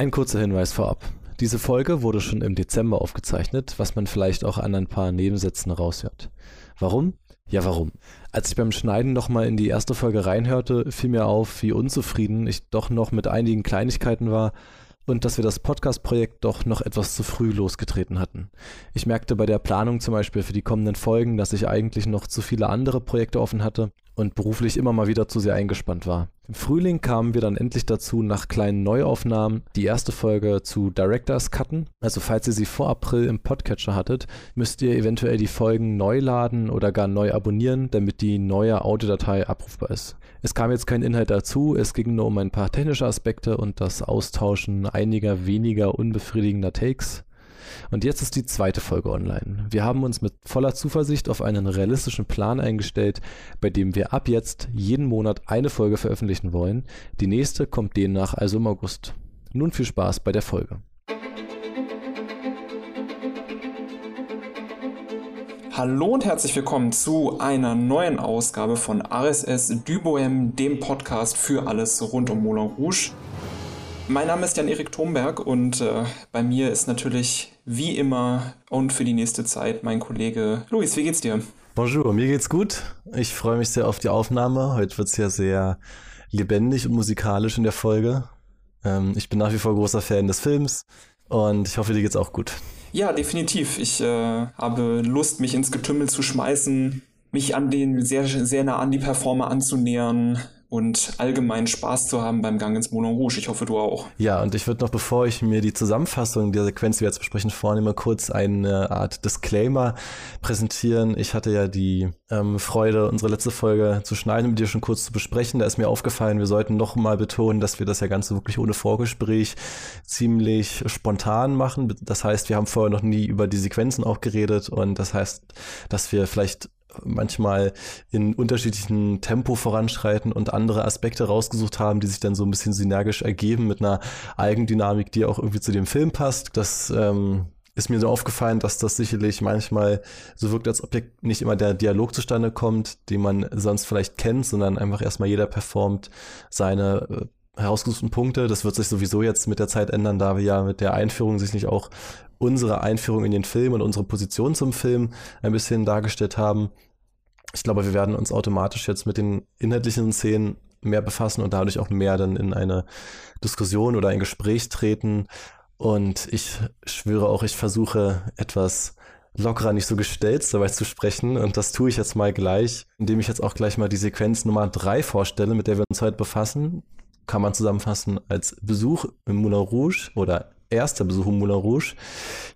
Ein kurzer Hinweis vorab. Diese Folge wurde schon im Dezember aufgezeichnet, was man vielleicht auch an ein paar Nebensätzen raushört. Warum? Ja, warum? Als ich beim Schneiden nochmal in die erste Folge reinhörte, fiel mir auf, wie unzufrieden ich doch noch mit einigen Kleinigkeiten war und dass wir das Podcast-Projekt doch noch etwas zu früh losgetreten hatten. Ich merkte bei der Planung zum Beispiel für die kommenden Folgen, dass ich eigentlich noch zu viele andere Projekte offen hatte und beruflich immer mal wieder zu sehr eingespannt war. Im Frühling kamen wir dann endlich dazu, nach kleinen Neuaufnahmen die erste Folge zu Directors cutten. Also falls ihr sie vor April im Podcatcher hattet, müsst ihr eventuell die Folgen neu laden oder gar neu abonnieren, damit die neue Audiodatei abrufbar ist. Es kam jetzt kein Inhalt dazu, es ging nur um ein paar technische Aspekte und das Austauschen einiger weniger unbefriedigender Takes. Und jetzt ist die zweite Folge online. Wir haben uns mit voller Zuversicht auf einen realistischen Plan eingestellt, bei dem wir ab jetzt jeden Monat eine Folge veröffentlichen wollen. Die nächste kommt demnach also im August. Nun viel Spaß bei der Folge. Hallo und herzlich willkommen zu einer neuen Ausgabe von RSS Duboem, dem Podcast für alles rund um Moulin Rouge. Mein Name ist Jan-Erik Thomberg und äh, bei mir ist natürlich wie immer und für die nächste Zeit mein Kollege Luis. Wie geht's dir? Bonjour, mir geht's gut. Ich freue mich sehr auf die Aufnahme. Heute wird's ja sehr lebendig und musikalisch in der Folge. Ähm, ich bin nach wie vor großer Fan des Films und ich hoffe, dir geht's auch gut. Ja, definitiv. Ich äh, habe Lust, mich ins Getümmel zu schmeißen, mich an den sehr, sehr nah an die Performer anzunähern, und allgemein Spaß zu haben beim Gang ins Moulin Rouge. Ich hoffe, du auch. Ja, und ich würde noch, bevor ich mir die Zusammenfassung der Sequenz, die wir jetzt besprechen, vornehme, kurz eine Art Disclaimer präsentieren. Ich hatte ja die ähm, Freude, unsere letzte Folge zu schneiden, mit dir schon kurz zu besprechen. Da ist mir aufgefallen, wir sollten noch mal betonen, dass wir das ja Ganze wirklich ohne Vorgespräch ziemlich spontan machen. Das heißt, wir haben vorher noch nie über die Sequenzen auch geredet und das heißt, dass wir vielleicht manchmal in unterschiedlichen Tempo voranschreiten und andere Aspekte rausgesucht haben, die sich dann so ein bisschen synergisch ergeben mit einer Eigendynamik, die auch irgendwie zu dem Film passt. Das ähm, ist mir so aufgefallen, dass das sicherlich manchmal so wirkt, als ob nicht immer der Dialog zustande kommt, den man sonst vielleicht kennt, sondern einfach erstmal jeder performt seine äh, herausgesuchten Punkte. Das wird sich sowieso jetzt mit der Zeit ändern, da wir ja mit der Einführung sicherlich auch unsere Einführung in den Film und unsere Position zum Film ein bisschen dargestellt haben. Ich glaube, wir werden uns automatisch jetzt mit den inhaltlichen Szenen mehr befassen und dadurch auch mehr dann in eine Diskussion oder ein Gespräch treten. Und ich schwöre auch, ich versuche etwas lockerer, nicht so gestellt dabei zu sprechen. Und das tue ich jetzt mal gleich, indem ich jetzt auch gleich mal die Sequenz Nummer drei vorstelle, mit der wir uns heute befassen. Kann man zusammenfassen als Besuch im Moulin Rouge oder erster Besuch im Moulin Rouge.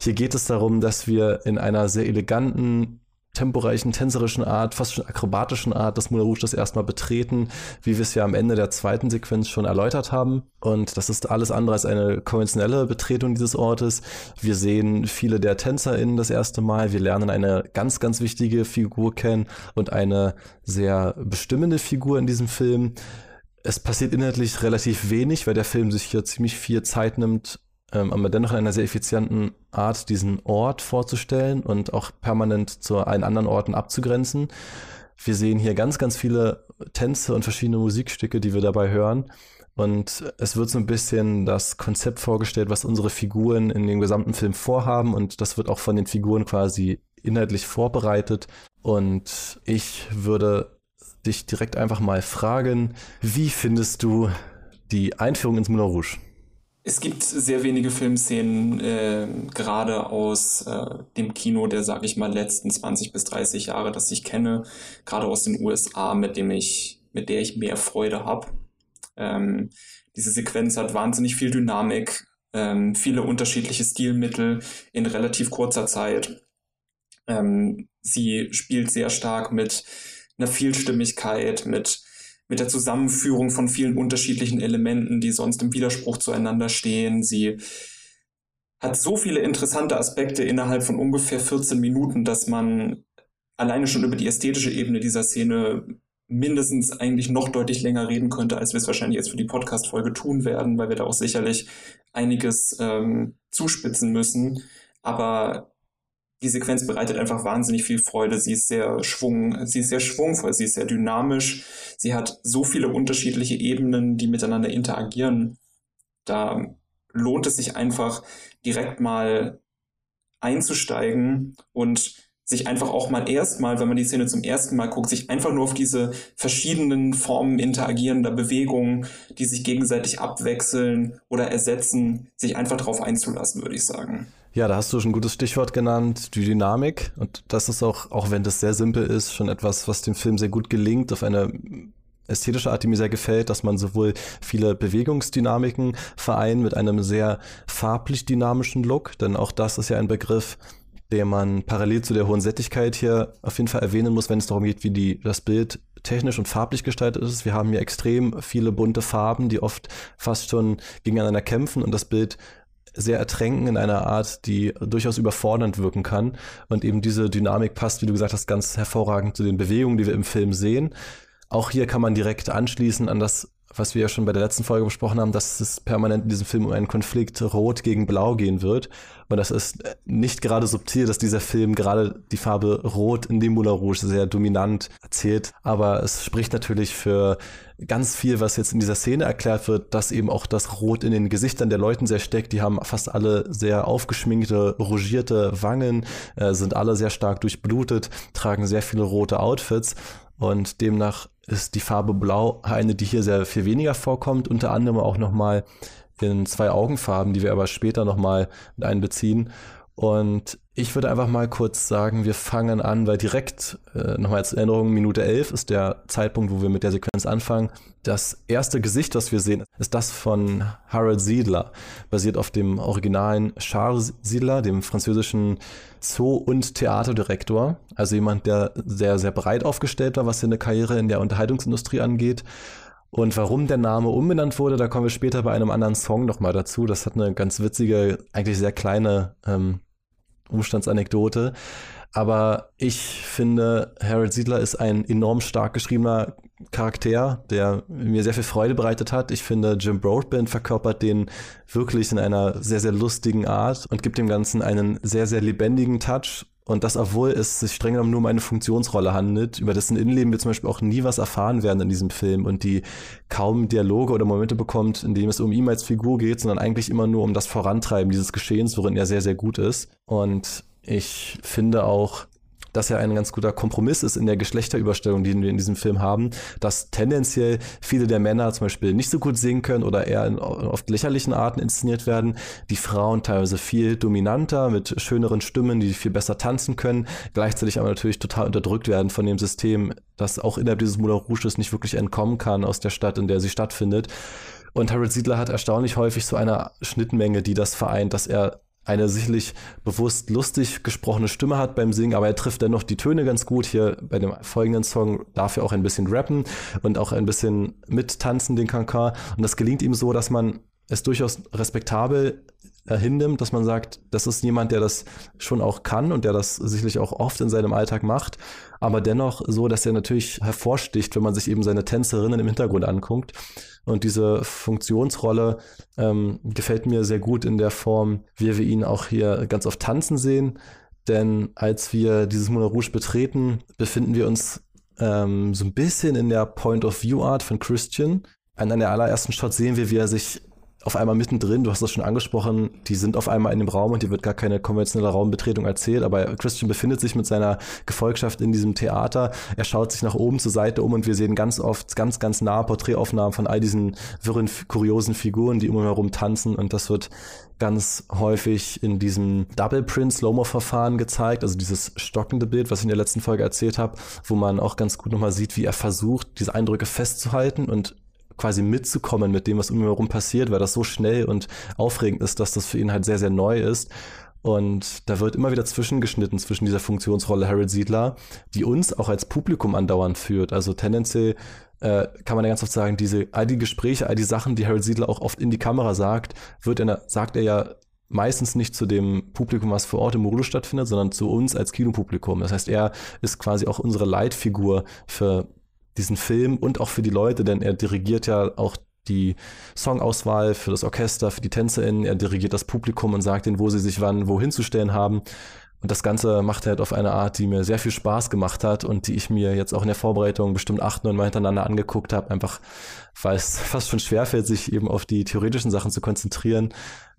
Hier geht es darum, dass wir in einer sehr eleganten, temporeichen, tänzerischen Art, fast schon akrobatischen Art das Moulin Rouge das erstmal betreten, wie wir es ja am Ende der zweiten Sequenz schon erläutert haben. Und das ist alles andere als eine konventionelle Betretung dieses Ortes. Wir sehen viele der TänzerInnen das erste Mal. Wir lernen eine ganz, ganz wichtige Figur kennen und eine sehr bestimmende Figur in diesem Film. Es passiert inhaltlich relativ wenig, weil der Film sich hier ziemlich viel Zeit nimmt, ähm, aber dennoch in einer sehr effizienten Art, diesen Ort vorzustellen und auch permanent zu allen anderen Orten abzugrenzen. Wir sehen hier ganz, ganz viele Tänze und verschiedene Musikstücke, die wir dabei hören. Und es wird so ein bisschen das Konzept vorgestellt, was unsere Figuren in dem gesamten Film vorhaben. Und das wird auch von den Figuren quasi inhaltlich vorbereitet. Und ich würde dich direkt einfach mal fragen, wie findest du die Einführung ins Moulin Rouge? Es gibt sehr wenige Filmszenen, äh, gerade aus äh, dem Kino der, sag ich mal, letzten 20 bis 30 Jahre, das ich kenne, gerade aus den USA, mit dem ich, mit der ich mehr Freude habe. Ähm, diese Sequenz hat wahnsinnig viel Dynamik, ähm, viele unterschiedliche Stilmittel in relativ kurzer Zeit. Ähm, sie spielt sehr stark mit einer Vielstimmigkeit, mit mit der Zusammenführung von vielen unterschiedlichen Elementen, die sonst im Widerspruch zueinander stehen. Sie hat so viele interessante Aspekte innerhalb von ungefähr 14 Minuten, dass man alleine schon über die ästhetische Ebene dieser Szene mindestens eigentlich noch deutlich länger reden könnte, als wir es wahrscheinlich jetzt für die Podcast-Folge tun werden, weil wir da auch sicherlich einiges ähm, zuspitzen müssen. Aber die Sequenz bereitet einfach wahnsinnig viel Freude. Sie ist sehr schwung, sie ist sehr schwungvoll, sie ist sehr dynamisch. Sie hat so viele unterschiedliche Ebenen, die miteinander interagieren. Da lohnt es sich einfach direkt mal einzusteigen und sich einfach auch mal erstmal, wenn man die Szene zum ersten Mal guckt, sich einfach nur auf diese verschiedenen Formen interagierender Bewegungen, die sich gegenseitig abwechseln oder ersetzen, sich einfach darauf einzulassen, würde ich sagen. Ja, da hast du schon ein gutes Stichwort genannt, die Dynamik. Und das ist auch, auch wenn das sehr simpel ist, schon etwas, was dem Film sehr gut gelingt, auf eine ästhetische Art, die mir sehr gefällt, dass man sowohl viele Bewegungsdynamiken vereint mit einem sehr farblich dynamischen Look, denn auch das ist ja ein Begriff, den man parallel zu der hohen Sättigkeit hier auf jeden Fall erwähnen muss, wenn es darum geht, wie die, das Bild technisch und farblich gestaltet ist. Wir haben hier extrem viele bunte Farben, die oft fast schon gegeneinander kämpfen und das Bild sehr ertränken in einer Art, die durchaus überfordernd wirken kann. Und eben diese Dynamik passt, wie du gesagt hast, ganz hervorragend zu den Bewegungen, die wir im Film sehen. Auch hier kann man direkt anschließen an das, was wir ja schon bei der letzten Folge besprochen haben, dass es permanent in diesem Film um einen Konflikt Rot gegen Blau gehen wird. Und das ist nicht gerade subtil, dass dieser Film gerade die Farbe Rot in dem Moulin Rouge sehr dominant erzählt. Aber es spricht natürlich für ganz viel, was jetzt in dieser Szene erklärt wird, dass eben auch das Rot in den Gesichtern der Leuten sehr steckt. Die haben fast alle sehr aufgeschminkte, rougierte Wangen, äh, sind alle sehr stark durchblutet, tragen sehr viele rote Outfits. Und demnach ist die Farbe Blau eine, die hier sehr viel weniger vorkommt, unter anderem auch nochmal in zwei Augenfarben, die wir aber später nochmal mit einbeziehen. Und ich würde einfach mal kurz sagen, wir fangen an, weil direkt, äh, nochmal als Erinnerung, Minute 11 ist der Zeitpunkt, wo wir mit der Sequenz anfangen. Das erste Gesicht, das wir sehen, ist das von Harold Siedler, basiert auf dem originalen Charles Siedler, dem französischen Zoo- und Theaterdirektor. Also jemand, der sehr, sehr breit aufgestellt war, was seine Karriere in der Unterhaltungsindustrie angeht. Und warum der Name umbenannt wurde, da kommen wir später bei einem anderen Song nochmal dazu. Das hat eine ganz witzige, eigentlich sehr kleine ähm, Umstandsanekdote. Aber ich finde, Harold Siedler ist ein enorm stark geschriebener Charakter, der mir sehr viel Freude bereitet hat. Ich finde, Jim Broadbent verkörpert den wirklich in einer sehr, sehr lustigen Art und gibt dem Ganzen einen sehr, sehr lebendigen Touch. Und das, obwohl es sich streng genommen nur um eine Funktionsrolle handelt, über dessen Innenleben wir zum Beispiel auch nie was erfahren werden in diesem Film und die kaum Dialoge oder Momente bekommt, in dem es um ihn als Figur geht, sondern eigentlich immer nur um das Vorantreiben dieses Geschehens, worin er sehr, sehr gut ist. Und ich finde auch, dass er ein ganz guter Kompromiss ist in der Geschlechterüberstellung, die wir in diesem Film haben, dass tendenziell viele der Männer zum Beispiel nicht so gut singen können oder eher in oft lächerlichen Arten inszeniert werden, die Frauen teilweise viel dominanter mit schöneren Stimmen, die viel besser tanzen können, gleichzeitig aber natürlich total unterdrückt werden von dem System, das auch innerhalb dieses Moulin Rouges nicht wirklich entkommen kann aus der Stadt, in der sie stattfindet. Und Harold Siedler hat erstaunlich häufig so eine Schnittmenge, die das vereint, dass er eine sicherlich bewusst lustig gesprochene Stimme hat beim Singen, aber er trifft dennoch die Töne ganz gut. Hier bei dem folgenden Song darf er auch ein bisschen rappen und auch ein bisschen mittanzen, den Kankan. Und das gelingt ihm so, dass man es durchaus respektabel hinnimmt, dass man sagt, das ist jemand, der das schon auch kann und der das sicherlich auch oft in seinem Alltag macht, aber dennoch so, dass er natürlich hervorsticht, wenn man sich eben seine Tänzerinnen im Hintergrund anguckt. Und diese Funktionsrolle ähm, gefällt mir sehr gut in der Form, wie wir ihn auch hier ganz oft tanzen sehen. Denn als wir dieses Moulin Rouge betreten, befinden wir uns ähm, so ein bisschen in der Point-of-View-Art von Christian. An einer allerersten Shot sehen wir, wie er sich auf einmal mittendrin, du hast das schon angesprochen, die sind auf einmal in dem Raum und dir wird gar keine konventionelle Raumbetretung erzählt, aber Christian befindet sich mit seiner Gefolgschaft in diesem Theater. Er schaut sich nach oben zur Seite um und wir sehen ganz oft ganz, ganz nahe Porträtaufnahmen von all diesen wirren, kuriosen Figuren, die um ihn herum tanzen und das wird ganz häufig in diesem Double Print Slow-Mo Verfahren gezeigt, also dieses stockende Bild, was ich in der letzten Folge erzählt habe, wo man auch ganz gut nochmal sieht, wie er versucht, diese Eindrücke festzuhalten und quasi mitzukommen mit dem, was um ihn herum passiert, weil das so schnell und aufregend ist, dass das für ihn halt sehr, sehr neu ist. Und da wird immer wieder zwischengeschnitten zwischen dieser Funktionsrolle Harold Siedler, die uns auch als Publikum andauernd führt. Also tendenziell äh, kann man ja ganz oft sagen, diese, all die Gespräche, all die Sachen, die Harold Siedler auch oft in die Kamera sagt, wird er, sagt er ja meistens nicht zu dem Publikum, was vor Ort im Modus stattfindet, sondern zu uns als Kinopublikum. Das heißt, er ist quasi auch unsere Leitfigur für diesen Film und auch für die Leute, denn er dirigiert ja auch die Songauswahl für das Orchester, für die TänzerInnen, er dirigiert das Publikum und sagt ihnen, wo sie sich wann wohin zu stellen haben. Und das Ganze macht er halt auf eine Art, die mir sehr viel Spaß gemacht hat und die ich mir jetzt auch in der Vorbereitung bestimmt acht, neun Mal hintereinander angeguckt habe, einfach weil es fast schon schwerfällt, sich eben auf die theoretischen Sachen zu konzentrieren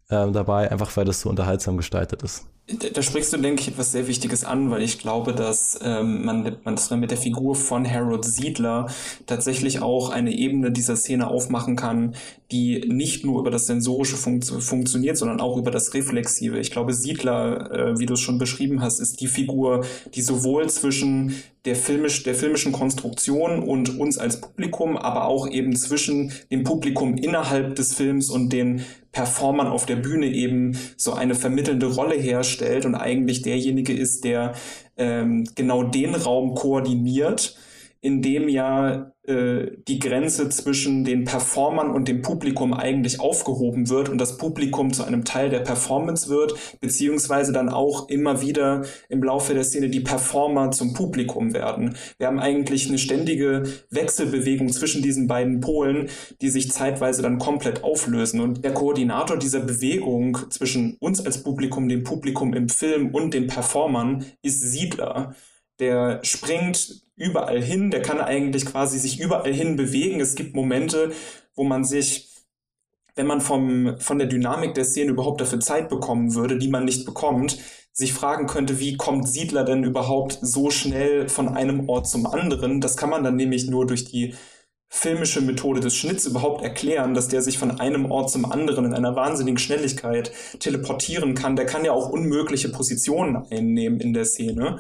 ähm, dabei, einfach weil das so unterhaltsam gestaltet ist. Da sprichst du, denke ich, etwas sehr Wichtiges an, weil ich glaube, dass, ähm, man, man, dass mit der Figur von Harold Siedler tatsächlich auch eine Ebene dieser Szene aufmachen kann, die nicht nur über das Sensorische fun funktioniert, sondern auch über das Reflexive. Ich glaube, Siedler, äh, wie du es schon beschrieben hast, ist die Figur, die sowohl zwischen der, filmisch, der filmischen Konstruktion und uns als Publikum, aber auch eben zwischen dem Publikum innerhalb des Films und den Performern auf der Bühne eben so eine vermittelnde Rolle herstellt und eigentlich derjenige ist, der ähm, genau den Raum koordiniert in dem ja äh, die Grenze zwischen den Performern und dem Publikum eigentlich aufgehoben wird und das Publikum zu einem Teil der Performance wird, beziehungsweise dann auch immer wieder im Laufe der Szene die Performer zum Publikum werden. Wir haben eigentlich eine ständige Wechselbewegung zwischen diesen beiden Polen, die sich zeitweise dann komplett auflösen. Und der Koordinator dieser Bewegung zwischen uns als Publikum, dem Publikum im Film und den Performern ist Siedler der springt überall hin, der kann eigentlich quasi sich überall hin bewegen. Es gibt Momente, wo man sich, wenn man vom, von der Dynamik der Szene überhaupt dafür Zeit bekommen würde, die man nicht bekommt, sich fragen könnte, wie kommt Siedler denn überhaupt so schnell von einem Ort zum anderen? Das kann man dann nämlich nur durch die filmische Methode des Schnitts überhaupt erklären, dass der sich von einem Ort zum anderen in einer wahnsinnigen Schnelligkeit teleportieren kann. Der kann ja auch unmögliche Positionen einnehmen in der Szene.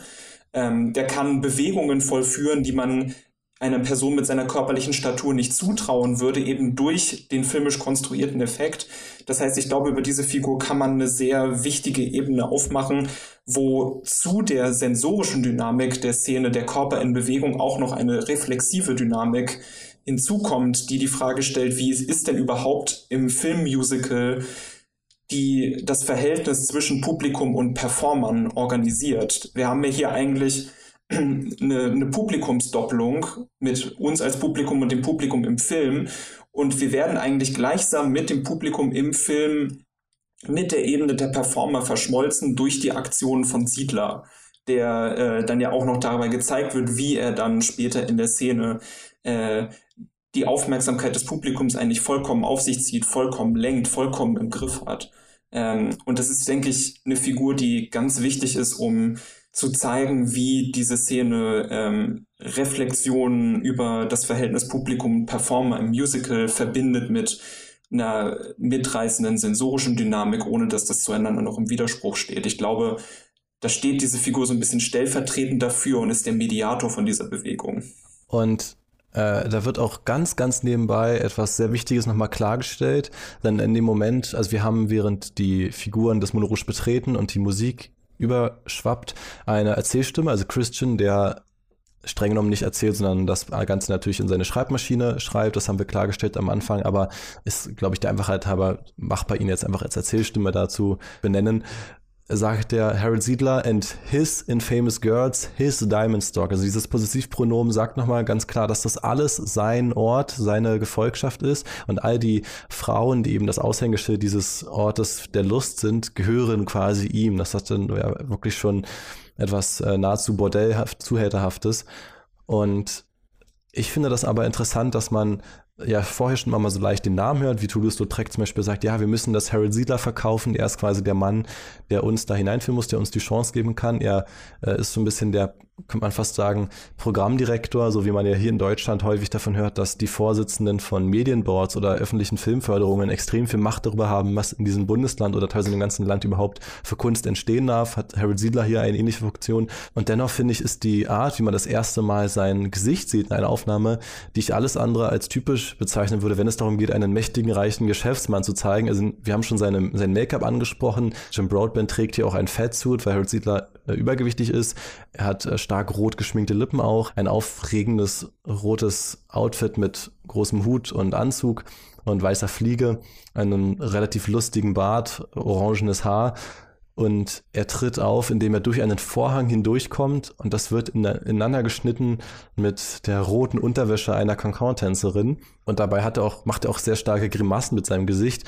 Ähm, der kann Bewegungen vollführen, die man einer Person mit seiner körperlichen Statur nicht zutrauen würde, eben durch den filmisch konstruierten Effekt. Das heißt, ich glaube, über diese Figur kann man eine sehr wichtige Ebene aufmachen, wo zu der sensorischen Dynamik der Szene der Körper in Bewegung auch noch eine reflexive Dynamik hinzukommt, die die Frage stellt, wie ist denn überhaupt im Filmmusical die das Verhältnis zwischen Publikum und Performern organisiert. Wir haben ja hier eigentlich eine, eine Publikumsdoppelung mit uns als Publikum und dem Publikum im Film. Und wir werden eigentlich gleichsam mit dem Publikum im Film mit der Ebene der Performer verschmolzen durch die Aktionen von Siedler, der äh, dann ja auch noch dabei gezeigt wird, wie er dann später in der Szene äh, die Aufmerksamkeit des Publikums eigentlich vollkommen auf sich zieht, vollkommen lenkt, vollkommen im Griff hat. Ähm, und das ist, denke ich, eine Figur, die ganz wichtig ist, um zu zeigen, wie diese Szene ähm, Reflexionen über das Verhältnis Publikum-Performer im Musical verbindet mit einer mitreißenden sensorischen Dynamik, ohne dass das zueinander noch im Widerspruch steht. Ich glaube, da steht diese Figur so ein bisschen stellvertretend dafür und ist der Mediator von dieser Bewegung. Und äh, da wird auch ganz, ganz nebenbei etwas sehr Wichtiges nochmal klargestellt. Denn in dem Moment, also wir haben während die Figuren des Monorouge betreten und die Musik überschwappt, eine Erzählstimme, also Christian, der streng genommen nicht erzählt, sondern das Ganze natürlich in seine Schreibmaschine schreibt. Das haben wir klargestellt am Anfang, aber ist, glaube ich, der Einfachheit halber machbar, ihn jetzt einfach als Erzählstimme dazu benennen sagt der Harold Siedler, and his infamous girls, his diamond stock. Also dieses Possessivpronomen sagt nochmal ganz klar, dass das alles sein Ort, seine Gefolgschaft ist und all die Frauen, die eben das Aushängeschild dieses Ortes der Lust sind, gehören quasi ihm. Das hat dann ja wirklich schon etwas äh, nahezu bordellhaft, zuhälterhaftes. Und ich finde das aber interessant, dass man ja vorher schon mal so leicht den Namen hört, wie Toulouse-Lautrec zum Beispiel sagt, ja, wir müssen das Harold Siedler verkaufen, er ist quasi der Mann, der uns da hineinführen muss, der uns die Chance geben kann. Er äh, ist so ein bisschen der könnte man fast sagen, Programmdirektor, so wie man ja hier in Deutschland häufig davon hört, dass die Vorsitzenden von Medienboards oder öffentlichen Filmförderungen extrem viel Macht darüber haben, was in diesem Bundesland oder teilweise in dem ganzen Land überhaupt für Kunst entstehen darf, hat Harold Siedler hier eine ähnliche Funktion. Und dennoch finde ich, ist die Art, wie man das erste Mal sein Gesicht sieht in einer Aufnahme, die ich alles andere als typisch bezeichnen würde, wenn es darum geht, einen mächtigen, reichen Geschäftsmann zu zeigen. Also wir haben schon seine, sein Make-up angesprochen. Jim Broadbent trägt hier auch ein Fatsuit, weil Harold Siedler äh, übergewichtig ist. Er hat äh, stark rot geschminkte Lippen auch, ein aufregendes rotes Outfit mit großem Hut und Anzug und weißer Fliege, einen relativ lustigen Bart, orangenes Haar. Und er tritt auf, indem er durch einen Vorhang hindurchkommt und das wird ineinander geschnitten mit der roten Unterwäsche einer Cancan-Tänzerin. Und dabei hat er auch, macht er auch sehr starke Grimassen mit seinem Gesicht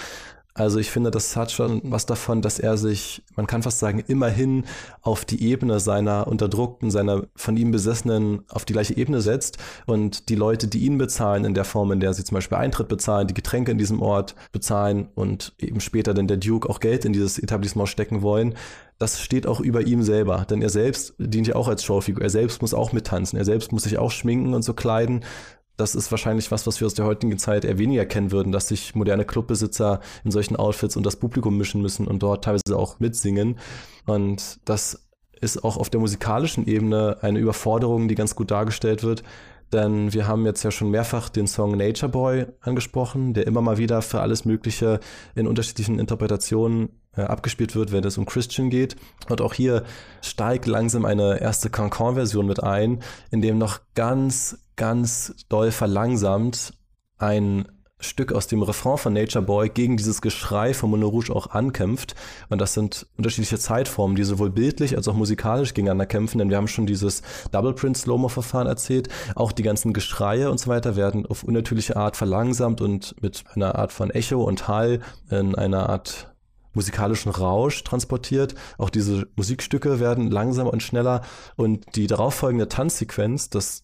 Also ich finde, das hat schon was davon, dass er sich, man kann fast sagen, immerhin auf die Ebene seiner Unterdruckten, seiner von ihm Besessenen auf die gleiche Ebene setzt. Und die Leute, die ihn bezahlen in der Form, in der sie zum Beispiel Eintritt bezahlen, die Getränke in diesem Ort bezahlen und eben später dann der Duke auch Geld in dieses Etablissement stecken wollen, das steht auch über ihm selber, denn er selbst dient ja auch als Showfigur. Er selbst muss auch mittanzen, er selbst muss sich auch schminken und so kleiden das ist wahrscheinlich was, was wir aus der heutigen Zeit eher weniger kennen würden, dass sich moderne Clubbesitzer in solchen Outfits und das Publikum mischen müssen und dort teilweise auch mitsingen. Und das ist auch auf der musikalischen Ebene eine Überforderung, die ganz gut dargestellt wird. Denn wir haben jetzt ja schon mehrfach den Song Nature Boy angesprochen, der immer mal wieder für alles Mögliche in unterschiedlichen Interpretationen abgespielt wird, wenn es um Christian geht. Und auch hier steigt langsam eine erste Cancan-Version mit ein, in dem noch ganz, ganz doll verlangsamt ein Stück aus dem Refrain von Nature Boy gegen dieses Geschrei von Mono Rouge auch ankämpft. Und das sind unterschiedliche Zeitformen, die sowohl bildlich als auch musikalisch gegeneinander kämpfen, denn wir haben schon dieses Double Print Slow-Mo Verfahren erzählt. Auch die ganzen Geschreie und so weiter werden auf unnatürliche Art verlangsamt und mit einer Art von Echo und Hall in einer Art musikalischen Rausch transportiert. Auch diese Musikstücke werden langsamer und schneller und die darauffolgende Tanzsequenz, das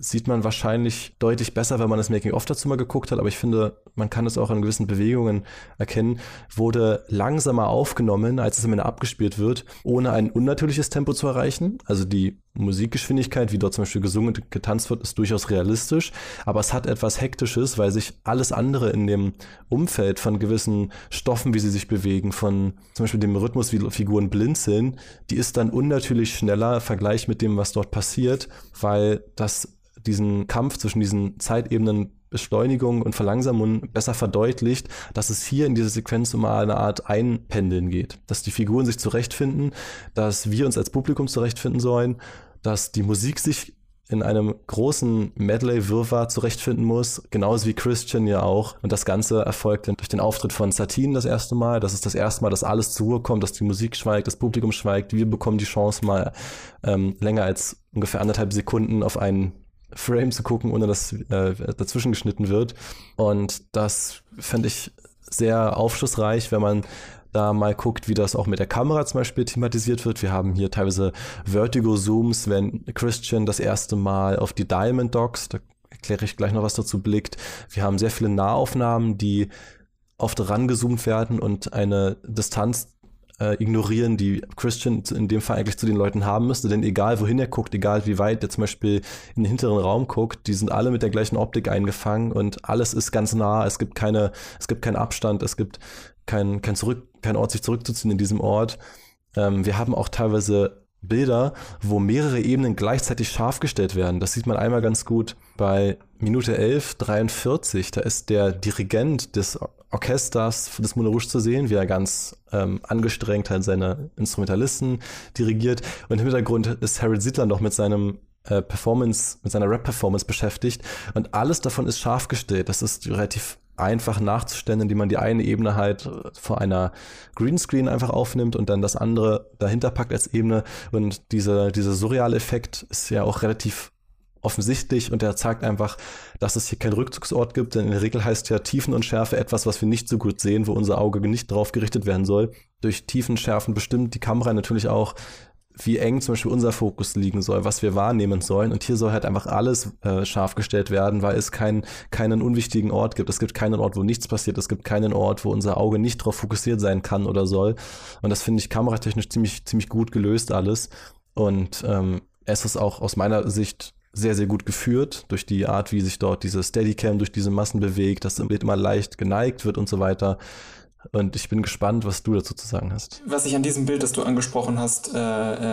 sieht man wahrscheinlich deutlich besser, wenn man das Making-of dazu mal geguckt hat, aber ich finde, man kann es auch an gewissen Bewegungen erkennen, wurde langsamer aufgenommen, als es am Ende abgespielt wird, ohne ein unnatürliches Tempo zu erreichen. Also die Musikgeschwindigkeit, wie dort zum Beispiel gesungen und getanzt wird, ist durchaus realistisch, aber es hat etwas Hektisches, weil sich alles andere in dem Umfeld von gewissen Stoffen, wie sie sich bewegen, von zum Beispiel dem Rhythmus, wie Figuren blinzeln, die ist dann unnatürlich schneller im Vergleich mit dem, was dort passiert, weil das diesen Kampf zwischen diesen Zeitebenen Beschleunigung und Verlangsamung besser verdeutlicht, dass es hier in dieser Sequenz um eine Art Einpendeln geht. Dass die Figuren sich zurechtfinden, dass wir uns als Publikum zurechtfinden sollen, dass die Musik sich in einem großen Medley-Wirrwarr zurechtfinden muss, genauso wie Christian ja auch. Und das Ganze erfolgt durch den Auftritt von Satine das erste Mal. Das ist das erste Mal, dass alles zur Ruhe kommt, dass die Musik schweigt, das Publikum schweigt. Wir bekommen die Chance mal ähm, länger als ungefähr anderthalb Sekunden auf einen Frame zu gucken, ohne dass äh, dazwischen geschnitten wird. Und das fände ich sehr aufschlussreich, wenn man da mal guckt, wie das auch mit der Kamera zum Beispiel thematisiert wird. Wir haben hier teilweise Vertigo-Zooms, wenn Christian das erste Mal auf die Diamond Dogs, da erkläre ich gleich noch was dazu, blickt. Wir haben sehr viele Nahaufnahmen, die oft rangezoomt werden und eine Distanz äh, ignorieren, die Christian in dem Fall eigentlich zu den Leuten haben müsste. Denn egal wohin er guckt, egal wie weit er zum Beispiel in den hinteren Raum guckt, die sind alle mit der gleichen Optik eingefangen und alles ist ganz nah. Es gibt keine, es gibt keinen Abstand, es gibt kein, kein Zurück, kein Ort, sich zurückzuziehen in diesem Ort. Ähm, wir haben auch teilweise Bilder, wo mehrere Ebenen gleichzeitig scharf gestellt werden. Das sieht man einmal ganz gut bei Minute 11, 43. Da ist der Dirigent des Orchesters des Moulin Rouge zu sehen, wie er ganz ähm, angestrengt halt seine Instrumentalisten dirigiert. Und im Hintergrund ist Harold Siedler noch mit seinem äh, Performance, mit seiner Rap-Performance beschäftigt. Und alles davon ist scharf gestellt. Das ist relativ einfach nachzustellen, indem man die eine Ebene halt vor einer Greenscreen einfach aufnimmt und dann das andere dahinter packt als Ebene. Und dieser, dieser surreale Effekt ist ja auch relativ offensichtlich und er zeigt einfach, dass es hier keinen Rückzugsort gibt, denn in der Regel heißt ja Tiefenunschärfe etwas, was wir nicht so gut sehen, wo unser Auge nicht drauf gerichtet werden soll. Durch Tiefenschärfen bestimmt die Kamera natürlich auch, wie eng zum Beispiel unser Fokus liegen soll, was wir wahrnehmen sollen. Und hier soll halt einfach alles äh, scharf gestellt werden, weil es kein, keinen unwichtigen Ort gibt. Es gibt keinen Ort, wo nichts passiert. Es gibt keinen Ort, wo unser Auge nicht drauf fokussiert sein kann oder soll. Und das finde ich kameratechnisch ziemlich, ziemlich gut gelöst alles. Und ähm, es ist auch aus meiner Sicht sehr, sehr gut geführt durch die Art, wie sich dort diese Steadicam durch diese Massen bewegt, dass das Bild immer leicht geneigt wird und so weiter. Und ich bin gespannt, was du dazu zu sagen hast. Was ich an diesem Bild, das du angesprochen hast, äh,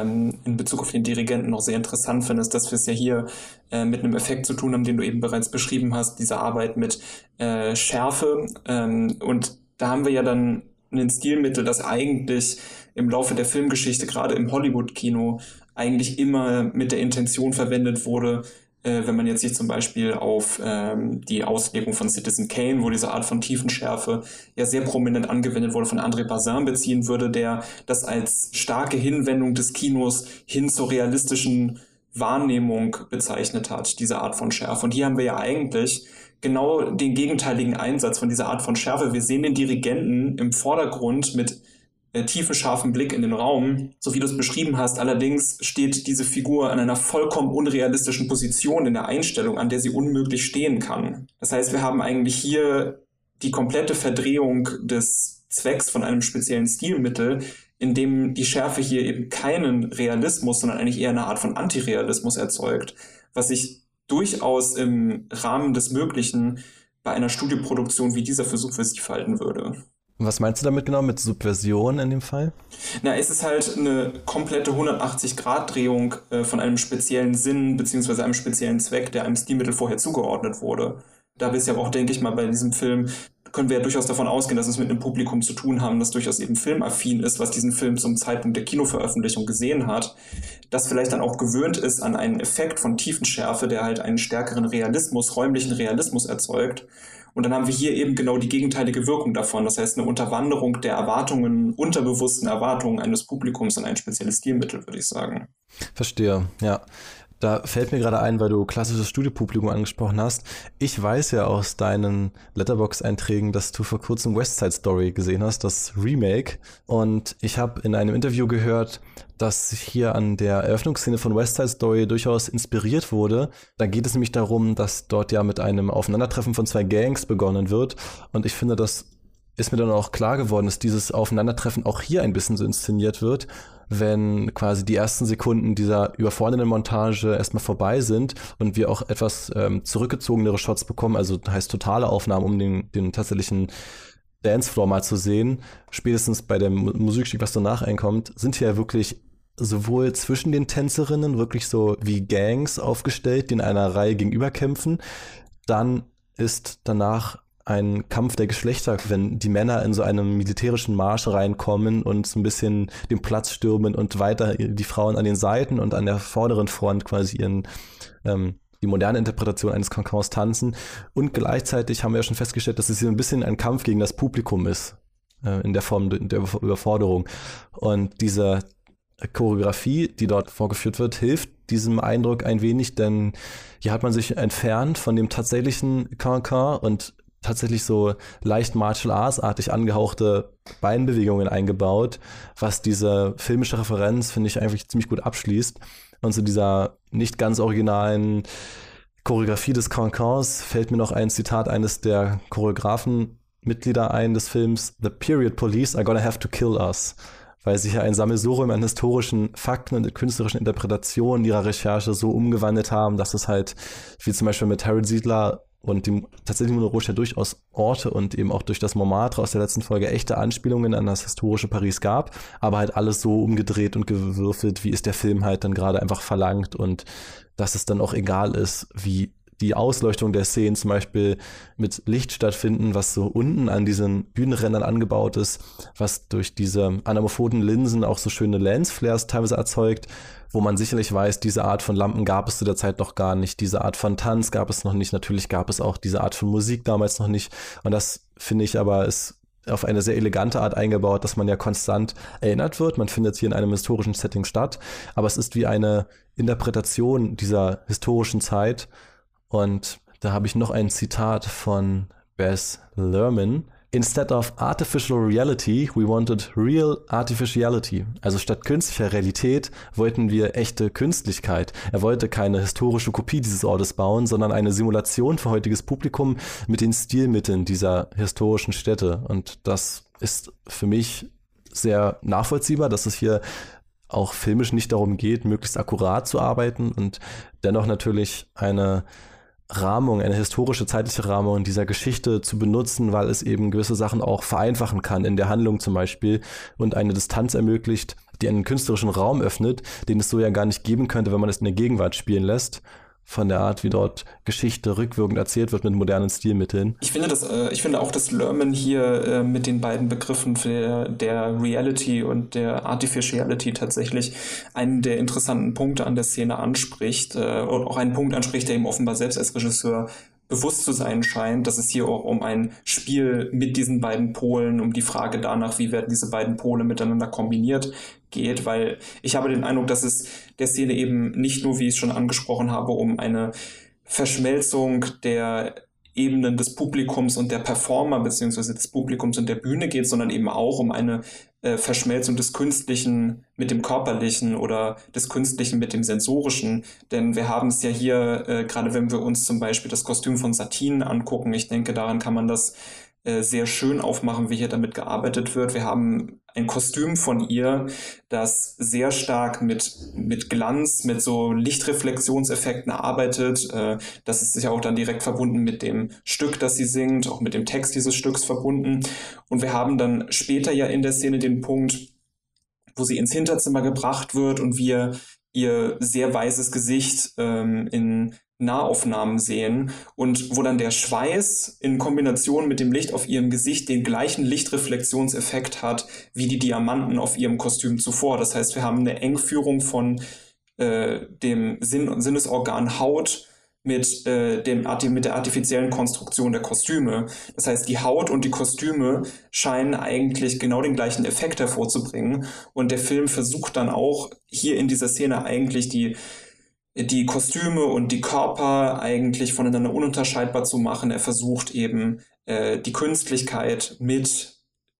ähm, in Bezug auf den Dirigenten noch sehr interessant finde, ist, dass wir es ja hier äh, mit einem Effekt zu tun haben, den du eben bereits beschrieben hast, diese Arbeit mit äh, Schärfe. Ähm, und da haben wir ja dann ein Stilmittel, das eigentlich im Laufe der Filmgeschichte, gerade im Hollywood-Kino, eigentlich immer mit der Intention verwendet wurde, äh, wenn man jetzt sich zum Beispiel auf ähm, die Auslegung von Citizen Kane, wo diese Art von Tiefenschärfe ja sehr prominent angewendet wurde, von André Bazin beziehen würde, der das als starke Hinwendung des Kinos hin zur realistischen Wahrnehmung bezeichnet hat, diese Art von Schärfe. Und hier haben wir ja eigentlich genau den gegenteiligen Einsatz von dieser Art von Schärfe. Wir sehen den Dirigenten im Vordergrund mit tiefen, scharfen Blick in den Raum, so wie du es beschrieben hast. Allerdings steht diese Figur an einer vollkommen unrealistischen Position in der Einstellung, an der sie unmöglich stehen kann. Das heißt, wir haben eigentlich hier die komplette Verdrehung des Zwecks von einem speziellen Stilmittel, in dem die Schärfe hier eben keinen Realismus, sondern eigentlich eher eine Art von Antirealismus erzeugt, was sich durchaus im Rahmen des Möglichen bei einer Studioproduktion wie dieser Versuch für sich falten würde. Was meinst du damit genau mit Subversion in dem Fall? Na, es ist halt eine komplette 180-Grad-Drehung äh, von einem speziellen Sinn beziehungsweise einem speziellen Zweck, der einem Stilmittel vorher zugeordnet wurde. Da wir es ja auch, denke ich mal, bei diesem Film können wir ja durchaus davon ausgehen, dass es mit einem Publikum zu tun haben, das durchaus eben filmaffin ist, was diesen Film zum Zeitpunkt der Kinoveröffentlichung gesehen hat, das vielleicht dann auch gewöhnt ist an einen Effekt von Tiefenschärfe, der halt einen stärkeren Realismus, räumlichen Realismus erzeugt. Und dann haben wir hier eben genau die gegenteilige Wirkung davon. Das heißt, eine Unterwanderung der Erwartungen, unterbewussten Erwartungen eines Publikums an ein spezielles Stilmittel, würde ich sagen. Verstehe, ja. Da fällt mir gerade ein, weil du klassisches Studiopublikum angesprochen hast. Ich weiß ja aus deinen Letterbox-Einträgen, dass du vor kurzem West Side Story gesehen hast, das Remake. Und ich habe in einem Interview gehört, dass hier an der Eröffnungsszene von West Side Story durchaus inspiriert wurde. Da geht es nämlich darum, dass dort ja mit einem Aufeinandertreffen von zwei Gangs begonnen wird. Und ich finde, das ist mir dann auch klar geworden, dass dieses Aufeinandertreffen auch hier ein bisschen so inszeniert wird wenn quasi die ersten Sekunden dieser überfordernden Montage erstmal vorbei sind und wir auch etwas ähm, zurückgezogenere Shots bekommen, also heißt totale Aufnahmen, um den, den tatsächlichen Dancefloor mal zu sehen, spätestens bei dem Musikstück, was danach einkommt, sind hier wirklich sowohl zwischen den Tänzerinnen wirklich so wie Gangs aufgestellt, die in einer Reihe gegenüber kämpfen. Dann ist danach ein Kampf der Geschlechter, wenn die Männer in so einem militärischen Marsch reinkommen und so ein bisschen den Platz stürmen und weiter die Frauen an den Seiten und an der vorderen Front quasi ihren ähm, die moderne Interpretation eines Cancans tanzen. Und gleichzeitig haben wir ja schon festgestellt, dass es hier ein bisschen ein Kampf gegen das Publikum ist, äh, in der Form der Überforderung. Und diese Choreografie, die dort vorgeführt wird, hilft diesem Eindruck ein wenig, denn hier hat man sich entfernt von dem tatsächlichen Cancan und tatsächlich so leicht Martial Arts-artig angehauchte Beinbewegungen eingebaut, was diese filmische Referenz, finde ich, eigentlich ziemlich gut abschließt. Und zu dieser nicht ganz originalen Choreografie des Cancans fällt mir noch ein Zitat eines der Choreografen-Mitglieder ein des Films The Period Police are gonna have to kill us weil sich ja ein Sammelsurium an historischen Fakten und künstlerischen Interpretationen ihrer Recherche so umgewandelt haben, dass es halt, wie zum Beispiel mit Harold Siedler und die, tatsächlich Moulin Rouge ja durchaus Orte und eben auch durch das Montmartre aus der letzten Folge echte Anspielungen an das historische Paris gab, aber halt alles so umgedreht und gewürfelt, wie es der Film halt dann gerade einfach verlangt und dass es dann auch egal ist, wie die Ausleuchtung der Szenen zum Beispiel mit Licht stattfinden, was so unten an diesen Bühnenrändern angebaut ist, was durch diese anamorphoden Linsen auch so schöne Lensflares teilweise erzeugt, wo man sicherlich weiß, diese Art von Lampen gab es zu der Zeit noch gar nicht, diese Art von Tanz gab es noch nicht, natürlich gab es auch diese Art von Musik damals noch nicht. Und das finde ich aber ist auf eine sehr elegante Art eingebaut, dass man ja konstant erinnert wird. Man findet hier in einem historischen Setting statt, aber es ist wie eine Interpretation dieser historischen Zeit und da habe ich noch ein Zitat von Bess Lerman. Instead of artificial reality, we wanted real artificiality. Also statt künstlicher Realität wollten wir echte Künstlichkeit. Er wollte keine historische Kopie dieses Ortes bauen, sondern eine Simulation für heutiges Publikum mit den Stilmitteln dieser historischen Städte. Und das ist für mich sehr nachvollziehbar, dass es hier auch filmisch nicht darum geht, möglichst akkurat zu arbeiten und dennoch natürlich eine Rahmung, eine historische zeitliche Rahmung dieser Geschichte zu benutzen, weil es eben gewisse Sachen auch vereinfachen kann, in der Handlung zum Beispiel, und eine Distanz ermöglicht, die einen künstlerischen Raum öffnet, den es so ja gar nicht geben könnte, wenn man es in der Gegenwart spielen lässt von der Art, wie dort Geschichte rückwirkend erzählt wird mit modernen Stilmitteln. Ich finde das, äh, ich finde auch, dass Lerman hier äh, mit den beiden Begriffen der, der Reality und der Artificiality tatsächlich einen der interessanten Punkte an der Szene anspricht äh, und auch einen Punkt anspricht, der ihm offenbar selbst als Regisseur bewusst zu sein scheint, dass es hier auch um ein Spiel mit diesen beiden Polen, um die Frage danach, wie werden diese beiden Pole miteinander kombiniert, geht, weil ich habe den Eindruck, dass es der Szene eben nicht nur, wie ich es schon angesprochen habe, um eine Verschmelzung der Ebenen des Publikums und der Performer beziehungsweise des Publikums und der Bühne geht, sondern eben auch um eine äh, Verschmelzung des Künstlichen mit dem Körperlichen oder des Künstlichen mit dem Sensorischen. Denn wir haben es ja hier, äh, gerade wenn wir uns zum Beispiel das Kostüm von Satin angucken, ich denke, daran kann man das äh, sehr schön aufmachen, wie hier damit gearbeitet wird. Wir haben ein Kostüm von ihr, das sehr stark mit, mit Glanz, mit so Lichtreflexionseffekten arbeitet. Äh, das ist ja auch dann direkt verbunden mit dem Stück, das sie singt, auch mit dem Text dieses Stücks verbunden. Und wir haben dann später ja in der Szene den Punkt, wo sie ins Hinterzimmer gebracht wird und wir ihr sehr weißes Gesicht ähm, in Nahaufnahmen sehen und wo dann der Schweiß in Kombination mit dem Licht auf ihrem Gesicht den gleichen Lichtreflexionseffekt hat wie die Diamanten auf ihrem Kostüm zuvor. Das heißt, wir haben eine Engführung von äh, dem Sinn Sinnesorgan Haut mit, äh, dem, mit der artifiziellen Konstruktion der Kostüme. Das heißt, die Haut und die Kostüme scheinen eigentlich genau den gleichen Effekt hervorzubringen. Und der Film versucht dann auch hier in dieser Szene eigentlich die die Kostüme und die Körper eigentlich voneinander ununterscheidbar zu machen. Er versucht eben äh, die Künstlichkeit mit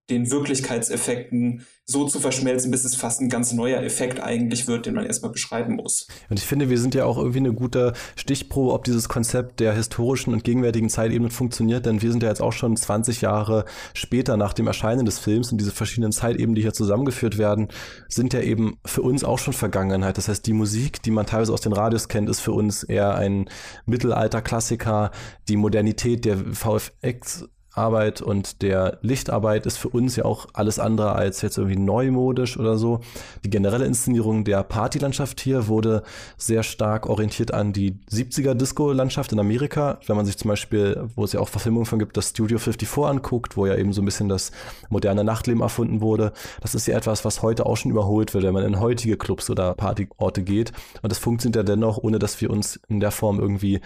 den Wirklichkeitseffekten so zu verschmelzen, bis es fast ein ganz neuer Effekt eigentlich wird, den man erstmal beschreiben muss. Und ich finde, wir sind ja auch irgendwie eine gute Stichprobe, ob dieses Konzept der historischen und gegenwärtigen Zeitebenen funktioniert, denn wir sind ja jetzt auch schon 20 Jahre später nach dem Erscheinen des Films und diese verschiedenen Zeitebenen, die hier zusammengeführt werden, sind ja eben für uns auch schon Vergangenheit. Das heißt, die Musik, die man teilweise aus den Radios kennt, ist für uns eher ein Mittelalter-Klassiker. Die Modernität der VFX Arbeit und der Lichtarbeit ist für uns ja auch alles andere als jetzt irgendwie neumodisch oder so. Die generelle Inszenierung der Partylandschaft hier wurde sehr stark orientiert an die 70er Disco-Landschaft in Amerika. Wenn man sich zum Beispiel, wo es ja auch Verfilmungen von gibt, das Studio 54 anguckt, wo ja eben so ein bisschen das moderne Nachtleben erfunden wurde. Das ist ja etwas, was heute auch schon überholt wird, wenn man in heutige Clubs oder Partyorte geht. Und das funktioniert ja dennoch, ohne dass wir uns in der Form irgendwie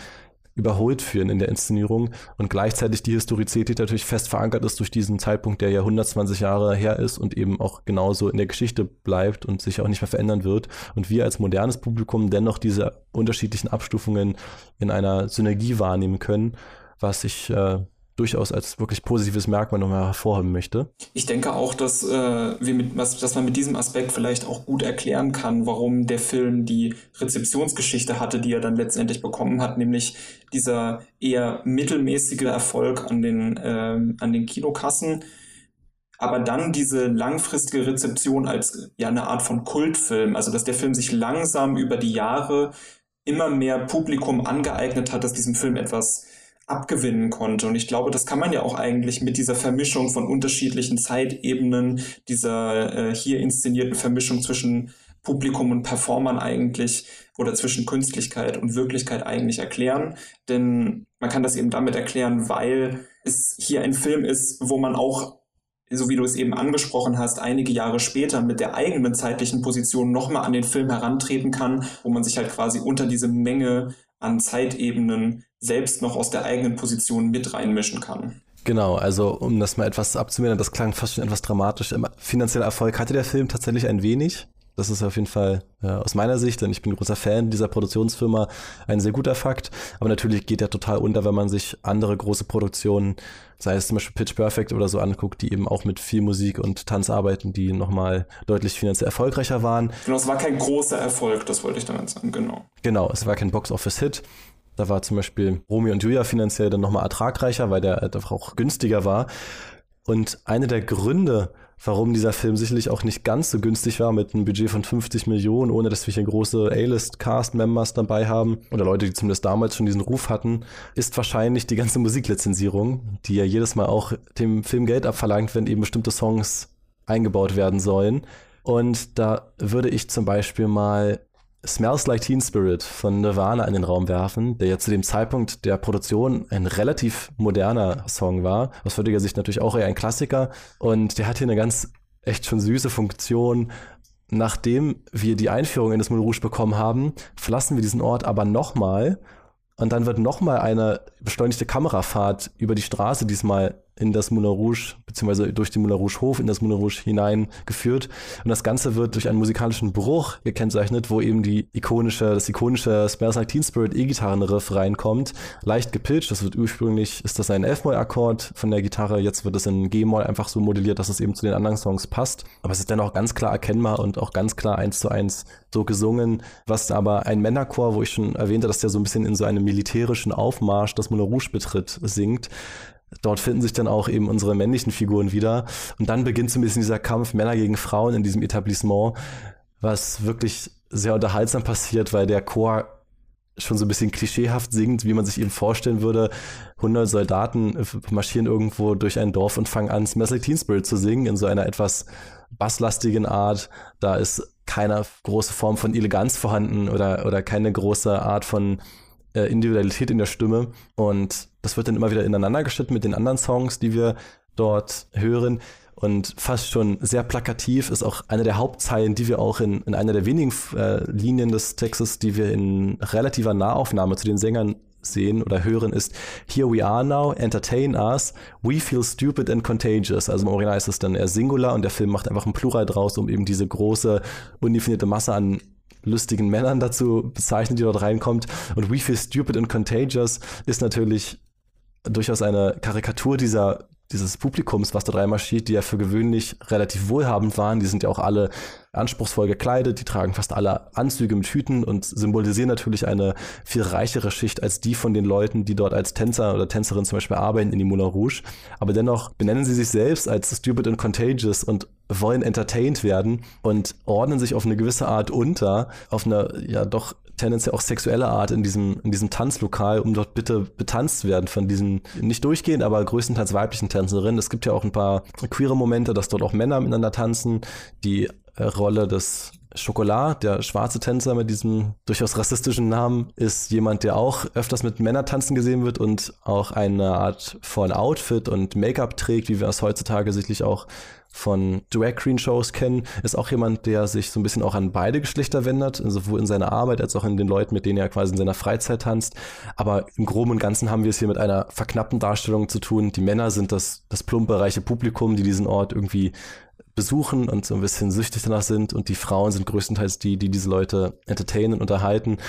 überholt führen in der Inszenierung. Und gleichzeitig die Historizität natürlich fest verankert ist durch diesen Zeitpunkt, der ja 120 Jahre her ist und eben auch genauso in der Geschichte bleibt und sich auch nicht mehr verändern wird. Und wir als modernes Publikum dennoch diese unterschiedlichen Abstufungen in einer Synergie wahrnehmen können, was ich äh, durchaus als wirklich positives Merkmal nochmal hervorheben möchte. Ich denke auch, dass, äh, wir mit, was, dass man mit diesem Aspekt vielleicht auch gut erklären kann, warum der Film die Rezeptionsgeschichte hatte, die er dann letztendlich bekommen hat, nämlich dieser eher mittelmäßige Erfolg an den, äh, an den Kinokassen, aber dann diese langfristige Rezeption als ja eine Art von Kultfilm, also dass der Film sich langsam über die Jahre immer mehr Publikum angeeignet hat, dass diesem Film etwas abgewinnen konnte. Und ich glaube, das kann man ja auch eigentlich mit dieser Vermischung von unterschiedlichen Zeitebenen, dieser äh, hier inszenierten Vermischung zwischen Publikum und Performern eigentlich oder zwischen Künstlichkeit und Wirklichkeit eigentlich erklären. Denn man kann das eben damit erklären, weil es hier ein Film ist, wo man auch so wie du es eben angesprochen hast, einige Jahre später mit der eigenen zeitlichen Position nochmal an den Film herantreten kann, wo man sich halt quasi unter diese Menge an Zeitebenen selbst noch aus der eigenen Position mit reinmischen kann. Genau, also um das mal etwas abzumildern, das klang fast schon etwas dramatisch. Finanzieller Erfolg hatte der Film tatsächlich ein wenig. Das ist auf jeden Fall äh, aus meiner Sicht, denn ich bin großer Fan dieser Produktionsfirma, ein sehr guter Fakt. Aber natürlich geht er total unter, wenn man sich andere große Produktionen, sei es zum Beispiel Pitch Perfect oder so anguckt, die eben auch mit viel Musik und Tanz arbeiten, die nochmal deutlich finanziell erfolgreicher waren. Genau, es war kein großer Erfolg, das wollte ich damit sagen, genau. Genau, es war kein Box-Office-Hit. Da war zum Beispiel Romeo und Julia finanziell dann nochmal ertragreicher, weil der einfach auch günstiger war. Und eine der Gründe, warum dieser Film sicherlich auch nicht ganz so günstig war mit einem Budget von 50 Millionen, ohne dass wir hier große A-List-Cast-Members dabei haben oder Leute, die zumindest damals schon diesen Ruf hatten, ist wahrscheinlich die ganze Musiklizenzierung, die ja jedes Mal auch dem Film Geld abverlangt, wenn eben bestimmte Songs eingebaut werden sollen. Und da würde ich zum Beispiel mal Smells Like Teen Spirit von Nirvana in den Raum werfen, der ja zu dem Zeitpunkt der Produktion ein relativ moderner Song war. Aus heutiger Sicht natürlich auch eher ein Klassiker. Und der hat hier eine ganz echt schon süße Funktion. Nachdem wir die Einführung in das Moulin Rouge bekommen haben, verlassen wir diesen Ort aber nochmal Und dann wird nochmal eine beschleunigte Kamerafahrt über die Straße diesmal in das Moulin Rouge, beziehungsweise durch den Moulin Rouge Hof in das Moulin Rouge hineingeführt. Und das Ganze wird durch einen musikalischen Bruch gekennzeichnet, wo eben die ikonische, das ikonische Smells Like Teen Spirit E-Gitarrenriff reinkommt. Leicht gepitcht. Das wird ursprünglich, ist das ein F-Moll-Akkord von der Gitarre. Jetzt wird es in G-Moll einfach so modelliert, dass es eben zu den anderen Songs passt. Aber es ist dennoch ganz klar erkennbar und auch ganz klar eins zu eins so gesungen, was aber ein Männerchor, wo ich schon erwähnte, dass der so ein bisschen in so einem militärischen Aufmarsch das Moulin Rouge betritt, singt. Dort finden sich dann auch eben unsere männlichen Figuren wieder. Und dann beginnt so ein bisschen dieser Kampf Männer gegen Frauen in diesem Etablissement, was wirklich sehr unterhaltsam passiert, weil der Chor schon so ein bisschen klischeehaft singt, wie man sich eben vorstellen würde. 100 Soldaten marschieren irgendwo durch ein Dorf und fangen an, Smells Teen Spirit zu singen in so einer etwas basslastigen Art. Da ist keine große Form von Eleganz vorhanden oder, oder keine große Art von äh, Individualität in der Stimme. Und das wird dann immer wieder ineinander geschnitten mit den anderen Songs, die wir dort hören. Und fast schon sehr plakativ ist auch eine der Hauptzeilen, die wir auch in, in einer der wenigen äh, Linien des Textes, die wir in relativer Nahaufnahme zu den Sängern sehen oder hören, ist Here we are now, entertain us, we feel stupid and contagious. Also im Original ist es dann eher Singular und der Film macht einfach ein Plural draus, um eben diese große, undefinierte Masse an lustigen Männern dazu bezeichnen, die dort reinkommt. Und We Feel Stupid and Contagious ist natürlich durchaus eine Karikatur dieser dieses Publikums, was dort reinmarschiert, die ja für gewöhnlich relativ wohlhabend waren, die sind ja auch alle anspruchsvoll gekleidet, die tragen fast alle Anzüge mit Hüten und symbolisieren natürlich eine viel reichere Schicht als die von den Leuten, die dort als Tänzer oder Tänzerin zum Beispiel arbeiten in die Moulin Rouge. Aber dennoch benennen sie sich selbst als stupid and contagious und wollen entertained werden und ordnen sich auf eine gewisse Art unter, auf eine ja doch tendenziell auch sexuelle Art in diesem, in diesem Tanzlokal, um dort bitte betanzt werden von diesen, nicht durchgehend, aber größtenteils weiblichen Tänzerinnen. Es gibt ja auch ein paar queere Momente, dass dort auch Männer miteinander tanzen. Die äh, Rolle des Schokolad, der schwarze Tänzer mit diesem durchaus rassistischen Namen, ist jemand, der auch öfters mit Männertanzen gesehen wird und auch eine Art von Outfit und Make-up trägt, wie wir es heutzutage sicherlich auch von Drag Queen Shows kennen, ist auch jemand, der sich so ein bisschen auch an beide Geschlechter wendet, sowohl in seiner Arbeit als auch in den Leuten, mit denen er quasi in seiner Freizeit tanzt. Aber im Groben und Ganzen haben wir es hier mit einer verknappten Darstellung zu tun. Die Männer sind das, das plumpe, reiche Publikum, die diesen Ort irgendwie besuchen und so ein bisschen süchtig danach sind und die Frauen sind größtenteils die, die diese Leute entertainen und unterhalten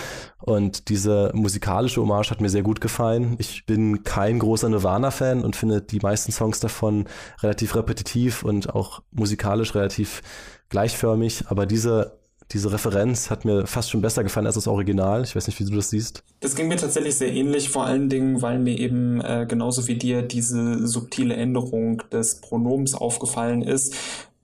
und diese musikalische Hommage hat mir sehr gut gefallen. Ich bin kein großer Nirvana-Fan und finde die meisten Songs davon relativ repetitiv und auch musikalisch relativ gleichförmig, aber diese diese Referenz hat mir fast schon besser gefallen als das Original. Ich weiß nicht, wie du das siehst. Das ging mir tatsächlich sehr ähnlich, vor allen Dingen, weil mir eben äh, genauso wie dir diese subtile Änderung des Pronoms aufgefallen ist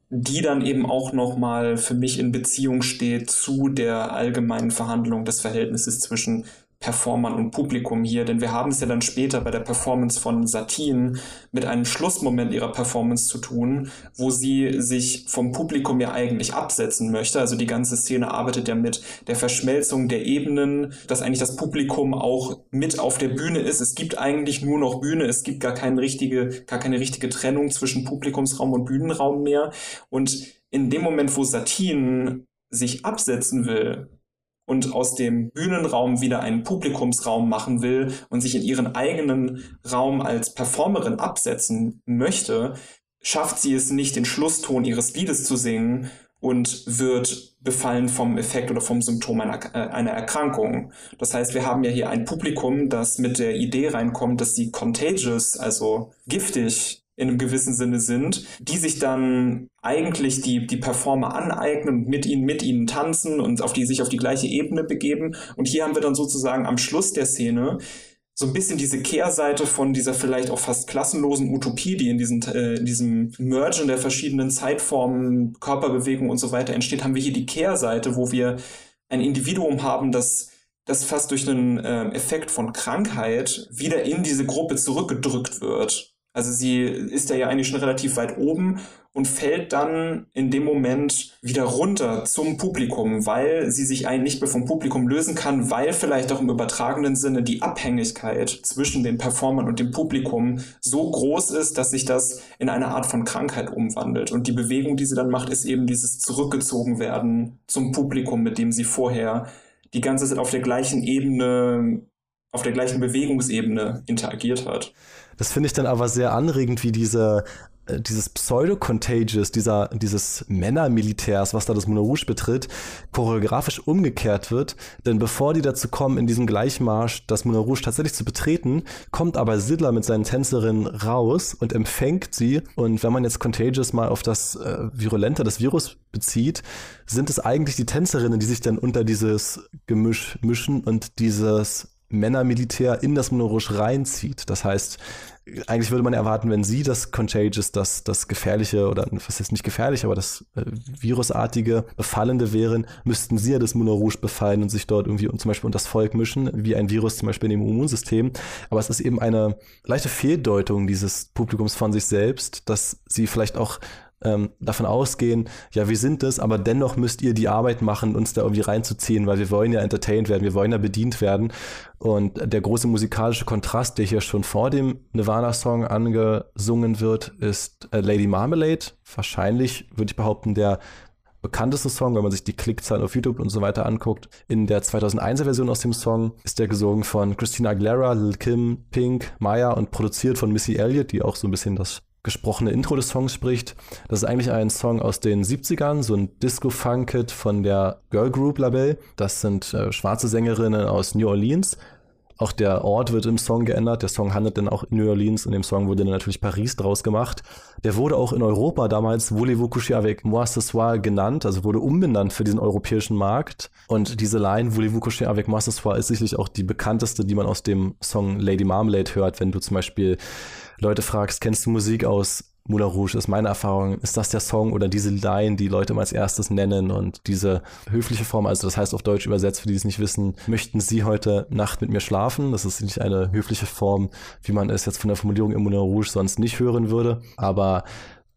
die dann eben auch nochmal für mich in Beziehung steht zu der allgemeinen Verhandlung des Verhältnisses zwischen Performern und Publikum hier, denn wir haben es ja dann später bei der Performance von Satine mit einem Schlussmoment ihrer Performance zu tun, wo sie sich vom Publikum ja eigentlich absetzen möchte. Also die ganze Szene arbeitet ja mit der Verschmelzung der Ebenen, dass eigentlich das Publikum auch mit auf der Bühne ist. Es gibt eigentlich nur noch Bühne, es gibt gar keine richtige, gar keine richtige Trennung zwischen Publikumsraum und Bühnenraum mehr. Und in dem Moment, wo Satine sich absetzen will, und aus dem Bühnenraum wieder einen Publikumsraum machen will und sich in ihren eigenen Raum als Performerin absetzen möchte, schafft sie es nicht, den Schlusston ihres Liedes zu singen und wird befallen vom Effekt oder vom Symptom einer, äh, einer Erkrankung. Das heißt, wir haben ja hier ein Publikum, das mit der Idee reinkommt, dass sie contagious, also giftig in einem gewissen Sinne sind, die sich dann eigentlich die, die Performer aneignen und mit ihnen, mit ihnen tanzen und auf die sich auf die gleiche Ebene begeben. Und hier haben wir dann sozusagen am Schluss der Szene so ein bisschen diese Kehrseite von dieser vielleicht auch fast klassenlosen Utopie, die in, diesen, äh, in diesem Mergen der verschiedenen Zeitformen, Körperbewegung und so weiter entsteht, haben wir hier die Kehrseite, wo wir ein Individuum haben, das das fast durch einen äh, Effekt von Krankheit wieder in diese Gruppe zurückgedrückt wird. Also sie ist ja eigentlich schon relativ weit oben und fällt dann in dem Moment wieder runter zum Publikum, weil sie sich eigentlich nicht mehr vom Publikum lösen kann, weil vielleicht auch im übertragenen Sinne die Abhängigkeit zwischen den Performern und dem Publikum so groß ist, dass sich das in eine Art von Krankheit umwandelt. Und die Bewegung, die sie dann macht, ist eben dieses zurückgezogen werden zum Publikum, mit dem sie vorher die ganze Zeit auf der gleichen Ebene auf der gleichen Bewegungsebene interagiert hat. Das finde ich dann aber sehr anregend, wie diese äh, dieses Pseudo-Contagious, dieser, dieses Männermilitärs, was da das Moulin Rouge betritt, choreografisch umgekehrt wird. Denn bevor die dazu kommen, in diesem Gleichmarsch das Moulin Rouge tatsächlich zu betreten, kommt aber Sidler mit seinen Tänzerinnen raus und empfängt sie. Und wenn man jetzt Contagious mal auf das äh, Virulente des Virus bezieht, sind es eigentlich die Tänzerinnen, die sich dann unter dieses Gemisch mischen und dieses Männermilitär in das Moulin reinzieht. Das heißt, eigentlich würde man erwarten, wenn sie das Contagious, das, das gefährliche oder was ist nicht gefährlich, aber das äh, virusartige, befallende wären, müssten sie ja das Moulin befallen und sich dort irgendwie zum Beispiel unter das Volk mischen, wie ein Virus zum Beispiel in dem Immunsystem. Aber es ist eben eine leichte Fehldeutung dieses Publikums von sich selbst, dass sie vielleicht auch ähm, davon ausgehen, ja, wir sind es, aber dennoch müsst ihr die Arbeit machen, uns da irgendwie reinzuziehen, weil wir wollen ja entertained werden, wir wollen ja bedient werden. Und der große musikalische Kontrast, der hier schon vor dem Nirvana-Song angesungen wird, ist äh, Lady Marmalade. Wahrscheinlich würde ich behaupten, der bekannteste Song, wenn man sich die Klickzahlen auf YouTube und so weiter anguckt. In der 2001er Version aus dem Song ist der gesungen von Christina Aguilera, Lil Kim, Pink, Maya und produziert von Missy Elliott, die auch so ein bisschen das gesprochene Intro des Songs spricht. Das ist eigentlich ein Song aus den 70ern, so ein Disco-Funk-Hit von der Girl Group Label. Das sind äh, schwarze Sängerinnen aus New Orleans. Auch der Ort wird im Song geändert. Der Song handelt dann auch in New Orleans und im Song wurde dann natürlich Paris draus gemacht. Der wurde auch in Europa damals Voulez-vous coucher avec moi ce soir genannt, also wurde umbenannt für diesen europäischen Markt. Und diese Line Voulez-vous coucher avec moi ce soir ist sicherlich auch die bekannteste, die man aus dem Song Lady Marmalade hört, wenn du zum Beispiel Leute fragst, kennst du Musik aus Moulin Rouge, ist meine Erfahrung, ist das der Song oder diese Line, die Leute immer als erstes nennen und diese höfliche Form, also das heißt auf Deutsch übersetzt, für die es nicht wissen, möchten Sie heute Nacht mit mir schlafen? Das ist nicht eine höfliche Form, wie man es jetzt von der Formulierung im Moulin Rouge sonst nicht hören würde, aber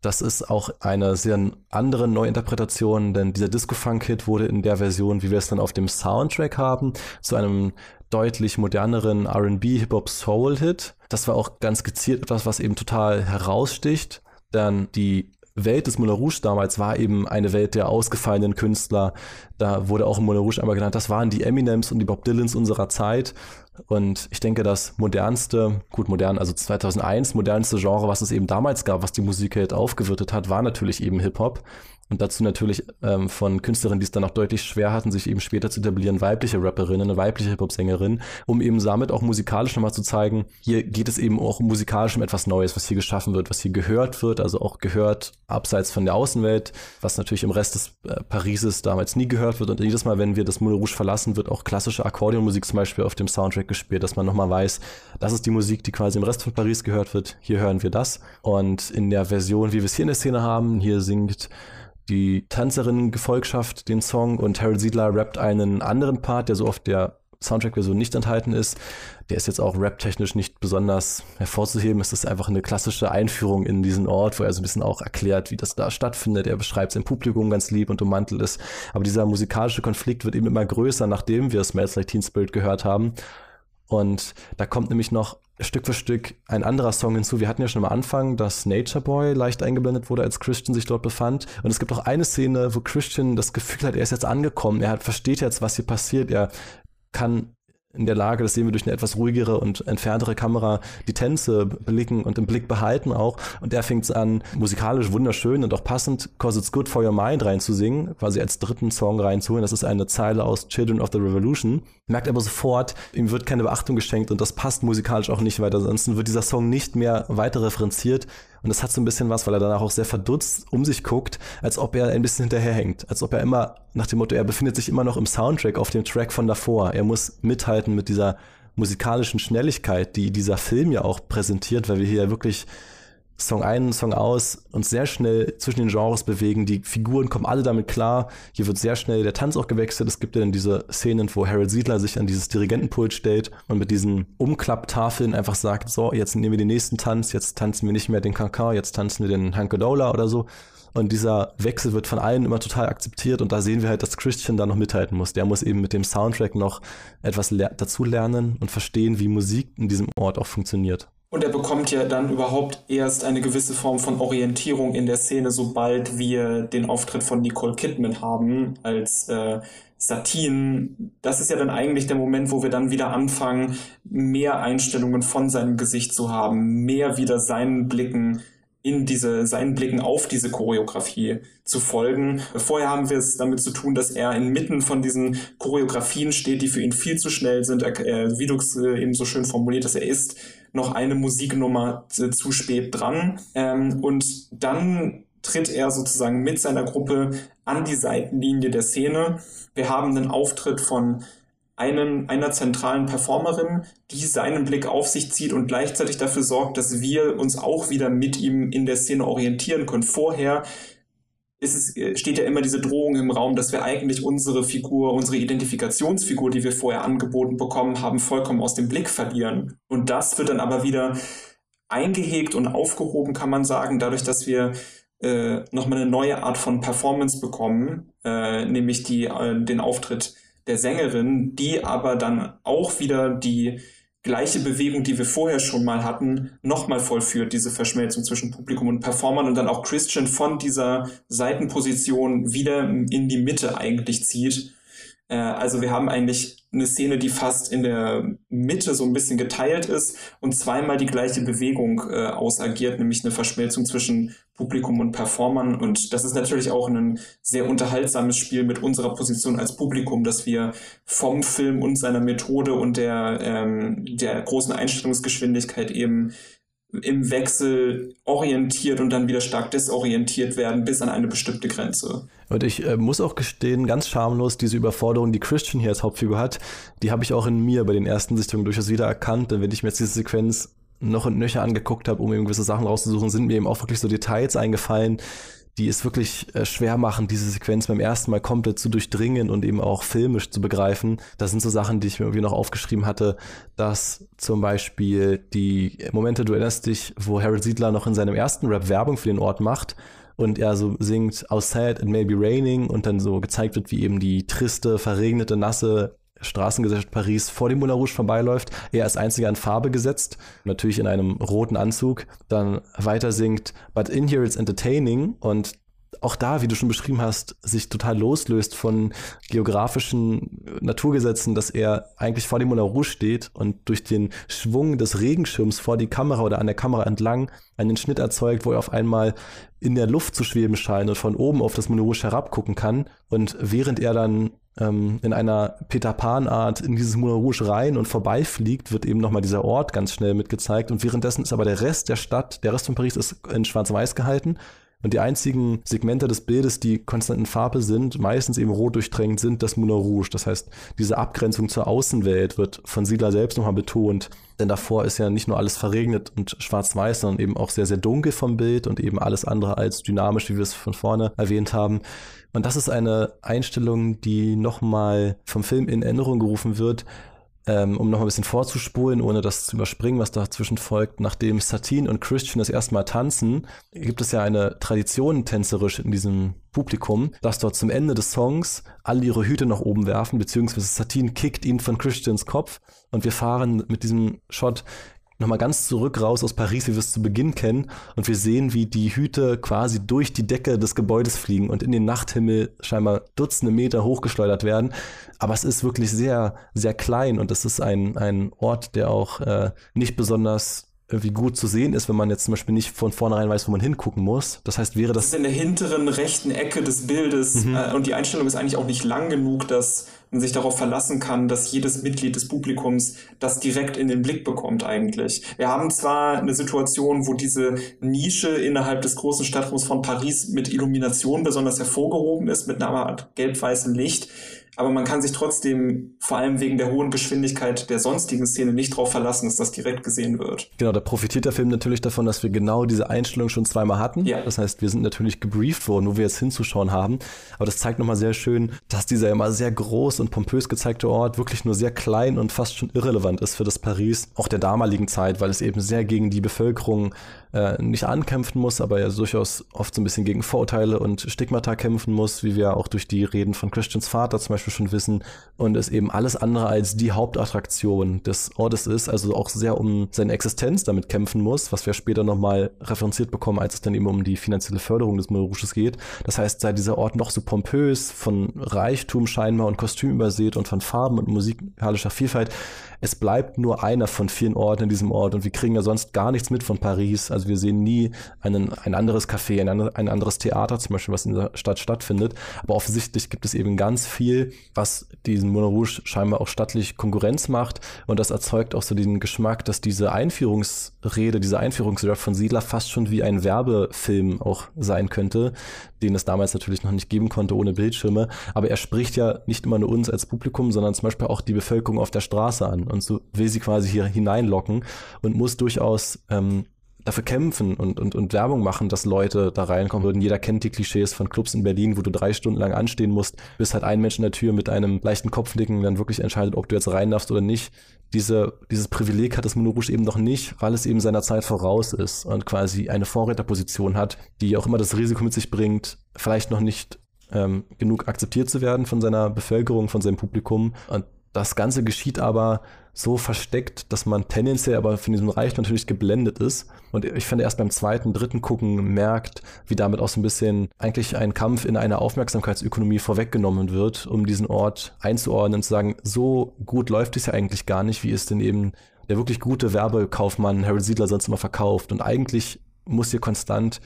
das ist auch eine sehr andere Neuinterpretation, denn dieser Disco-Funk-Hit wurde in der Version, wie wir es dann auf dem Soundtrack haben, zu einem deutlich moderneren R&B, Hip-Hop, Soul-Hit. Das war auch ganz gezielt etwas, was eben total heraussticht, denn die Welt des Moulin Rouge damals war eben eine Welt der ausgefallenen Künstler. Da wurde auch Moulin Rouge einmal genannt, das waren die Eminems und die Bob Dylans unserer Zeit. Und ich denke, das modernste, gut modern, also 2001, modernste Genre, was es eben damals gab, was die Musikwelt aufgewirtet hat, war natürlich eben Hip-Hop. Und dazu natürlich ähm, von Künstlerinnen, die es dann auch deutlich schwer hatten, sich eben später zu etablieren, weibliche Rapperinnen, weibliche Hip-Hop-Sängerinnen, um eben damit auch musikalisch nochmal zu zeigen, hier geht es eben auch musikalisch um etwas Neues, was hier geschaffen wird, was hier gehört wird, also auch gehört abseits von der Außenwelt, was natürlich im Rest des äh, Parises damals nie gehört wird. Und jedes Mal, wenn wir das Moulin Rouge verlassen, wird auch klassische Akkordeonmusik zum Beispiel auf dem Soundtrack gespielt, dass man nochmal weiß, das ist die Musik, die quasi im Rest von Paris gehört wird. Hier hören wir das. Und in der Version, wie wir es hier in der Szene haben, hier singt die Tänzerinnen-Gefolgschaft den Song und Harold Siedler rappt einen anderen Part, der so auf der Soundtrack-Version nicht enthalten ist. Der ist jetzt auch rap-technisch nicht besonders hervorzuheben. Es ist einfach eine klassische Einführung in diesen Ort, wo er so ein bisschen auch erklärt, wie das da stattfindet. Er beschreibt sein Publikum ganz lieb und ummantelt ist. Aber dieser musikalische Konflikt wird eben immer größer, nachdem wir Smells Like Teen Spirit gehört haben. Und da kommt nämlich noch Stück für Stück ein anderer Song hinzu. Wir hatten ja schon am Anfang, dass Nature Boy leicht eingeblendet wurde, als Christian sich dort befand. Und es gibt auch eine Szene, wo Christian das Gefühl hat, er ist jetzt angekommen. Er hat, versteht jetzt, was hier passiert. Er kann in der Lage, das sehen wir durch eine etwas ruhigere und entferntere Kamera, die Tänze blicken und im Blick behalten auch. Und er fängt an, musikalisch wunderschön und auch passend Cause It's Good for Your Mind reinzusingen, quasi als dritten Song reinzuholen. Das ist eine Zeile aus Children of the Revolution. Merkt aber sofort, ihm wird keine Beachtung geschenkt und das passt musikalisch auch nicht weiter. Ansonsten wird dieser Song nicht mehr weiter referenziert. Und es hat so ein bisschen was, weil er danach auch sehr verdutzt um sich guckt, als ob er ein bisschen hinterherhängt. Als ob er immer nach dem Motto, er befindet sich immer noch im Soundtrack auf dem Track von davor. Er muss mithalten mit dieser musikalischen Schnelligkeit, die dieser Film ja auch präsentiert, weil wir hier wirklich Song ein, Song aus uns sehr schnell zwischen den Genres bewegen. Die Figuren kommen alle damit klar. Hier wird sehr schnell der Tanz auch gewechselt. Es gibt ja dann diese Szenen, wo Harold Siedler sich an dieses Dirigentenpult stellt und mit diesen Umklapptafeln einfach sagt, so, jetzt nehmen wir den nächsten Tanz, jetzt tanzen wir nicht mehr den Kakao, jetzt tanzen wir den Hankadola oder so. Und dieser Wechsel wird von allen immer total akzeptiert und da sehen wir halt, dass Christian da noch mithalten muss. Der muss eben mit dem Soundtrack noch etwas dazu lernen und verstehen, wie Musik in diesem Ort auch funktioniert. Und er bekommt ja dann überhaupt erst eine gewisse Form von Orientierung in der Szene, sobald wir den Auftritt von Nicole Kidman haben als äh, Satine. Das ist ja dann eigentlich der Moment, wo wir dann wieder anfangen, mehr Einstellungen von seinem Gesicht zu haben, mehr wieder seinen Blicken in diese, seinen Blicken auf diese Choreografie zu folgen. Vorher haben wir es damit zu tun, dass er inmitten von diesen Choreografien steht, die für ihn viel zu schnell sind. Er, wie du es äh, eben so schön formuliert hast, er ist noch eine Musiknummer zu spät dran. Ähm, und dann tritt er sozusagen mit seiner Gruppe an die Seitenlinie der Szene. Wir haben einen Auftritt von einen, einer zentralen Performerin, die seinen Blick auf sich zieht und gleichzeitig dafür sorgt, dass wir uns auch wieder mit ihm in der Szene orientieren können. Vorher es, steht ja immer diese Drohung im Raum, dass wir eigentlich unsere Figur, unsere Identifikationsfigur, die wir vorher angeboten bekommen haben, vollkommen aus dem Blick verlieren. Und das wird dann aber wieder eingehegt und aufgehoben, kann man sagen, dadurch, dass wir äh, nochmal eine neue Art von Performance bekommen, äh, nämlich die, äh, den Auftritt der Sängerin, die aber dann auch wieder die gleiche Bewegung, die wir vorher schon mal hatten, nochmal vollführt, diese Verschmelzung zwischen Publikum und Performern und dann auch Christian von dieser Seitenposition wieder in die Mitte eigentlich zieht. Äh, also wir haben eigentlich eine Szene, die fast in der Mitte so ein bisschen geteilt ist und zweimal die gleiche Bewegung äh, ausagiert, nämlich eine Verschmelzung zwischen Publikum und Performern. Und das ist natürlich auch ein sehr unterhaltsames Spiel mit unserer Position als Publikum, dass wir vom Film und seiner Methode und der, ähm, der großen Einstellungsgeschwindigkeit eben im Wechsel orientiert und dann wieder stark desorientiert werden bis an eine bestimmte Grenze. Und ich äh, muss auch gestehen, ganz schamlos, diese Überforderung, die Christian hier als Hauptfigur hat, die habe ich auch in mir bei den ersten Sichtungen durchaus wieder erkannt. Denn wenn ich mir jetzt diese Sequenz noch und nöcher angeguckt habe, um eben gewisse Sachen rauszusuchen, sind mir eben auch wirklich so Details eingefallen, die es wirklich äh, schwer machen, diese Sequenz beim ersten Mal komplett zu durchdringen und eben auch filmisch zu begreifen. Das sind so Sachen, die ich mir irgendwie noch aufgeschrieben hatte, dass zum Beispiel die Momente, du erinnerst dich, wo Harold Siedler noch in seinem ersten Rap Werbung für den Ort macht und er so singt Outside it may be raining und dann so gezeigt wird, wie eben die triste, verregnete, nasse Straßengesellschaft Paris vor dem Moulin Rouge vorbeiläuft. Er ist einziger in Farbe gesetzt, natürlich in einem roten Anzug. Dann weiter singt But in here it's entertaining und auch da, wie du schon beschrieben hast, sich total loslöst von geografischen Naturgesetzen, dass er eigentlich vor dem Moulin Rouge steht und durch den Schwung des Regenschirms vor die Kamera oder an der Kamera entlang einen Schnitt erzeugt, wo er auf einmal in der Luft zu schweben scheint und von oben auf das Moulin Rouge herabgucken kann. Und während er dann ähm, in einer Peter Pan-Art in dieses Moulin Rouge rein und vorbeifliegt, wird eben nochmal dieser Ort ganz schnell mitgezeigt. Und währenddessen ist aber der Rest der Stadt, der Rest von Paris ist in schwarz-weiß gehalten. Und die einzigen Segmente des Bildes, die konstant in Farbe sind, meistens eben rot durchdrängt, sind das Moulin Rouge. Das heißt, diese Abgrenzung zur Außenwelt wird von Siedler selbst nochmal betont. Denn davor ist ja nicht nur alles verregnet und schwarz-weiß, sondern eben auch sehr, sehr dunkel vom Bild und eben alles andere als dynamisch, wie wir es von vorne erwähnt haben. Und das ist eine Einstellung, die nochmal vom Film in Erinnerung gerufen wird, ähm, um noch ein bisschen vorzuspulen, ohne das zu überspringen, was dazwischen folgt. Nachdem Satine und Christian das erste Mal tanzen, gibt es ja eine Tradition tänzerisch in diesem Publikum, dass dort zum Ende des Songs alle ihre Hüte nach oben werfen, beziehungsweise Satine kickt ihn von Christians Kopf und wir fahren mit diesem Shot nochmal ganz zurück raus aus Paris, wie wir es zu Beginn kennen. Und wir sehen, wie die Hüte quasi durch die Decke des Gebäudes fliegen und in den Nachthimmel scheinbar Dutzende Meter hochgeschleudert werden. Aber es ist wirklich sehr, sehr klein und es ist ein, ein Ort, der auch äh, nicht besonders irgendwie gut zu sehen ist, wenn man jetzt zum Beispiel nicht von vornherein weiß, wo man hingucken muss. Das heißt, wäre das. Das ist in der hinteren rechten Ecke des Bildes mhm. äh, und die Einstellung ist eigentlich auch nicht lang genug, dass man sich darauf verlassen kann, dass jedes Mitglied des Publikums das direkt in den Blick bekommt eigentlich. Wir haben zwar eine Situation, wo diese Nische innerhalb des großen Stadtraums von Paris mit Illumination besonders hervorgehoben ist, mit einer Art gelb-weißem Licht, aber man kann sich trotzdem vor allem wegen der hohen Geschwindigkeit der sonstigen Szene nicht darauf verlassen, dass das direkt gesehen wird. Genau, da profitiert der Film natürlich davon, dass wir genau diese Einstellung schon zweimal hatten. Ja. Das heißt, wir sind natürlich gebrieft worden, wo wir jetzt hinzuschauen haben. Aber das zeigt nochmal sehr schön, dass dieser immer sehr groß und pompös gezeigte Ort wirklich nur sehr klein und fast schon irrelevant ist für das Paris, auch der damaligen Zeit, weil es eben sehr gegen die Bevölkerung äh, nicht ankämpfen muss, aber ja durchaus oft so ein bisschen gegen Vorurteile und Stigmata kämpfen muss, wie wir auch durch die Reden von Christians Vater zum Beispiel schon wissen. Und es eben alles andere als die Hauptattraktion des Ortes ist, also auch sehr um seine Existenz damit kämpfen muss, was wir später nochmal referenziert bekommen, als es dann eben um die finanzielle Förderung des Moulin geht. Das heißt, sei dieser Ort noch so pompös, von Reichtum scheinbar und Kostüm übersät und von Farben und musikalischer Vielfalt, es bleibt nur einer von vielen Orten in diesem Ort und wir kriegen ja sonst gar nichts mit von Paris. Also wir sehen nie einen, ein anderes Café, ein, ein anderes Theater zum Beispiel, was in der Stadt stattfindet. Aber offensichtlich gibt es eben ganz viel, was diesen Moulin Rouge scheinbar auch stattlich Konkurrenz macht und das erzeugt auch so den Geschmack, dass diese Einführungsrede, diese Einführungsrede von Siedler fast schon wie ein Werbefilm auch sein könnte, den es damals natürlich noch nicht geben konnte ohne Bildschirme. Aber er spricht ja nicht immer nur uns als Publikum, sondern zum Beispiel auch die Bevölkerung auf der Straße an. Und so will sie quasi hier hineinlocken und muss durchaus ähm, dafür kämpfen und, und, und Werbung machen, dass Leute da reinkommen würden. Jeder kennt die Klischees von Clubs in Berlin, wo du drei Stunden lang anstehen musst, bis halt ein Mensch in der Tür mit einem leichten Kopfnicken dann wirklich entscheidet, ob du jetzt rein darfst oder nicht. Diese, dieses Privileg hat das Moulin eben noch nicht, weil es eben seiner Zeit voraus ist und quasi eine Vorräterposition hat, die auch immer das Risiko mit sich bringt, vielleicht noch nicht ähm, genug akzeptiert zu werden von seiner Bevölkerung, von seinem Publikum. Und das Ganze geschieht aber so versteckt, dass man tendenziell aber von diesem Reich natürlich geblendet ist. Und ich finde, erst beim zweiten, dritten Gucken merkt, wie damit auch so ein bisschen eigentlich ein Kampf in einer Aufmerksamkeitsökonomie vorweggenommen wird, um diesen Ort einzuordnen und zu sagen, so gut läuft es ja eigentlich gar nicht, wie es denn eben der wirklich gute Werbekaufmann Harold Siedler sonst immer verkauft. Und eigentlich muss hier konstant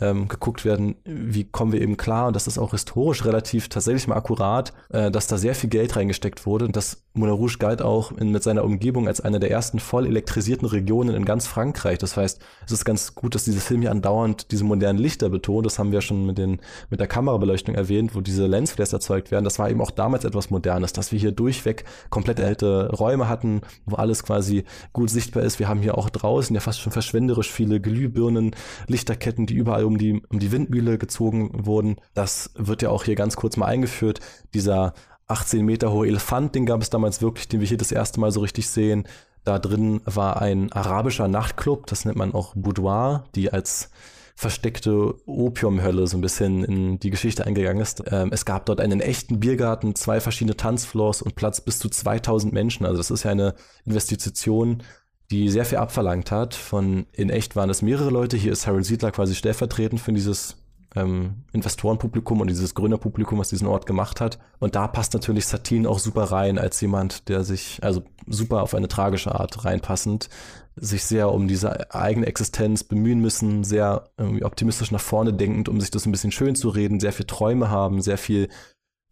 ähm, geguckt werden, wie kommen wir eben klar, und das ist auch historisch relativ tatsächlich mal akkurat, äh, dass da sehr viel Geld reingesteckt wurde und das Moulin Rouge galt auch in, mit seiner Umgebung als eine der ersten voll elektrisierten Regionen in ganz Frankreich. Das heißt, es ist ganz gut, dass dieser Film hier andauernd diese modernen Lichter betont. Das haben wir schon mit, den, mit der Kamerabeleuchtung erwähnt, wo diese Lensflares erzeugt werden. Das war eben auch damals etwas Modernes, dass wir hier durchweg komplett erhellte Räume hatten, wo alles quasi gut sichtbar ist. Wir haben hier auch draußen ja fast schon verschwenderisch viele Glühbirnen, Lichterketten, die überall um die, um die Windmühle gezogen wurden. Das wird ja auch hier ganz kurz mal eingeführt. Dieser 18 Meter hohe Elefant, den gab es damals wirklich, den wir hier das erste Mal so richtig sehen. Da drin war ein arabischer Nachtclub, das nennt man auch Boudoir, die als versteckte Opiumhölle so ein bisschen in die Geschichte eingegangen ist. Ähm, es gab dort einen echten Biergarten, zwei verschiedene Tanzfloors und Platz bis zu 2000 Menschen. Also das ist ja eine Investition, die sehr viel abverlangt hat. Von in echt waren es mehrere Leute. Hier ist Harold Siedler quasi stellvertretend für dieses ähm, Investorenpublikum und dieses Gründerpublikum, was diesen Ort gemacht hat. Und da passt natürlich Satin auch super rein als jemand, der sich, also super auf eine tragische Art reinpassend, sich sehr um diese eigene Existenz bemühen müssen, sehr irgendwie optimistisch nach vorne denkend, um sich das ein bisschen schön zu reden, sehr viel Träume haben, sehr viel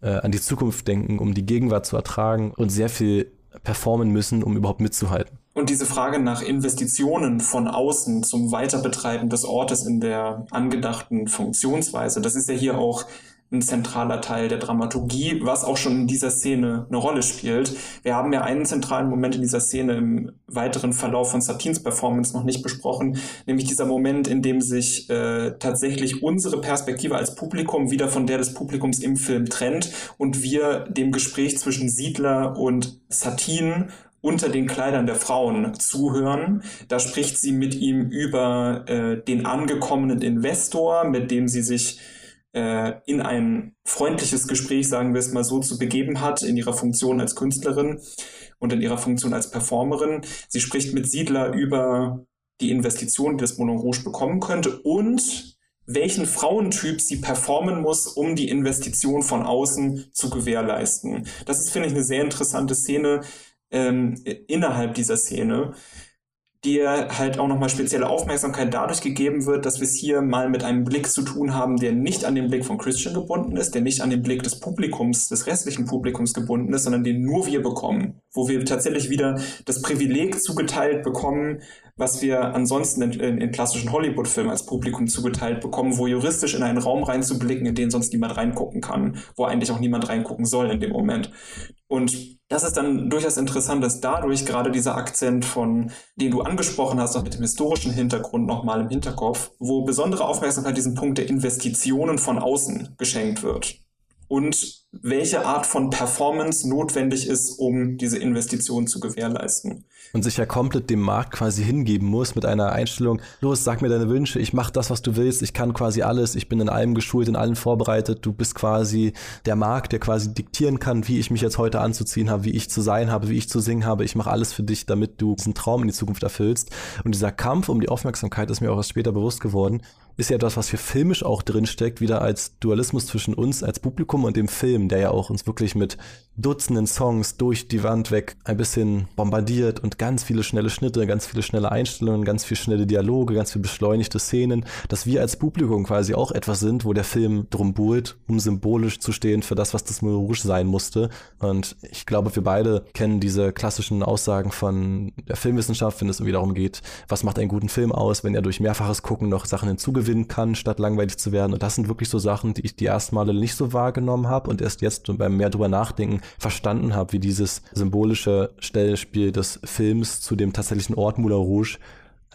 äh, an die Zukunft denken, um die Gegenwart zu ertragen und sehr viel performen müssen, um überhaupt mitzuhalten. Und diese Frage nach Investitionen von außen zum Weiterbetreiben des Ortes in der angedachten Funktionsweise, das ist ja hier auch ein zentraler Teil der Dramaturgie, was auch schon in dieser Szene eine Rolle spielt. Wir haben ja einen zentralen Moment in dieser Szene im weiteren Verlauf von Satins Performance noch nicht besprochen, nämlich dieser Moment, in dem sich äh, tatsächlich unsere Perspektive als Publikum wieder von der des Publikums im Film trennt und wir dem Gespräch zwischen Siedler und Satin unter den Kleidern der Frauen zuhören. Da spricht sie mit ihm über äh, den angekommenen Investor, mit dem sie sich äh, in ein freundliches Gespräch, sagen wir es mal so, zu begeben hat, in ihrer Funktion als Künstlerin und in ihrer Funktion als Performerin. Sie spricht mit Siedler über die Investition, die das Moulin Rouge bekommen könnte und welchen Frauentyp sie performen muss, um die Investition von außen zu gewährleisten. Das ist, finde ich, eine sehr interessante Szene, ähm, innerhalb dieser Szene, dir halt auch nochmal spezielle Aufmerksamkeit dadurch gegeben wird, dass wir es hier mal mit einem Blick zu tun haben, der nicht an den Blick von Christian gebunden ist, der nicht an den Blick des Publikums, des restlichen Publikums gebunden ist, sondern den nur wir bekommen, wo wir tatsächlich wieder das Privileg zugeteilt bekommen, was wir ansonsten in, in, in klassischen Hollywood-Filmen als Publikum zugeteilt bekommen, wo juristisch in einen Raum reinzublicken, in den sonst niemand reingucken kann, wo eigentlich auch niemand reingucken soll in dem Moment. Und das ist dann durchaus interessant, dass dadurch gerade dieser Akzent von, den du angesprochen hast, auch mit dem historischen Hintergrund nochmal im Hinterkopf, wo besondere Aufmerksamkeit diesem Punkt der Investitionen von außen geschenkt wird. Und welche Art von Performance notwendig ist, um diese Investition zu gewährleisten. Und sich ja komplett dem Markt quasi hingeben muss mit einer Einstellung, los, sag mir deine Wünsche, ich mach das, was du willst, ich kann quasi alles, ich bin in allem geschult, in allem vorbereitet, du bist quasi der Markt, der quasi diktieren kann, wie ich mich jetzt heute anzuziehen habe, wie ich zu sein habe, wie ich zu singen habe, ich mache alles für dich, damit du diesen Traum in die Zukunft erfüllst. Und dieser Kampf um die Aufmerksamkeit ist mir auch erst später bewusst geworden, ist ja etwas, was hier filmisch auch drinsteckt, wieder als Dualismus zwischen uns als Publikum und dem Film, der ja auch uns wirklich mit Dutzenden Songs durch die Wand weg ein bisschen bombardiert und ganz viele schnelle Schnitte, ganz viele schnelle Einstellungen, ganz viele schnelle Dialoge, ganz viele beschleunigte Szenen, dass wir als Publikum quasi auch etwas sind, wo der Film drum buhlt, um symbolisch zu stehen für das, was das Moulin Rouge sein musste. Und ich glaube, wir beide kennen diese klassischen Aussagen von der Filmwissenschaft, wenn es irgendwie darum geht, was macht einen guten Film aus, wenn er durch mehrfaches Gucken noch Sachen hinzugewinnen kann, statt langweilig zu werden. Und das sind wirklich so Sachen, die ich die ersten Male nicht so wahrgenommen habe und erst jetzt beim mehr drüber nachdenken verstanden habe, wie dieses symbolische Stellspiel des Films zu dem tatsächlichen Ort Moulin Rouge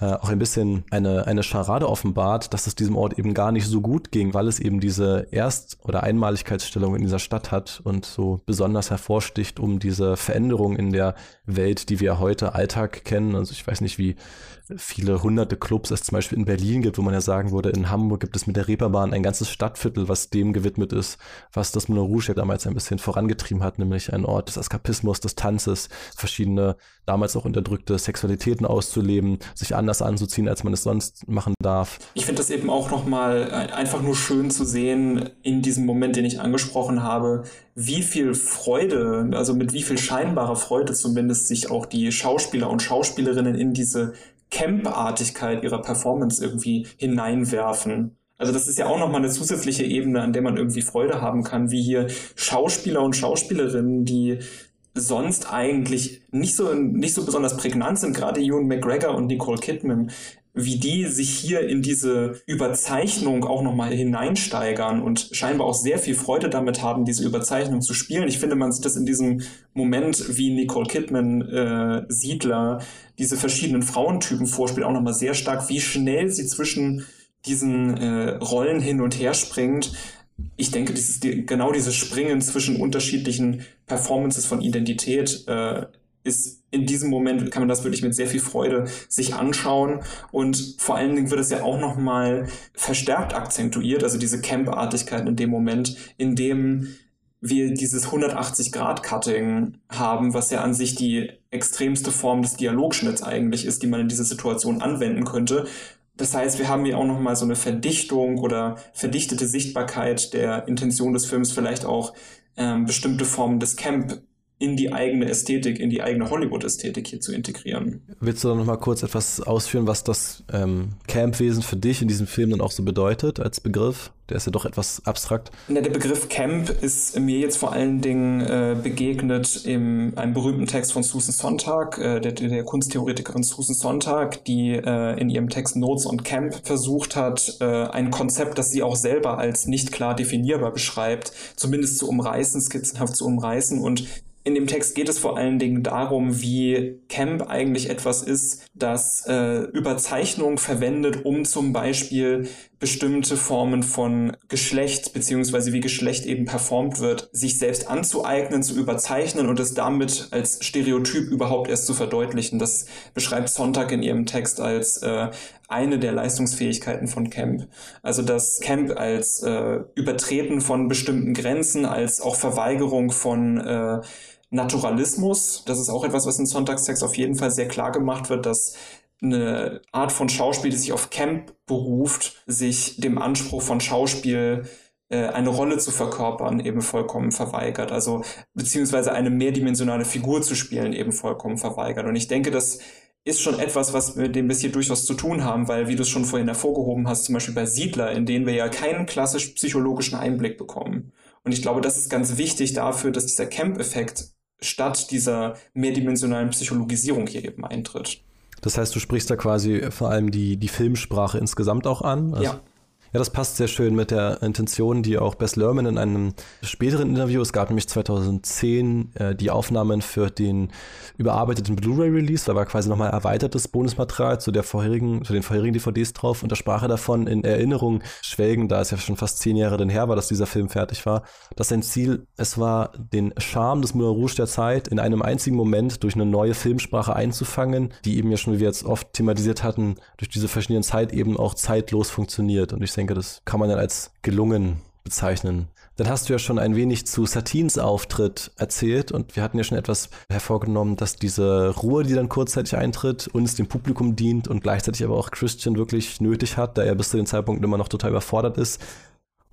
äh, auch ein bisschen eine, eine Scharade offenbart, dass es diesem Ort eben gar nicht so gut ging, weil es eben diese Erst- oder Einmaligkeitsstellung in dieser Stadt hat und so besonders hervorsticht, um diese Veränderung in der Welt, die wir heute Alltag kennen. Also ich weiß nicht, wie viele hunderte Clubs es zum Beispiel in Berlin gibt, wo man ja sagen würde, in Hamburg gibt es mit der Reeperbahn ein ganzes Stadtviertel, was dem gewidmet ist, was das Moulin Rouge ja damals ein bisschen vorangetrieben hat, nämlich ein Ort des Eskapismus, des Tanzes, verschiedene damals auch unterdrückte Sexualitäten auszuleben, sich anders anzuziehen, als man es sonst machen darf. Ich finde das eben auch nochmal einfach nur schön zu sehen in diesem Moment, den ich angesprochen habe, wie viel Freude, also mit wie viel scheinbarer Freude zumindest sich auch die Schauspieler und Schauspielerinnen in diese Camp-Artigkeit ihrer Performance irgendwie hineinwerfen. Also das ist ja auch nochmal eine zusätzliche Ebene, an der man irgendwie Freude haben kann, wie hier Schauspieler und Schauspielerinnen, die sonst eigentlich nicht so, nicht so besonders prägnant sind, gerade Ewan McGregor und Nicole Kidman, wie die sich hier in diese Überzeichnung auch nochmal hineinsteigern und scheinbar auch sehr viel Freude damit haben, diese Überzeichnung zu spielen. Ich finde, man sieht das in diesem Moment, wie Nicole Kidman äh, Siedler diese verschiedenen Frauentypen vorspielt, auch nochmal sehr stark, wie schnell sie zwischen diesen äh, Rollen hin und her springt. Ich denke, dieses, die, genau dieses Springen zwischen unterschiedlichen Performances von Identität äh, ist in diesem Moment kann man das wirklich mit sehr viel Freude sich anschauen und vor allen Dingen wird es ja auch noch mal verstärkt akzentuiert, also diese Camp-Artigkeit in dem Moment, in dem wir dieses 180-Grad-Cutting haben, was ja an sich die extremste Form des Dialogschnitts eigentlich ist, die man in dieser Situation anwenden könnte. Das heißt, wir haben hier auch noch mal so eine Verdichtung oder verdichtete Sichtbarkeit der Intention des Films, vielleicht auch ähm, bestimmte Formen des Camp in die eigene Ästhetik, in die eigene Hollywood-Ästhetik hier zu integrieren. Willst du noch mal kurz etwas ausführen, was das ähm, Campwesen für dich in diesem Film dann auch so bedeutet als Begriff? Der ist ja doch etwas abstrakt. Ja, der Begriff Camp ist mir jetzt vor allen Dingen äh, begegnet in einem berühmten Text von Susan Sontag, äh, der, der, Kunsttheoretikerin Susan Sontag, die äh, in ihrem Text Notes on Camp versucht hat, äh, ein Konzept, das sie auch selber als nicht klar definierbar beschreibt, zumindest zu umreißen, skizzenhaft zu umreißen und in dem Text geht es vor allen Dingen darum, wie Camp eigentlich etwas ist, das äh, Überzeichnung verwendet, um zum Beispiel bestimmte Formen von Geschlecht beziehungsweise wie Geschlecht eben performt wird, sich selbst anzueignen, zu überzeichnen und es damit als Stereotyp überhaupt erst zu verdeutlichen. Das beschreibt Sonntag in ihrem Text als äh, eine der Leistungsfähigkeiten von Camp. Also das Camp als äh, Übertreten von bestimmten Grenzen, als auch Verweigerung von äh, Naturalismus. Das ist auch etwas, was in Sonntagstext auf jeden Fall sehr klar gemacht wird, dass eine Art von Schauspiel, die sich auf Camp beruft, sich dem Anspruch von Schauspiel äh, eine Rolle zu verkörpern eben vollkommen verweigert. Also beziehungsweise eine mehrdimensionale Figur zu spielen eben vollkommen verweigert. Und ich denke, das ist schon etwas, was mit dem wir hier durchaus zu tun haben, weil, wie du es schon vorhin hervorgehoben hast, zum Beispiel bei Siedler, in denen wir ja keinen klassisch psychologischen Einblick bekommen. Und ich glaube, das ist ganz wichtig dafür, dass dieser Camp-Effekt statt dieser mehrdimensionalen Psychologisierung hier eben eintritt. Das heißt, du sprichst da quasi vor allem die, die Filmsprache insgesamt auch an? Also, ja. Ja, das passt sehr schön mit der Intention, die auch Bess Lerman in einem späteren Interview, es gab nämlich 2010 äh, die Aufnahmen für den überarbeiteten Blu-ray-Release, da war quasi nochmal erweitertes Bonusmaterial zu der vorherigen, zu den vorherigen DVDs drauf und da sprach er davon in Erinnerung schwelgen, da es ja schon fast zehn Jahre denn her war, dass dieser Film fertig war, dass sein Ziel es war, den Charme des Moulin Rouge der Zeit in einem einzigen Moment durch eine neue Filmsprache einzufangen, die eben ja schon, wie wir jetzt oft thematisiert hatten, durch diese verschiedenen Zeit eben auch zeitlos funktioniert. Und ich denke, das kann man dann als gelungen bezeichnen. Dann hast du ja schon ein wenig zu Satins Auftritt erzählt und wir hatten ja schon etwas hervorgenommen, dass diese Ruhe, die dann kurzzeitig eintritt, uns dem Publikum dient und gleichzeitig aber auch Christian wirklich nötig hat, da er bis zu dem Zeitpunkt immer noch total überfordert ist.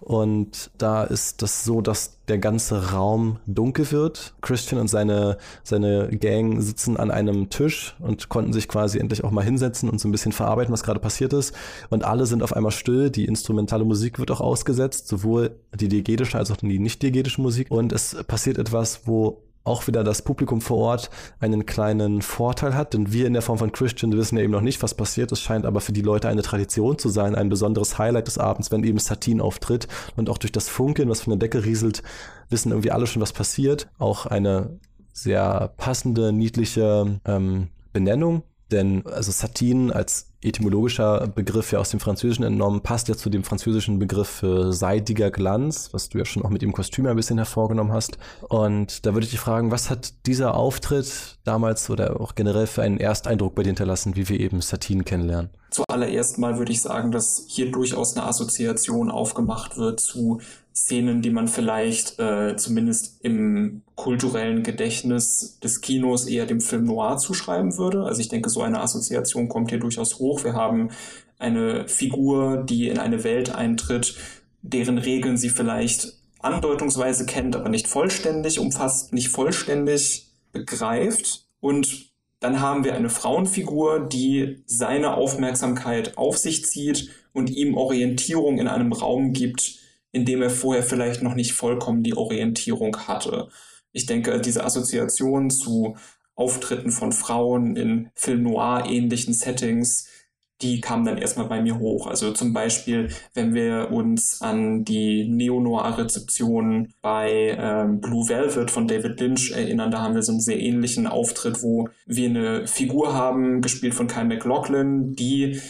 Und da ist das so, dass der ganze Raum dunkel wird. Christian und seine, seine Gang sitzen an einem Tisch und konnten sich quasi endlich auch mal hinsetzen und so ein bisschen verarbeiten, was gerade passiert ist. Und alle sind auf einmal still. Die instrumentale Musik wird auch ausgesetzt, sowohl die diegetische als auch die nicht diegetische Musik. Und es passiert etwas, wo auch wieder das Publikum vor Ort einen kleinen Vorteil hat, denn wir in der Form von Christian wissen ja eben noch nicht, was passiert. Es scheint aber für die Leute eine Tradition zu sein, ein besonderes Highlight des Abends, wenn eben Satin auftritt und auch durch das Funkeln, was von der Decke rieselt, wissen irgendwie alle schon, was passiert. Auch eine sehr passende, niedliche ähm, Benennung denn also Satin als etymologischer Begriff ja aus dem Französischen entnommen, passt ja zu dem französischen Begriff für seidiger Glanz, was du ja schon auch mit dem Kostüm ein bisschen hervorgenommen hast. Und da würde ich dich fragen, was hat dieser Auftritt damals oder auch generell für einen Ersteindruck bei dir hinterlassen, wie wir eben Satin kennenlernen? Zuallererst mal würde ich sagen, dass hier durchaus eine Assoziation aufgemacht wird zu Szenen, die man vielleicht äh, zumindest im kulturellen Gedächtnis des Kinos eher dem Film Noir zuschreiben würde. Also ich denke, so eine Assoziation kommt hier durchaus hoch. Wir haben eine Figur, die in eine Welt eintritt, deren Regeln sie vielleicht andeutungsweise kennt, aber nicht vollständig umfasst, nicht vollständig begreift. Und dann haben wir eine Frauenfigur, die seine Aufmerksamkeit auf sich zieht und ihm Orientierung in einem Raum gibt, in dem er vorher vielleicht noch nicht vollkommen die Orientierung hatte. Ich denke, diese Assoziation zu Auftritten von Frauen in Film Noir ähnlichen Settings, die kam dann erstmal bei mir hoch. Also zum Beispiel, wenn wir uns an die Neo-Noir-Rezeption bei ähm, Blue Velvet von David Lynch erinnern, da haben wir so einen sehr ähnlichen Auftritt, wo wir eine Figur haben, gespielt von Kyle MacLachlan, die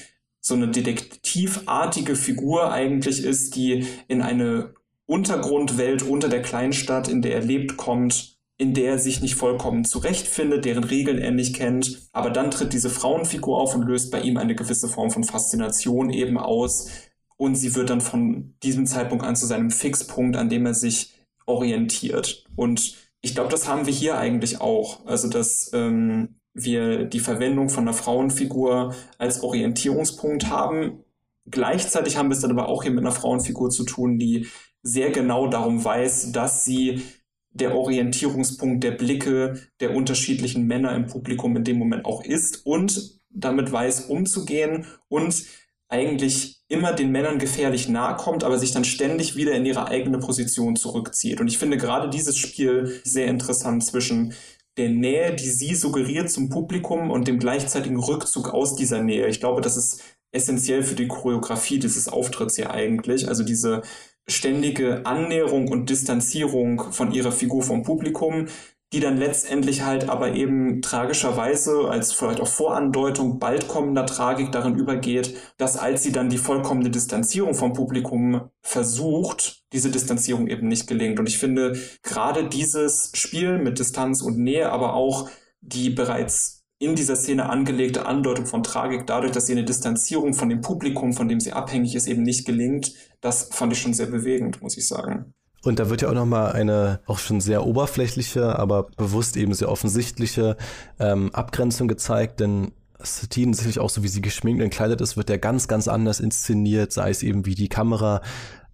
so eine detektivartige Figur eigentlich ist, die in eine Untergrundwelt unter der Kleinstadt, in der er lebt, kommt, in der er sich nicht vollkommen zurechtfindet, deren Regeln er nicht kennt. Aber dann tritt diese Frauenfigur auf und löst bei ihm eine gewisse Form von Faszination eben aus. Und sie wird dann von diesem Zeitpunkt an zu seinem Fixpunkt, an dem er sich orientiert. Und ich glaube, das haben wir hier eigentlich auch. Also, dass ähm, wir die Verwendung von einer Frauenfigur als Orientierungspunkt haben. Gleichzeitig haben wir es dann aber auch hier mit einer Frauenfigur zu tun, die sehr genau darum weiß, dass sie der Orientierungspunkt der Blicke der unterschiedlichen Männer im Publikum in dem Moment auch ist und damit weiß umzugehen und eigentlich immer den Männern gefährlich nahe kommt, aber sich dann ständig wieder in ihre eigene Position zurückzieht. Und ich finde gerade dieses Spiel sehr interessant zwischen der Nähe, die sie suggeriert zum Publikum und dem gleichzeitigen Rückzug aus dieser Nähe. Ich glaube, das ist essentiell für die Choreografie dieses Auftritts ja eigentlich. Also diese ständige Annäherung und Distanzierung von ihrer Figur vom Publikum, die dann letztendlich halt aber eben tragischerweise als vielleicht auch Vorandeutung bald kommender Tragik darin übergeht, dass als sie dann die vollkommene Distanzierung vom Publikum versucht, diese Distanzierung eben nicht gelingt. Und ich finde gerade dieses Spiel mit Distanz und Nähe, aber auch die bereits in dieser Szene angelegte Andeutung von Tragik, dadurch, dass sie eine Distanzierung von dem Publikum, von dem sie abhängig ist, eben nicht gelingt, das fand ich schon sehr bewegend, muss ich sagen. Und da wird ja auch nochmal eine auch schon sehr oberflächliche, aber bewusst eben sehr offensichtliche ähm, Abgrenzung gezeigt, denn Satine sicherlich auch so, wie sie geschminkt und entkleidet ist, wird ja ganz, ganz anders inszeniert, sei es eben wie die Kamera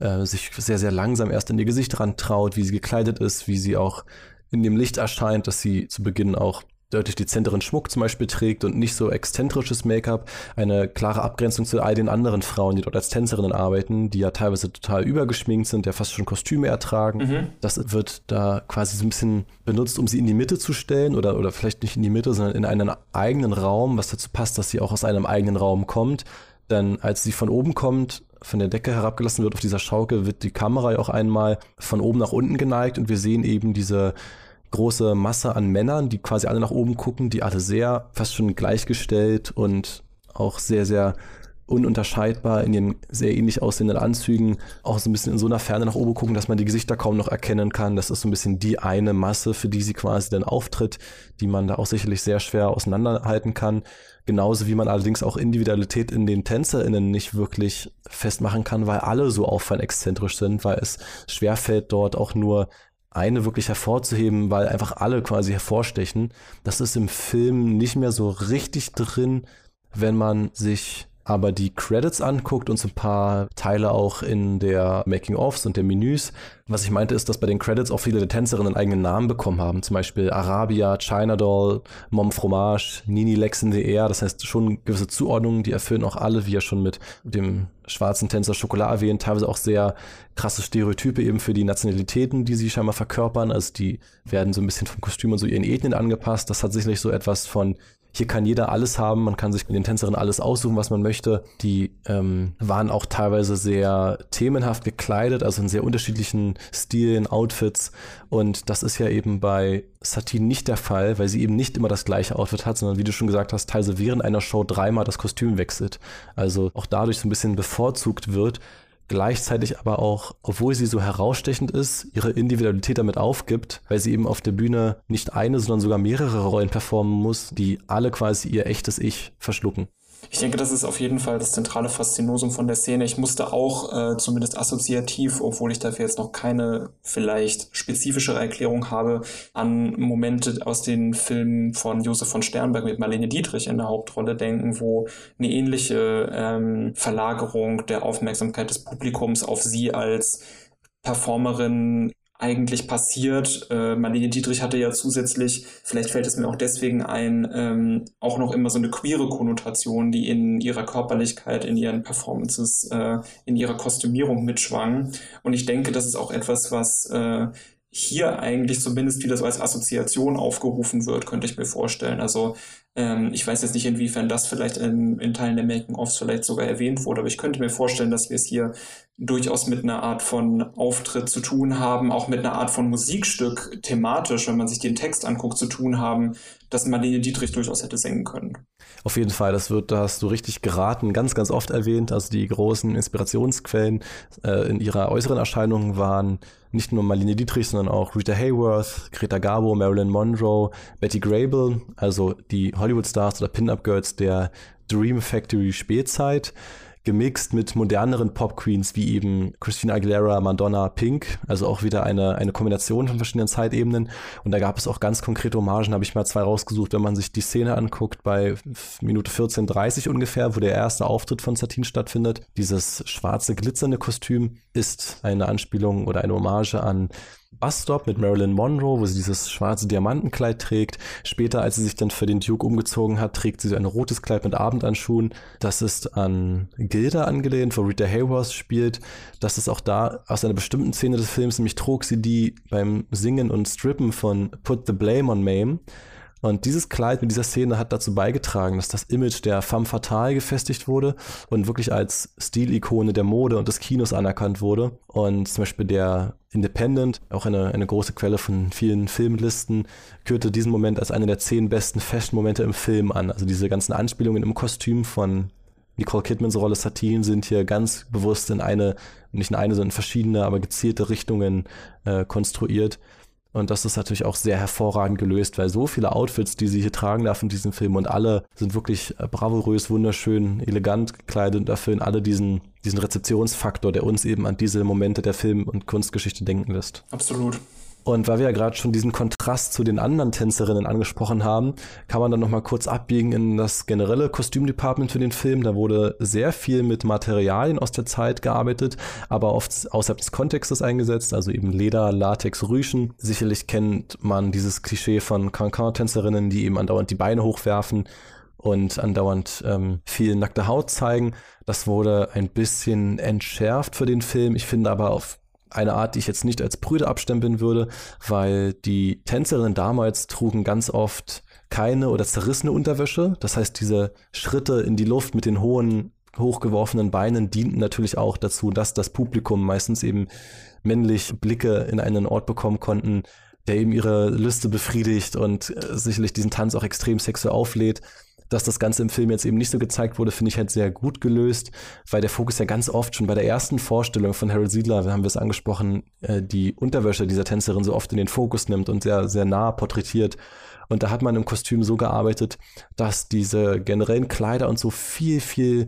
äh, sich sehr, sehr langsam erst in ihr Gesicht rantraut, wie sie gekleidet ist, wie sie auch in dem Licht erscheint, dass sie zu Beginn auch deutlich dezenteren Schmuck zum Beispiel trägt und nicht so exzentrisches Make-up, eine klare Abgrenzung zu all den anderen Frauen, die dort als Tänzerinnen arbeiten, die ja teilweise total übergeschminkt sind, ja fast schon Kostüme ertragen. Mhm. Das wird da quasi so ein bisschen benutzt, um sie in die Mitte zu stellen oder, oder vielleicht nicht in die Mitte, sondern in einen eigenen Raum, was dazu passt, dass sie auch aus einem eigenen Raum kommt. Denn als sie von oben kommt, von der Decke herabgelassen wird auf dieser Schaukel, wird die Kamera ja auch einmal von oben nach unten geneigt und wir sehen eben diese große Masse an Männern, die quasi alle nach oben gucken, die alle sehr fast schon gleichgestellt und auch sehr, sehr ununterscheidbar in ihren sehr ähnlich aussehenden Anzügen auch so ein bisschen in so einer Ferne nach oben gucken, dass man die Gesichter kaum noch erkennen kann. Das ist so ein bisschen die eine Masse, für die sie quasi dann auftritt, die man da auch sicherlich sehr schwer auseinanderhalten kann. Genauso wie man allerdings auch Individualität in den TänzerInnen nicht wirklich festmachen kann, weil alle so auffallend exzentrisch sind, weil es schwerfällt, dort auch nur eine wirklich hervorzuheben, weil einfach alle quasi hervorstechen. Das ist im Film nicht mehr so richtig drin, wenn man sich aber die Credits anguckt und so ein paar Teile auch in der Making-ofs und der Menüs, was ich meinte, ist, dass bei den Credits auch viele der Tänzerinnen einen eigenen Namen bekommen haben. Zum Beispiel Arabia, China Doll, Mom Fromage, Nini Lex in the Air. Das heißt schon gewisse Zuordnungen, die erfüllen auch alle, wie ja schon mit dem schwarzen Tänzer Schokolade erwähnt, teilweise auch sehr krasse Stereotype eben für die Nationalitäten, die sie scheinbar verkörpern. Also die werden so ein bisschen vom Kostüm und so ihren Ethnien angepasst. Das hat sicherlich so etwas von hier kann jeder alles haben, man kann sich mit den Tänzerinnen alles aussuchen, was man möchte. Die ähm, waren auch teilweise sehr themenhaft gekleidet, also in sehr unterschiedlichen Stilen, Outfits. Und das ist ja eben bei Satine nicht der Fall, weil sie eben nicht immer das gleiche Outfit hat, sondern wie du schon gesagt hast, teilweise während einer Show dreimal das Kostüm wechselt. Also auch dadurch so ein bisschen bevorzugt wird gleichzeitig aber auch, obwohl sie so herausstechend ist, ihre Individualität damit aufgibt, weil sie eben auf der Bühne nicht eine, sondern sogar mehrere Rollen performen muss, die alle quasi ihr echtes Ich verschlucken. Ich denke, das ist auf jeden Fall das zentrale Faszinosum von der Szene. Ich musste auch äh, zumindest assoziativ, obwohl ich dafür jetzt noch keine vielleicht spezifischere Erklärung habe, an Momente aus den Filmen von Josef von Sternberg mit Marlene Dietrich in der Hauptrolle denken, wo eine ähnliche ähm, Verlagerung der Aufmerksamkeit des Publikums auf sie als Performerin eigentlich passiert. Äh, Marlene Dietrich hatte ja zusätzlich, vielleicht fällt es mir auch deswegen ein, ähm, auch noch immer so eine queere Konnotation, die in ihrer Körperlichkeit, in ihren Performances, äh, in ihrer Kostümierung mitschwang. Und ich denke, das ist auch etwas, was äh, hier eigentlich zumindest wieder so als Assoziation aufgerufen wird, könnte ich mir vorstellen. Also ähm, ich weiß jetzt nicht, inwiefern das vielleicht in, in Teilen der Making-ofs vielleicht sogar erwähnt wurde, aber ich könnte mir vorstellen, dass wir es hier durchaus mit einer Art von Auftritt zu tun haben, auch mit einer Art von Musikstück thematisch, wenn man sich den Text anguckt, zu tun haben, dass Marlene Dietrich durchaus hätte singen können. Auf jeden Fall, das wird, da hast du richtig geraten, ganz, ganz oft erwähnt. Also die großen Inspirationsquellen äh, in ihrer äußeren Erscheinung waren nicht nur Marlene Dietrich, sondern auch Rita Hayworth, Greta Garbo, Marilyn Monroe, Betty Grable, also die Hollywood-Stars oder Pin-Up-Girls der Dream Factory Spätzeit gemixt mit moderneren Pop-Queens wie eben Christina Aguilera, Madonna, Pink. Also auch wieder eine, eine Kombination von verschiedenen Zeitebenen. Und da gab es auch ganz konkrete Hommagen, habe ich mal zwei rausgesucht, wenn man sich die Szene anguckt bei Minute 14.30 ungefähr, wo der erste Auftritt von Satin stattfindet. Dieses schwarze, glitzernde Kostüm ist eine Anspielung oder eine Hommage an Busstop mit Marilyn Monroe, wo sie dieses schwarze Diamantenkleid trägt. Später, als sie sich dann für den Duke umgezogen hat, trägt sie ein rotes Kleid mit Abendanschuhen. Das ist an Gilda angelehnt, wo Rita Hayworth spielt. Das ist auch da aus einer bestimmten Szene des Films, nämlich trug sie die beim Singen und Strippen von Put the Blame on Mame. Und dieses Kleid mit dieser Szene hat dazu beigetragen, dass das Image der femme fatale gefestigt wurde und wirklich als Stilikone der Mode und des Kinos anerkannt wurde. Und zum Beispiel der Independent, auch eine, eine große Quelle von vielen Filmlisten, kürte diesen Moment als einen der zehn besten Fashion-Momente im Film an. Also diese ganzen Anspielungen im Kostüm von Nicole Kidmans Rolle Satine sind hier ganz bewusst in eine, nicht in eine, sondern in verschiedene, aber gezielte Richtungen äh, konstruiert. Und das ist natürlich auch sehr hervorragend gelöst, weil so viele Outfits, die sie hier tragen darf in diesem Film und alle sind wirklich äh, bravourös, wunderschön, elegant gekleidet und erfüllen alle diesen, diesen Rezeptionsfaktor, der uns eben an diese Momente der Film- und Kunstgeschichte denken lässt. Absolut. Und weil wir ja gerade schon diesen Kontrast zu den anderen Tänzerinnen angesprochen haben, kann man dann nochmal kurz abbiegen in das generelle Kostümdepartment für den Film. Da wurde sehr viel mit Materialien aus der Zeit gearbeitet, aber oft außerhalb des Kontextes eingesetzt, also eben Leder, Latex, Rüschen. Sicherlich kennt man dieses Klischee von Cancan-Tänzerinnen, die eben andauernd die Beine hochwerfen und andauernd ähm, viel nackte Haut zeigen. Das wurde ein bisschen entschärft für den Film. Ich finde aber auf eine Art, die ich jetzt nicht als Brüder abstempeln würde, weil die Tänzerinnen damals trugen ganz oft keine oder zerrissene Unterwäsche. Das heißt, diese Schritte in die Luft mit den hohen hochgeworfenen Beinen dienten natürlich auch dazu, dass das Publikum meistens eben männlich Blicke in einen Ort bekommen konnten, der eben ihre Lüste befriedigt und äh, sicherlich diesen Tanz auch extrem sexuell auflädt. Dass das Ganze im Film jetzt eben nicht so gezeigt wurde, finde ich halt sehr gut gelöst, weil der Fokus ja ganz oft schon bei der ersten Vorstellung von Harold Siedler, wir haben es angesprochen, äh, die Unterwäsche dieser Tänzerin so oft in den Fokus nimmt und sehr, sehr nah porträtiert. Und da hat man im Kostüm so gearbeitet, dass diese generellen Kleider und so viel, viel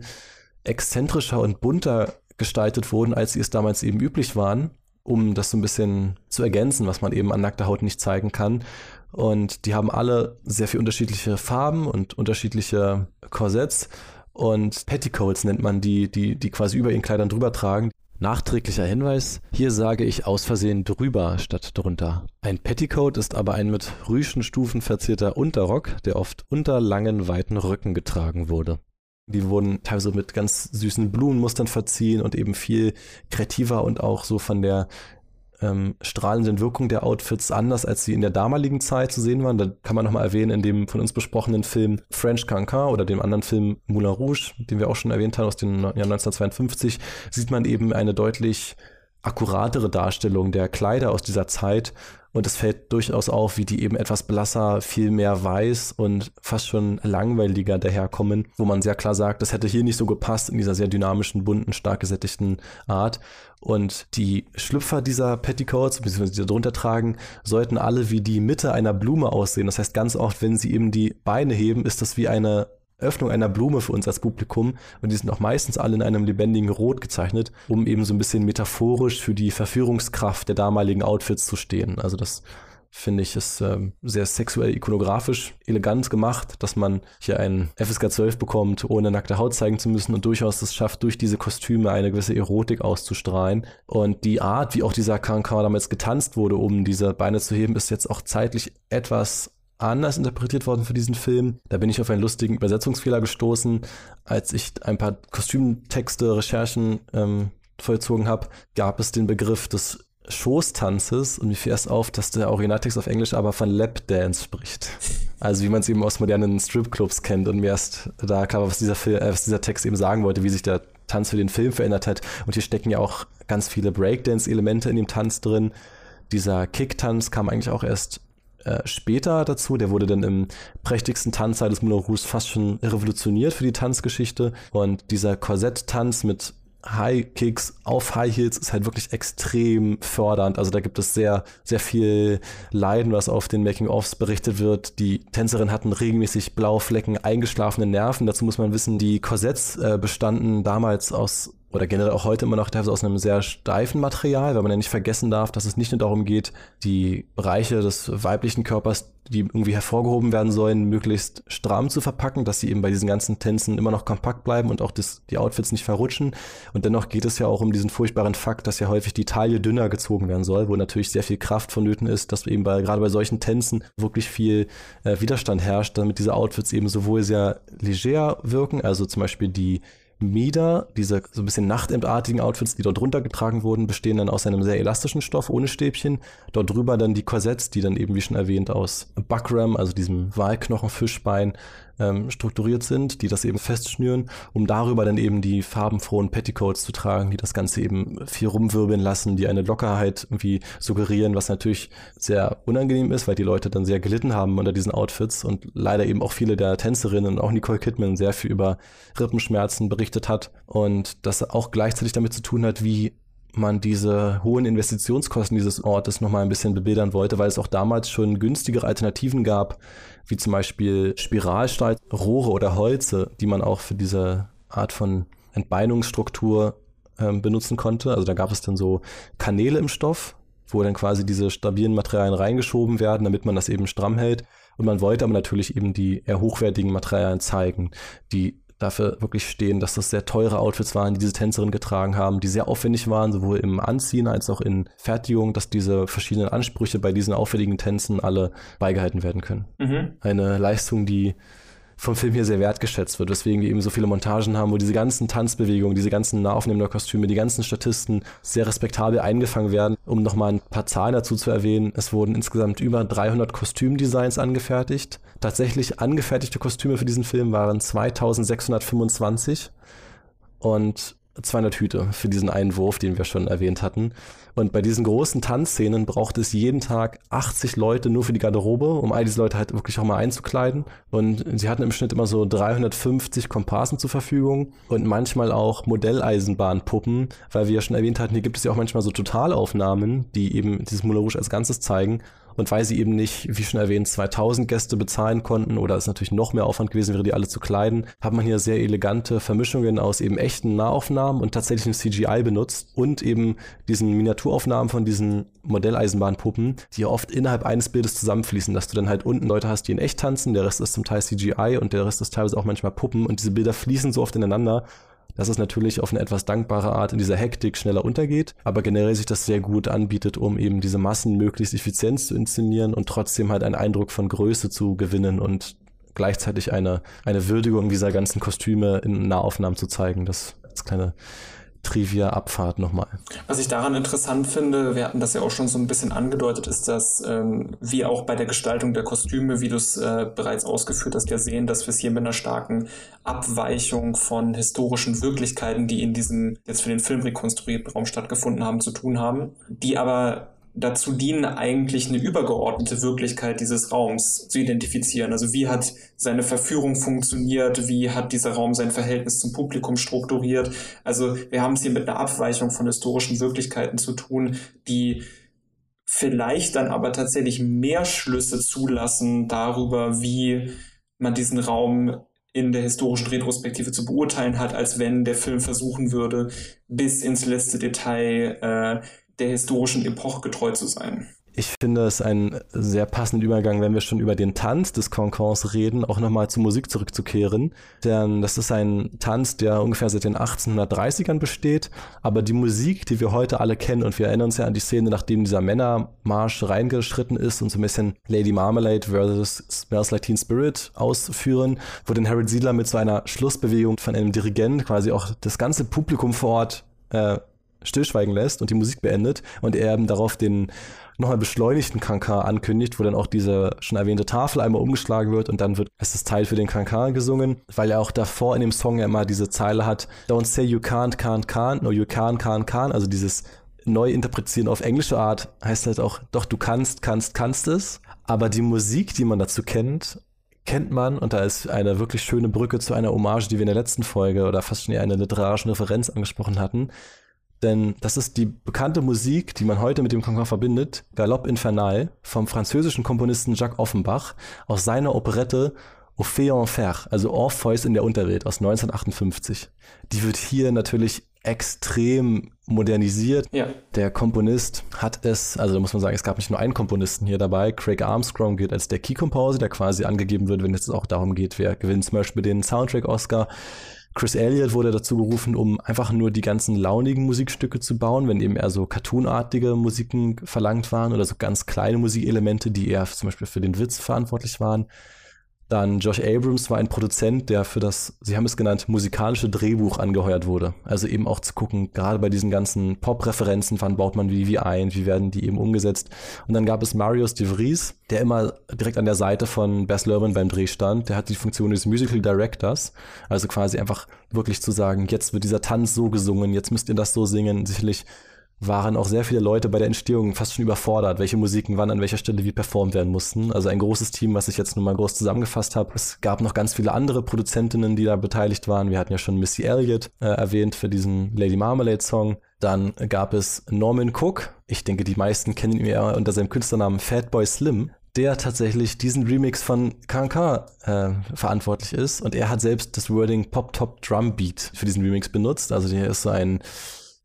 exzentrischer und bunter gestaltet wurden, als sie es damals eben üblich waren, um das so ein bisschen zu ergänzen, was man eben an nackter Haut nicht zeigen kann. Und die haben alle sehr viel unterschiedliche Farben und unterschiedliche Korsetts. Und Petticoats nennt man die, die, die quasi über ihren Kleidern drüber tragen. Nachträglicher Hinweis, hier sage ich aus Versehen drüber statt drunter. Ein Petticoat ist aber ein mit Rüschenstufen verzierter Unterrock, der oft unter langen, weiten Rücken getragen wurde. Die wurden teilweise mit ganz süßen Blumenmustern verziehen und eben viel kreativer und auch so von der ähm, strahlenden Wirkung der Outfits anders, als sie in der damaligen Zeit zu sehen waren. Da kann man nochmal erwähnen, in dem von uns besprochenen Film French Cancan oder dem anderen Film Moulin Rouge, den wir auch schon erwähnt haben aus dem Jahr 1952, sieht man eben eine deutlich akkuratere Darstellung der Kleider aus dieser Zeit und es fällt durchaus auf, wie die eben etwas blasser, viel mehr weiß und fast schon langweiliger daherkommen, wo man sehr klar sagt, das hätte hier nicht so gepasst in dieser sehr dynamischen, bunten, stark gesättigten Art. Und die Schlüpfer dieser Petticoats, beziehungsweise die darunter tragen, sollten alle wie die Mitte einer Blume aussehen. Das heißt, ganz oft, wenn sie eben die Beine heben, ist das wie eine Öffnung einer Blume für uns als Publikum und die sind auch meistens alle in einem lebendigen Rot gezeichnet, um eben so ein bisschen metaphorisch für die Verführungskraft der damaligen Outfits zu stehen. Also das finde ich ist ähm, sehr sexuell ikonografisch elegant gemacht, dass man hier ein FSK 12 bekommt, ohne nackte Haut zeigen zu müssen und durchaus es schafft, durch diese Kostüme eine gewisse Erotik auszustrahlen. Und die Art, wie auch dieser Cancan damals getanzt wurde, um diese Beine zu heben, ist jetzt auch zeitlich etwas anders interpretiert worden für diesen Film. Da bin ich auf einen lustigen Übersetzungsfehler gestoßen, als ich ein paar Kostümtexte, Recherchen ähm, vollzogen habe, gab es den Begriff des Schoßtanzes und mir fiel erst auf, dass der Originaltext auf Englisch aber von Lapdance spricht. Also wie man es eben aus modernen Stripclubs kennt und mir erst da klar war, was dieser, Film, äh, was dieser Text eben sagen wollte, wie sich der Tanz für den Film verändert hat. Und hier stecken ja auch ganz viele Breakdance-Elemente in dem Tanz drin. Dieser Kick-Tanz kam eigentlich auch erst äh, später dazu. Der wurde dann im prächtigsten Tanzsaal des Moulin Rouge fast schon revolutioniert für die Tanzgeschichte. Und dieser Korsett-Tanz mit High Kicks auf High Heels ist halt wirklich extrem fördernd. Also da gibt es sehr, sehr viel Leiden, was auf den Making-ofs berichtet wird. Die Tänzerin hatten regelmäßig blaue Flecken, eingeschlafene Nerven. Dazu muss man wissen, die Korsetts äh, bestanden damals aus oder generell auch heute immer noch teilweise aus einem sehr steifen Material, weil man ja nicht vergessen darf, dass es nicht nur darum geht, die Bereiche des weiblichen Körpers, die irgendwie hervorgehoben werden sollen, möglichst stramm zu verpacken, dass sie eben bei diesen ganzen Tänzen immer noch kompakt bleiben und auch das, die Outfits nicht verrutschen. Und dennoch geht es ja auch um diesen furchtbaren Fakt, dass ja häufig die Taille dünner gezogen werden soll, wo natürlich sehr viel Kraft vonnöten ist, dass eben bei, gerade bei solchen Tänzen wirklich viel äh, Widerstand herrscht, damit diese Outfits eben sowohl sehr leger wirken, also zum Beispiel die Mieder, diese so ein bisschen nachthemdartigen Outfits, die dort drunter getragen wurden, bestehen dann aus einem sehr elastischen Stoff ohne Stäbchen. Dort drüber dann die Korsetts, die dann eben, wie schon erwähnt, aus Buckram, also diesem Walknochenfischbein, ähm, strukturiert sind, die das eben festschnüren, um darüber dann eben die farbenfrohen Petticoats zu tragen, die das Ganze eben viel rumwirbeln lassen, die eine Lockerheit irgendwie suggerieren, was natürlich sehr unangenehm ist, weil die Leute dann sehr gelitten haben unter diesen Outfits und leider eben auch viele der Tänzerinnen und auch Nicole Kidman sehr viel über Rippenschmerzen berichtet hat und das auch gleichzeitig damit zu tun hat, wie man diese hohen Investitionskosten dieses Ortes nochmal ein bisschen bebildern wollte, weil es auch damals schon günstigere Alternativen gab, wie zum Beispiel Spiralstahl, Rohre oder Holze, die man auch für diese Art von Entbeinungsstruktur ähm, benutzen konnte. Also da gab es dann so Kanäle im Stoff, wo dann quasi diese stabilen Materialien reingeschoben werden, damit man das eben stramm hält. Und man wollte aber natürlich eben die eher hochwertigen Materialien zeigen, die dafür wirklich stehen, dass das sehr teure Outfits waren, die diese Tänzerinnen getragen haben, die sehr aufwendig waren, sowohl im Anziehen als auch in Fertigung, dass diese verschiedenen Ansprüche bei diesen aufwendigen Tänzen alle beigehalten werden können. Mhm. Eine Leistung, die vom Film hier sehr wertgeschätzt wird, weswegen wir eben so viele Montagen haben, wo diese ganzen Tanzbewegungen, diese ganzen Nahaufnahmen der Kostüme, die ganzen Statisten sehr respektabel eingefangen werden. Um nochmal ein paar Zahlen dazu zu erwähnen, es wurden insgesamt über 300 Kostümdesigns angefertigt. Tatsächlich angefertigte Kostüme für diesen Film waren 2625 und 200 Hüte für diesen Einwurf, den wir schon erwähnt hatten. Und bei diesen großen Tanzszenen braucht es jeden Tag 80 Leute nur für die Garderobe, um all diese Leute halt wirklich auch mal einzukleiden. Und sie hatten im Schnitt immer so 350 Komparsen zur Verfügung und manchmal auch Modelleisenbahnpuppen, weil wir ja schon erwähnt hatten, hier gibt es ja auch manchmal so Totalaufnahmen, die eben dieses Moulin Rouge als Ganzes zeigen. Und weil sie eben nicht, wie schon erwähnt, 2000 Gäste bezahlen konnten oder es natürlich noch mehr Aufwand gewesen wäre, die alle zu kleiden, hat man hier sehr elegante Vermischungen aus eben echten Nahaufnahmen und tatsächlichen CGI benutzt und eben diesen Miniaturaufnahmen von diesen Modelleisenbahnpuppen, die ja oft innerhalb eines Bildes zusammenfließen, dass du dann halt unten Leute hast, die in echt tanzen, der Rest ist zum Teil CGI und der Rest ist teilweise auch manchmal Puppen und diese Bilder fließen so oft ineinander, dass es natürlich auf eine etwas dankbare Art in dieser Hektik schneller untergeht, aber generell sich das sehr gut anbietet, um eben diese Massen möglichst effizient zu inszenieren und trotzdem halt einen Eindruck von Größe zu gewinnen und gleichzeitig eine, eine Würdigung dieser ganzen Kostüme in Nahaufnahmen zu zeigen. Das als kleine Trivia-Abfahrt nochmal. Was ich daran interessant finde, wir hatten das ja auch schon so ein bisschen angedeutet, ist, dass ähm, wir auch bei der Gestaltung der Kostüme, wie du es äh, bereits ausgeführt hast, ja sehen, dass wir es hier mit einer starken Abweichung von historischen Wirklichkeiten, die in diesem jetzt für den Film rekonstruierten Raum stattgefunden haben, zu tun haben, die aber dazu dienen, eigentlich eine übergeordnete Wirklichkeit dieses Raums zu identifizieren. Also wie hat seine Verführung funktioniert, wie hat dieser Raum sein Verhältnis zum Publikum strukturiert. Also wir haben es hier mit einer Abweichung von historischen Wirklichkeiten zu tun, die vielleicht dann aber tatsächlich mehr Schlüsse zulassen darüber, wie man diesen Raum in der historischen Retrospektive zu beurteilen hat, als wenn der Film versuchen würde, bis ins letzte Detail äh, der historischen Epoche getreu zu sein. Ich finde es einen sehr passenden Übergang, wenn wir schon über den Tanz des Concons reden, auch nochmal zur Musik zurückzukehren. Denn das ist ein Tanz, der ungefähr seit den 1830ern besteht. Aber die Musik, die wir heute alle kennen, und wir erinnern uns ja an die Szene, nachdem dieser Männermarsch reingeschritten ist und so ein bisschen Lady Marmalade versus Smells Like Teen Spirit ausführen, wo den Harold Siedler mit so einer Schlussbewegung von einem Dirigent quasi auch das ganze Publikum vor Ort äh, stillschweigen lässt und die Musik beendet und er eben darauf den nochmal beschleunigten Kankan ankündigt, wo dann auch diese schon erwähnte Tafel einmal umgeschlagen wird und dann wird es das Teil für den Kankan gesungen, weil er auch davor in dem Song ja immer diese Zeile hat, don't say you can't, can't, can't, no you can, can, can, also dieses neu interpretieren auf englische Art heißt halt auch, doch du kannst, kannst, kannst es, aber die Musik, die man dazu kennt, kennt man, und da ist eine wirklich schöne Brücke zu einer Hommage, die wir in der letzten Folge oder fast schon eine literarische Referenz angesprochen hatten, denn das ist die bekannte Musik, die man heute mit dem Concorde verbindet, Galopp Infernal vom französischen Komponisten Jacques Offenbach aus seiner Operette Orphée Enfer, also Orpheus in der Unterwelt aus 1958. Die wird hier natürlich extrem modernisiert. Ja. Der Komponist hat es, also da muss man sagen, es gab nicht nur einen Komponisten hier dabei. Craig Armstrong gilt als der Key Composer, der quasi angegeben wird, wenn es auch darum geht, wer gewinnt zum Beispiel den Soundtrack-Oscar. Chris Elliott wurde dazu gerufen, um einfach nur die ganzen launigen Musikstücke zu bauen, wenn eben eher so cartoonartige Musiken verlangt waren oder so ganz kleine Musikelemente, die eher zum Beispiel für den Witz verantwortlich waren. Dann Josh Abrams war ein Produzent, der für das, sie haben es genannt, musikalische Drehbuch angeheuert wurde. Also eben auch zu gucken, gerade bei diesen ganzen Pop-Referenzen, wann baut man wie, wie ein, wie werden die eben umgesetzt. Und dann gab es Marius de Vries, der immer direkt an der Seite von Bess Lerman beim Dreh stand. Der hat die Funktion des Musical Directors, also quasi einfach wirklich zu sagen, jetzt wird dieser Tanz so gesungen, jetzt müsst ihr das so singen. Sicherlich waren auch sehr viele Leute bei der Entstehung fast schon überfordert, welche Musiken wann an welcher Stelle wie performt werden mussten. Also ein großes Team, was ich jetzt nur mal groß zusammengefasst habe. Es gab noch ganz viele andere Produzentinnen, die da beteiligt waren. Wir hatten ja schon Missy Elliott äh, erwähnt für diesen Lady Marmalade Song. Dann gab es Norman Cook. Ich denke, die meisten kennen ihn eher unter seinem Künstlernamen Fatboy Slim der tatsächlich diesen Remix von KNK äh, verantwortlich ist. Und er hat selbst das Wording Pop Top Drum Beat für diesen Remix benutzt. Also der ist so ein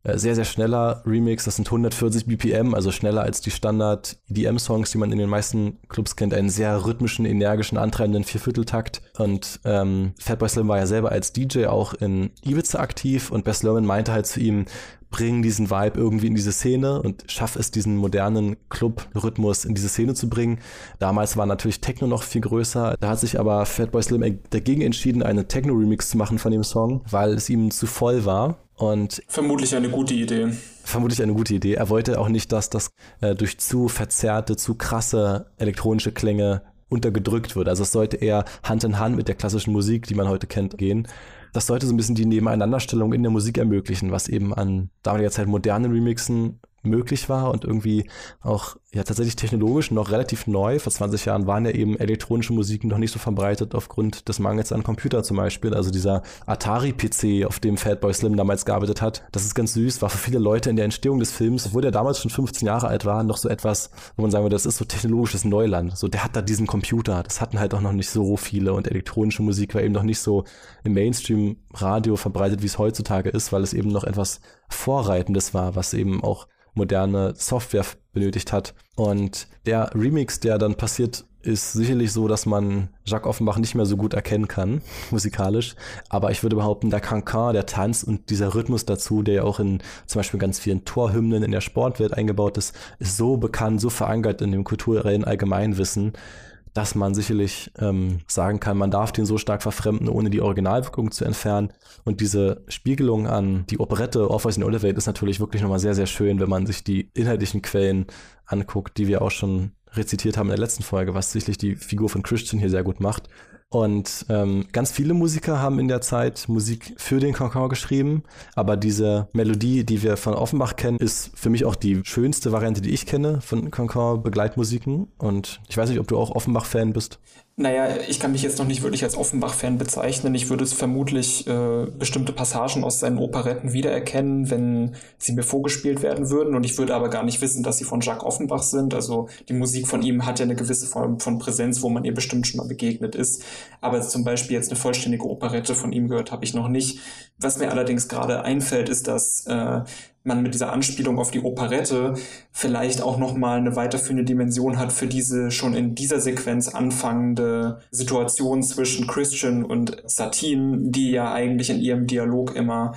sehr, sehr schneller Remix. Das sind 140 BPM, also schneller als die Standard EDM-Songs, die man in den meisten Clubs kennt. Einen sehr rhythmischen, energischen, antreibenden Viervierteltakt. Und ähm, Fatboy Slim war ja selber als DJ auch in Ibiza aktiv und Bess Lerman meinte halt zu ihm, bring diesen Vibe irgendwie in diese Szene und schaff es, diesen modernen Club-Rhythmus in diese Szene zu bringen. Damals war natürlich Techno noch viel größer. Da hat sich aber Fatboy Slim dagegen entschieden, einen Techno-Remix zu machen von dem Song, weil es ihm zu voll war. Und vermutlich eine gute Idee. Vermutlich eine gute Idee. Er wollte auch nicht, dass das äh, durch zu verzerrte, zu krasse elektronische Klänge untergedrückt wird. Also es sollte eher Hand in Hand mit der klassischen Musik, die man heute kennt, gehen. das sollte so ein bisschen die Nebeneinanderstellung in der Musik ermöglichen, was eben an damaliger Zeit modernen Remixen möglich war und irgendwie auch ja tatsächlich technologisch noch relativ neu. Vor 20 Jahren waren ja eben elektronische Musiken noch nicht so verbreitet aufgrund des Mangels an Computern zum Beispiel. Also dieser Atari-PC, auf dem Fatboy Slim damals gearbeitet hat, das ist ganz süß, war für viele Leute in der Entstehung des Films, obwohl der damals schon 15 Jahre alt war, noch so etwas, wo man sagen würde, das ist so technologisches Neuland. So, der hat da diesen Computer. Das hatten halt auch noch nicht so viele und elektronische Musik war eben noch nicht so im Mainstream-Radio verbreitet, wie es heutzutage ist, weil es eben noch etwas Vorreitendes war, was eben auch moderne Software benötigt hat. Und der Remix, der dann passiert, ist sicherlich so, dass man Jacques Offenbach nicht mehr so gut erkennen kann, musikalisch. Aber ich würde behaupten, der Cancan, der Tanz und dieser Rhythmus dazu, der ja auch in zum Beispiel ganz vielen Torhymnen in der Sportwelt eingebaut ist, ist so bekannt, so verankert in dem kulturellen Allgemeinwissen, dass man sicherlich ähm, sagen kann, man darf den so stark verfremden, ohne die Originalwirkung zu entfernen. Und diese Spiegelung an die Operette Orpheus in Elevate ist natürlich wirklich nochmal sehr, sehr schön, wenn man sich die inhaltlichen Quellen anguckt, die wir auch schon rezitiert haben in der letzten Folge, was sicherlich die Figur von Christian hier sehr gut macht. Und ähm, ganz viele Musiker haben in der Zeit Musik für den Cancan geschrieben, aber diese Melodie, die wir von Offenbach kennen, ist für mich auch die schönste Variante, die ich kenne von Cancan Begleitmusiken. Und ich weiß nicht, ob du auch Offenbach-Fan bist. Naja, ich kann mich jetzt noch nicht wirklich als Offenbach-Fan bezeichnen. Ich würde es vermutlich äh, bestimmte Passagen aus seinen Operetten wiedererkennen, wenn sie mir vorgespielt werden würden. Und ich würde aber gar nicht wissen, dass sie von Jacques Offenbach sind. Also die Musik von ihm hat ja eine gewisse Form von Präsenz, wo man ihr bestimmt schon mal begegnet ist. Aber zum Beispiel jetzt eine vollständige Operette von ihm gehört habe ich noch nicht. Was mir allerdings gerade einfällt, ist, dass äh, man mit dieser Anspielung auf die Operette vielleicht auch nochmal eine weiterführende Dimension hat für diese schon in dieser Sequenz anfangende Situation zwischen Christian und Satine, die ja eigentlich in ihrem Dialog immer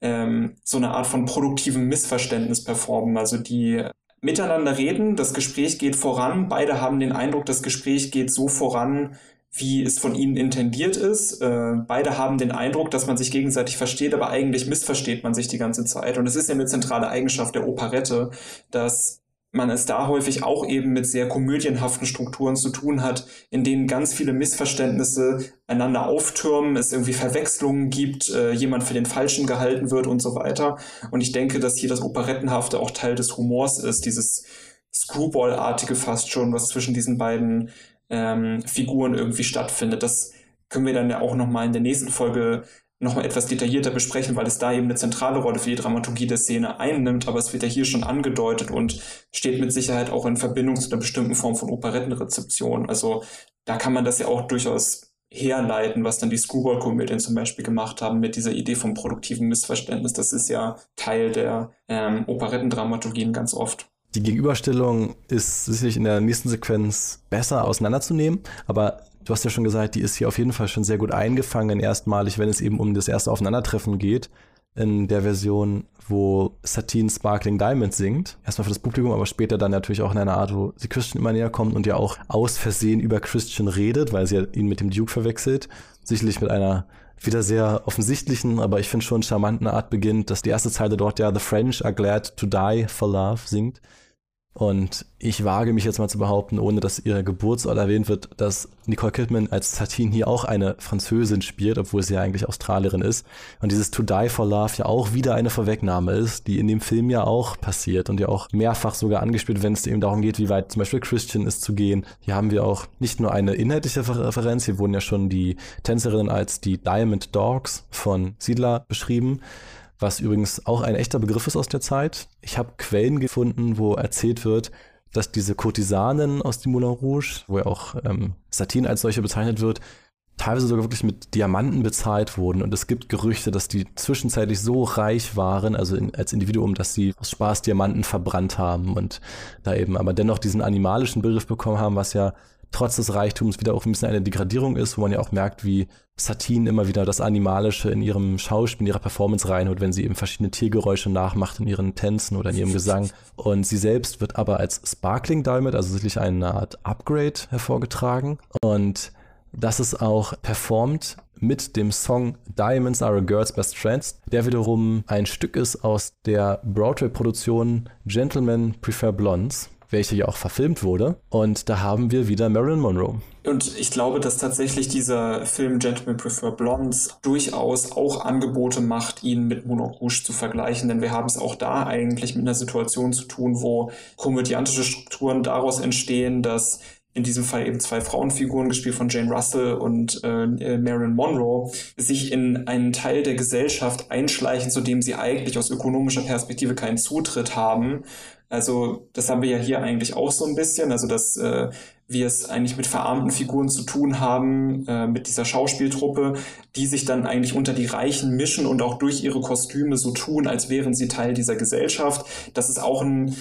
ähm, so eine Art von produktivem Missverständnis performen. Also die miteinander reden, das Gespräch geht voran, beide haben den Eindruck, das Gespräch geht so voran, wie es von ihnen intendiert ist. Äh, beide haben den Eindruck, dass man sich gegenseitig versteht, aber eigentlich missversteht man sich die ganze Zeit. Und es ist ja eine zentrale Eigenschaft der Operette, dass man es da häufig auch eben mit sehr komödienhaften Strukturen zu tun hat, in denen ganz viele Missverständnisse einander auftürmen, es irgendwie Verwechslungen gibt, äh, jemand für den Falschen gehalten wird und so weiter. Und ich denke, dass hier das Operettenhafte auch Teil des Humors ist, dieses Screwball-artige fast schon, was zwischen diesen beiden ähm, Figuren irgendwie stattfindet. Das können wir dann ja auch nochmal in der nächsten Folge nochmal etwas detaillierter besprechen, weil es da eben eine zentrale Rolle für die Dramaturgie der Szene einnimmt, aber es wird ja hier schon angedeutet und steht mit Sicherheit auch in Verbindung zu einer bestimmten Form von Operettenrezeption. Also da kann man das ja auch durchaus herleiten, was dann die Screwball-Komödien zum Beispiel gemacht haben mit dieser Idee vom produktiven Missverständnis. Das ist ja Teil der ähm, Operettendramaturgien ganz oft. Die Gegenüberstellung ist sicherlich in der nächsten Sequenz besser auseinanderzunehmen, aber du hast ja schon gesagt, die ist hier auf jeden Fall schon sehr gut eingefangen, erstmalig, wenn es eben um das erste Aufeinandertreffen geht. In der Version, wo Satine Sparkling Diamond singt. Erstmal für das Publikum, aber später dann natürlich auch in einer Art, wo sie Christian immer näher kommt und ja auch aus Versehen über Christian redet, weil sie ihn mit dem Duke verwechselt. Sicherlich mit einer wieder sehr offensichtlichen, aber ich finde schon charmanten Art beginnt, dass die erste Zeile dort ja The French are glad to die for love singt. Und ich wage mich jetzt mal zu behaupten, ohne dass ihr Geburtsort erwähnt wird, dass Nicole Kidman als Satine hier auch eine Französin spielt, obwohl sie ja eigentlich Australierin ist. Und dieses To Die for Love ja auch wieder eine Vorwegnahme ist, die in dem Film ja auch passiert und ja auch mehrfach sogar angespielt, wenn es eben darum geht, wie weit zum Beispiel Christian ist zu gehen. Hier haben wir auch nicht nur eine inhaltliche Referenz, hier wurden ja schon die Tänzerinnen als die Diamond Dogs von Siedler beschrieben was übrigens auch ein echter Begriff ist aus der Zeit. Ich habe Quellen gefunden, wo erzählt wird, dass diese Kurtisanen aus dem Moulin Rouge, wo ja auch ähm, Satine als solche bezeichnet wird, teilweise sogar wirklich mit Diamanten bezahlt wurden. Und es gibt Gerüchte, dass die zwischenzeitlich so reich waren, also in, als Individuum, dass sie aus Spaß Diamanten verbrannt haben und da eben aber dennoch diesen animalischen Begriff bekommen haben, was ja trotz des Reichtums wieder auch ein bisschen eine Degradierung ist, wo man ja auch merkt, wie Satine immer wieder das Animalische in ihrem Schauspiel, in ihrer Performance reinholt, wenn sie eben verschiedene Tiergeräusche nachmacht in ihren Tänzen oder in ihrem Gesang. Und sie selbst wird aber als Sparkling Diamond, also sicherlich eine Art Upgrade hervorgetragen. Und das ist auch performt mit dem Song Diamonds Are a Girl's Best Friends, der wiederum ein Stück ist aus der Broadway-Produktion Gentlemen Prefer Blondes welche ja auch verfilmt wurde. Und da haben wir wieder Marilyn Monroe. Und ich glaube, dass tatsächlich dieser Film Gentlemen Prefer Blondes durchaus auch Angebote macht, ihn mit Moulin Rouge zu vergleichen. Denn wir haben es auch da eigentlich mit einer Situation zu tun, wo komödiantische Strukturen daraus entstehen, dass in diesem Fall eben zwei Frauenfiguren, gespielt von Jane Russell und äh, Marilyn Monroe, sich in einen Teil der Gesellschaft einschleichen, zu dem sie eigentlich aus ökonomischer Perspektive keinen Zutritt haben. Also das haben wir ja hier eigentlich auch so ein bisschen, also dass äh, wir es eigentlich mit verarmten Figuren zu tun haben, äh, mit dieser Schauspieltruppe, die sich dann eigentlich unter die Reichen mischen und auch durch ihre Kostüme so tun, als wären sie Teil dieser Gesellschaft. Das ist auch ein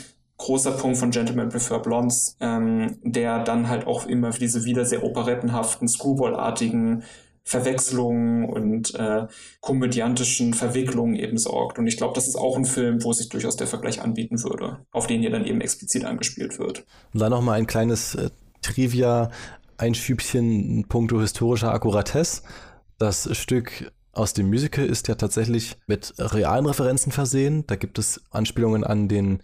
großer Punkt von Gentlemen Prefer Blondes, ähm, der dann halt auch immer für diese wieder sehr operettenhaften, Screwball-artigen Verwechslungen und äh, komödiantischen Verwicklungen eben sorgt. Und ich glaube, das ist auch ein Film, wo sich durchaus der Vergleich anbieten würde, auf den hier dann eben explizit angespielt wird. Und dann nochmal ein kleines äh, Trivia, ein Schübchen puncto historischer Akkuratesse. Das Stück aus dem Musical ist ja tatsächlich mit realen Referenzen versehen. Da gibt es Anspielungen an den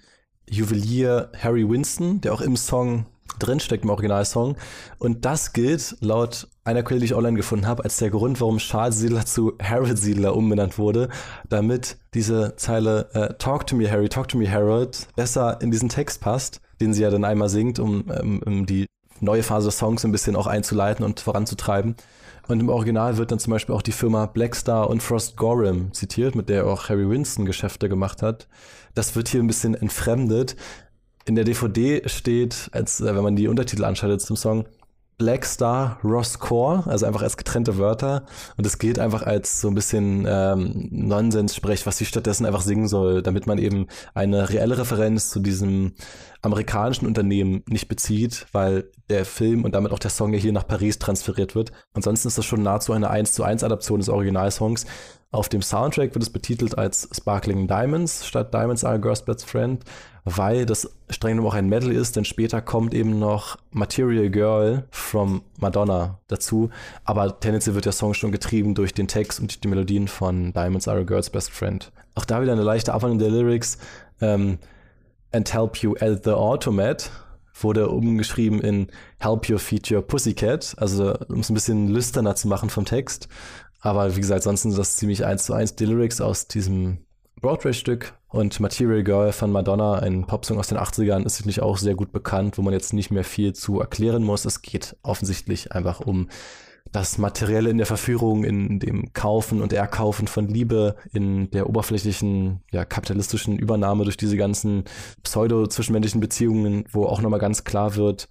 Juwelier Harry Winston, der auch im Song drinsteckt, im Originalsong. Und das gilt laut einer Quelle, die ich online gefunden habe, als der Grund, warum Charles Siedler zu Harold Siedler umbenannt wurde, damit diese Zeile äh, Talk to me, Harry, talk to me, Harold besser in diesen Text passt, den sie ja dann einmal singt, um, um, um die neue Phase des Songs ein bisschen auch einzuleiten und voranzutreiben. Und im Original wird dann zum Beispiel auch die Firma Blackstar und Frost Gorham zitiert, mit der auch Harry Winston Geschäfte gemacht hat. Das wird hier ein bisschen entfremdet. In der DVD steht, als äh, wenn man die Untertitel anschaltet zum Song, Black Star Ross Core, also einfach als getrennte Wörter. Und es geht einfach als so ein bisschen ähm, Nonsens-Sprech, was sie stattdessen einfach singen soll, damit man eben eine reelle Referenz zu diesem amerikanischen Unternehmen nicht bezieht, weil der Film und damit auch der Song ja hier nach Paris transferiert wird. Ansonsten ist das schon nahezu eine 1 zu 1 Adaption des Originalsongs. Auf dem Soundtrack wird es betitelt als Sparkling Diamonds statt Diamonds Are a Girl's Best Friend weil das streng genommen auch ein Medley ist, denn später kommt eben noch Material Girl from Madonna dazu, aber tendenziell wird der Song schon getrieben durch den Text und die Melodien von Diamonds Are a Girl's Best Friend. Auch da wieder eine leichte Abwandlung der Lyrics. Ähm, And help you at the automat wurde umgeschrieben in Help your feature Pussycat, also um es ein bisschen lüsterner zu machen vom Text. Aber wie gesagt, sonst sind das ziemlich eins zu eins die Lyrics aus diesem Broadway-Stück und Material Girl von Madonna, ein Popsong aus den 80ern, ist sicherlich auch sehr gut bekannt, wo man jetzt nicht mehr viel zu erklären muss. Es geht offensichtlich einfach um das Materielle in der Verführung, in dem Kaufen und Erkaufen von Liebe, in der oberflächlichen, ja, kapitalistischen Übernahme durch diese ganzen pseudo-zwischenmenschlichen Beziehungen, wo auch nochmal ganz klar wird,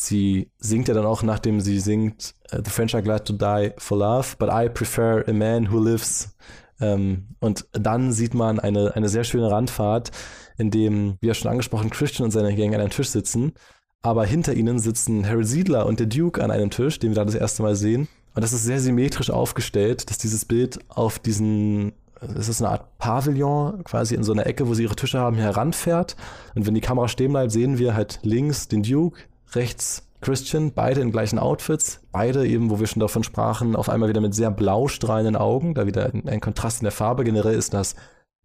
sie singt ja dann auch, nachdem sie singt, The French are glad to die for love, but I prefer a man who lives ähm, und dann sieht man eine, eine sehr schöne Randfahrt, in dem, wie ja schon angesprochen, Christian und seine Gang an einem Tisch sitzen. Aber hinter ihnen sitzen Harry Siedler und der Duke an einem Tisch, den wir da das erste Mal sehen. Und das ist sehr symmetrisch aufgestellt, dass dieses Bild auf diesen, es ist eine Art Pavillon, quasi in so einer Ecke, wo sie ihre Tische haben, heranfährt. Und wenn die Kamera stehen bleibt, sehen wir halt links den Duke, rechts Christian, beide in gleichen Outfits, beide eben, wo wir schon davon sprachen, auf einmal wieder mit sehr blau strahlenden Augen, da wieder ein, ein Kontrast in der Farbe. Generell ist das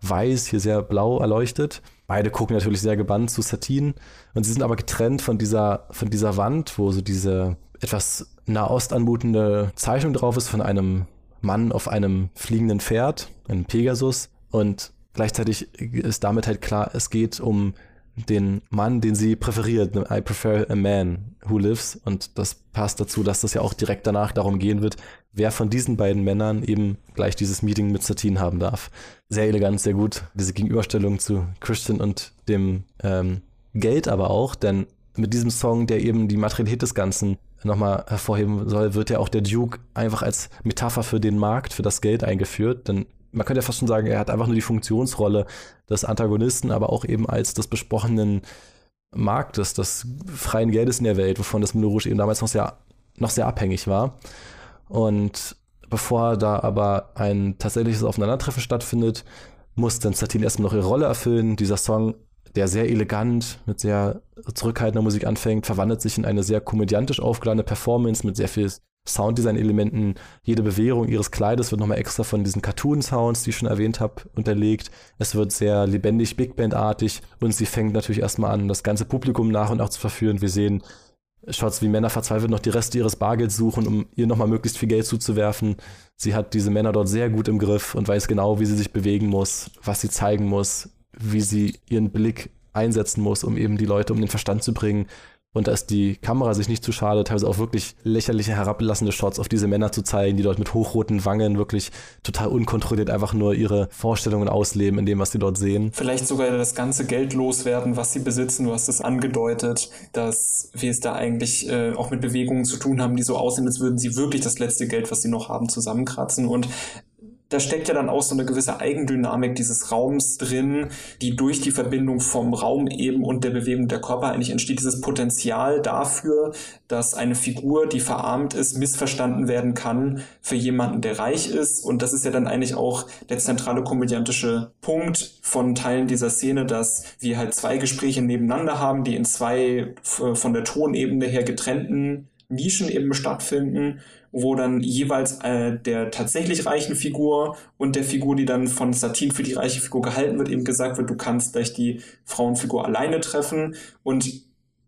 Weiß hier sehr blau erleuchtet. Beide gucken natürlich sehr gebannt zu Satin und sie sind aber getrennt von dieser, von dieser Wand, wo so diese etwas nahost anmutende Zeichnung drauf ist von einem Mann auf einem fliegenden Pferd, einem Pegasus und gleichzeitig ist damit halt klar, es geht um den Mann, den sie präferiert. I prefer a man who lives. Und das passt dazu, dass das ja auch direkt danach darum gehen wird, wer von diesen beiden Männern eben gleich dieses Meeting mit Satine haben darf. Sehr elegant, sehr gut. Diese Gegenüberstellung zu Christian und dem ähm, Geld aber auch, denn mit diesem Song, der eben die Materialität des Ganzen nochmal hervorheben soll, wird ja auch der Duke einfach als Metapher für den Markt, für das Geld eingeführt. Denn man könnte ja fast schon sagen, er hat einfach nur die Funktionsrolle des Antagonisten, aber auch eben als des besprochenen Marktes, des freien Geldes in der Welt, wovon das Moulin Rouge eben damals noch sehr, noch sehr abhängig war. Und bevor da aber ein tatsächliches Aufeinandertreffen stattfindet, muss dann Satine erstmal noch ihre Rolle erfüllen. Dieser Song der sehr elegant mit sehr zurückhaltender Musik anfängt, verwandelt sich in eine sehr komödiantisch aufgeladene Performance mit sehr viel Sounddesign-Elementen. Jede Bewegung ihres Kleides wird nochmal extra von diesen Cartoon-Sounds, die ich schon erwähnt habe, unterlegt. Es wird sehr lebendig, Big Band-artig und sie fängt natürlich erstmal an, das ganze Publikum nach und nach zu verführen. Wir sehen Shots, wie Männer verzweifelt noch die Reste ihres Bargelds suchen, um ihr nochmal möglichst viel Geld zuzuwerfen. Sie hat diese Männer dort sehr gut im Griff und weiß genau, wie sie sich bewegen muss, was sie zeigen muss, wie sie ihren Blick einsetzen muss, um eben die Leute um den Verstand zu bringen und da ist die Kamera sich nicht zu schade, teilweise auch wirklich lächerliche, herablassende Shots auf diese Männer zu zeigen, die dort mit hochroten Wangen wirklich total unkontrolliert einfach nur ihre Vorstellungen ausleben in dem, was sie dort sehen. Vielleicht sogar das ganze Geld loswerden, was sie besitzen. Du hast es angedeutet, dass wir es da eigentlich äh, auch mit Bewegungen zu tun haben, die so aussehen, als würden sie wirklich das letzte Geld, was sie noch haben, zusammenkratzen. Und da steckt ja dann auch so eine gewisse Eigendynamik dieses Raums drin, die durch die Verbindung vom Raum eben und der Bewegung der Körper eigentlich entsteht, dieses Potenzial dafür, dass eine Figur, die verarmt ist, missverstanden werden kann für jemanden, der reich ist. Und das ist ja dann eigentlich auch der zentrale komödiantische Punkt von Teilen dieser Szene, dass wir halt zwei Gespräche nebeneinander haben, die in zwei äh, von der Tonebene her getrennten Nischen eben stattfinden wo dann jeweils äh, der tatsächlich reichen Figur und der Figur, die dann von Satin für die reiche Figur gehalten wird, eben gesagt wird, du kannst gleich die Frauenfigur alleine treffen und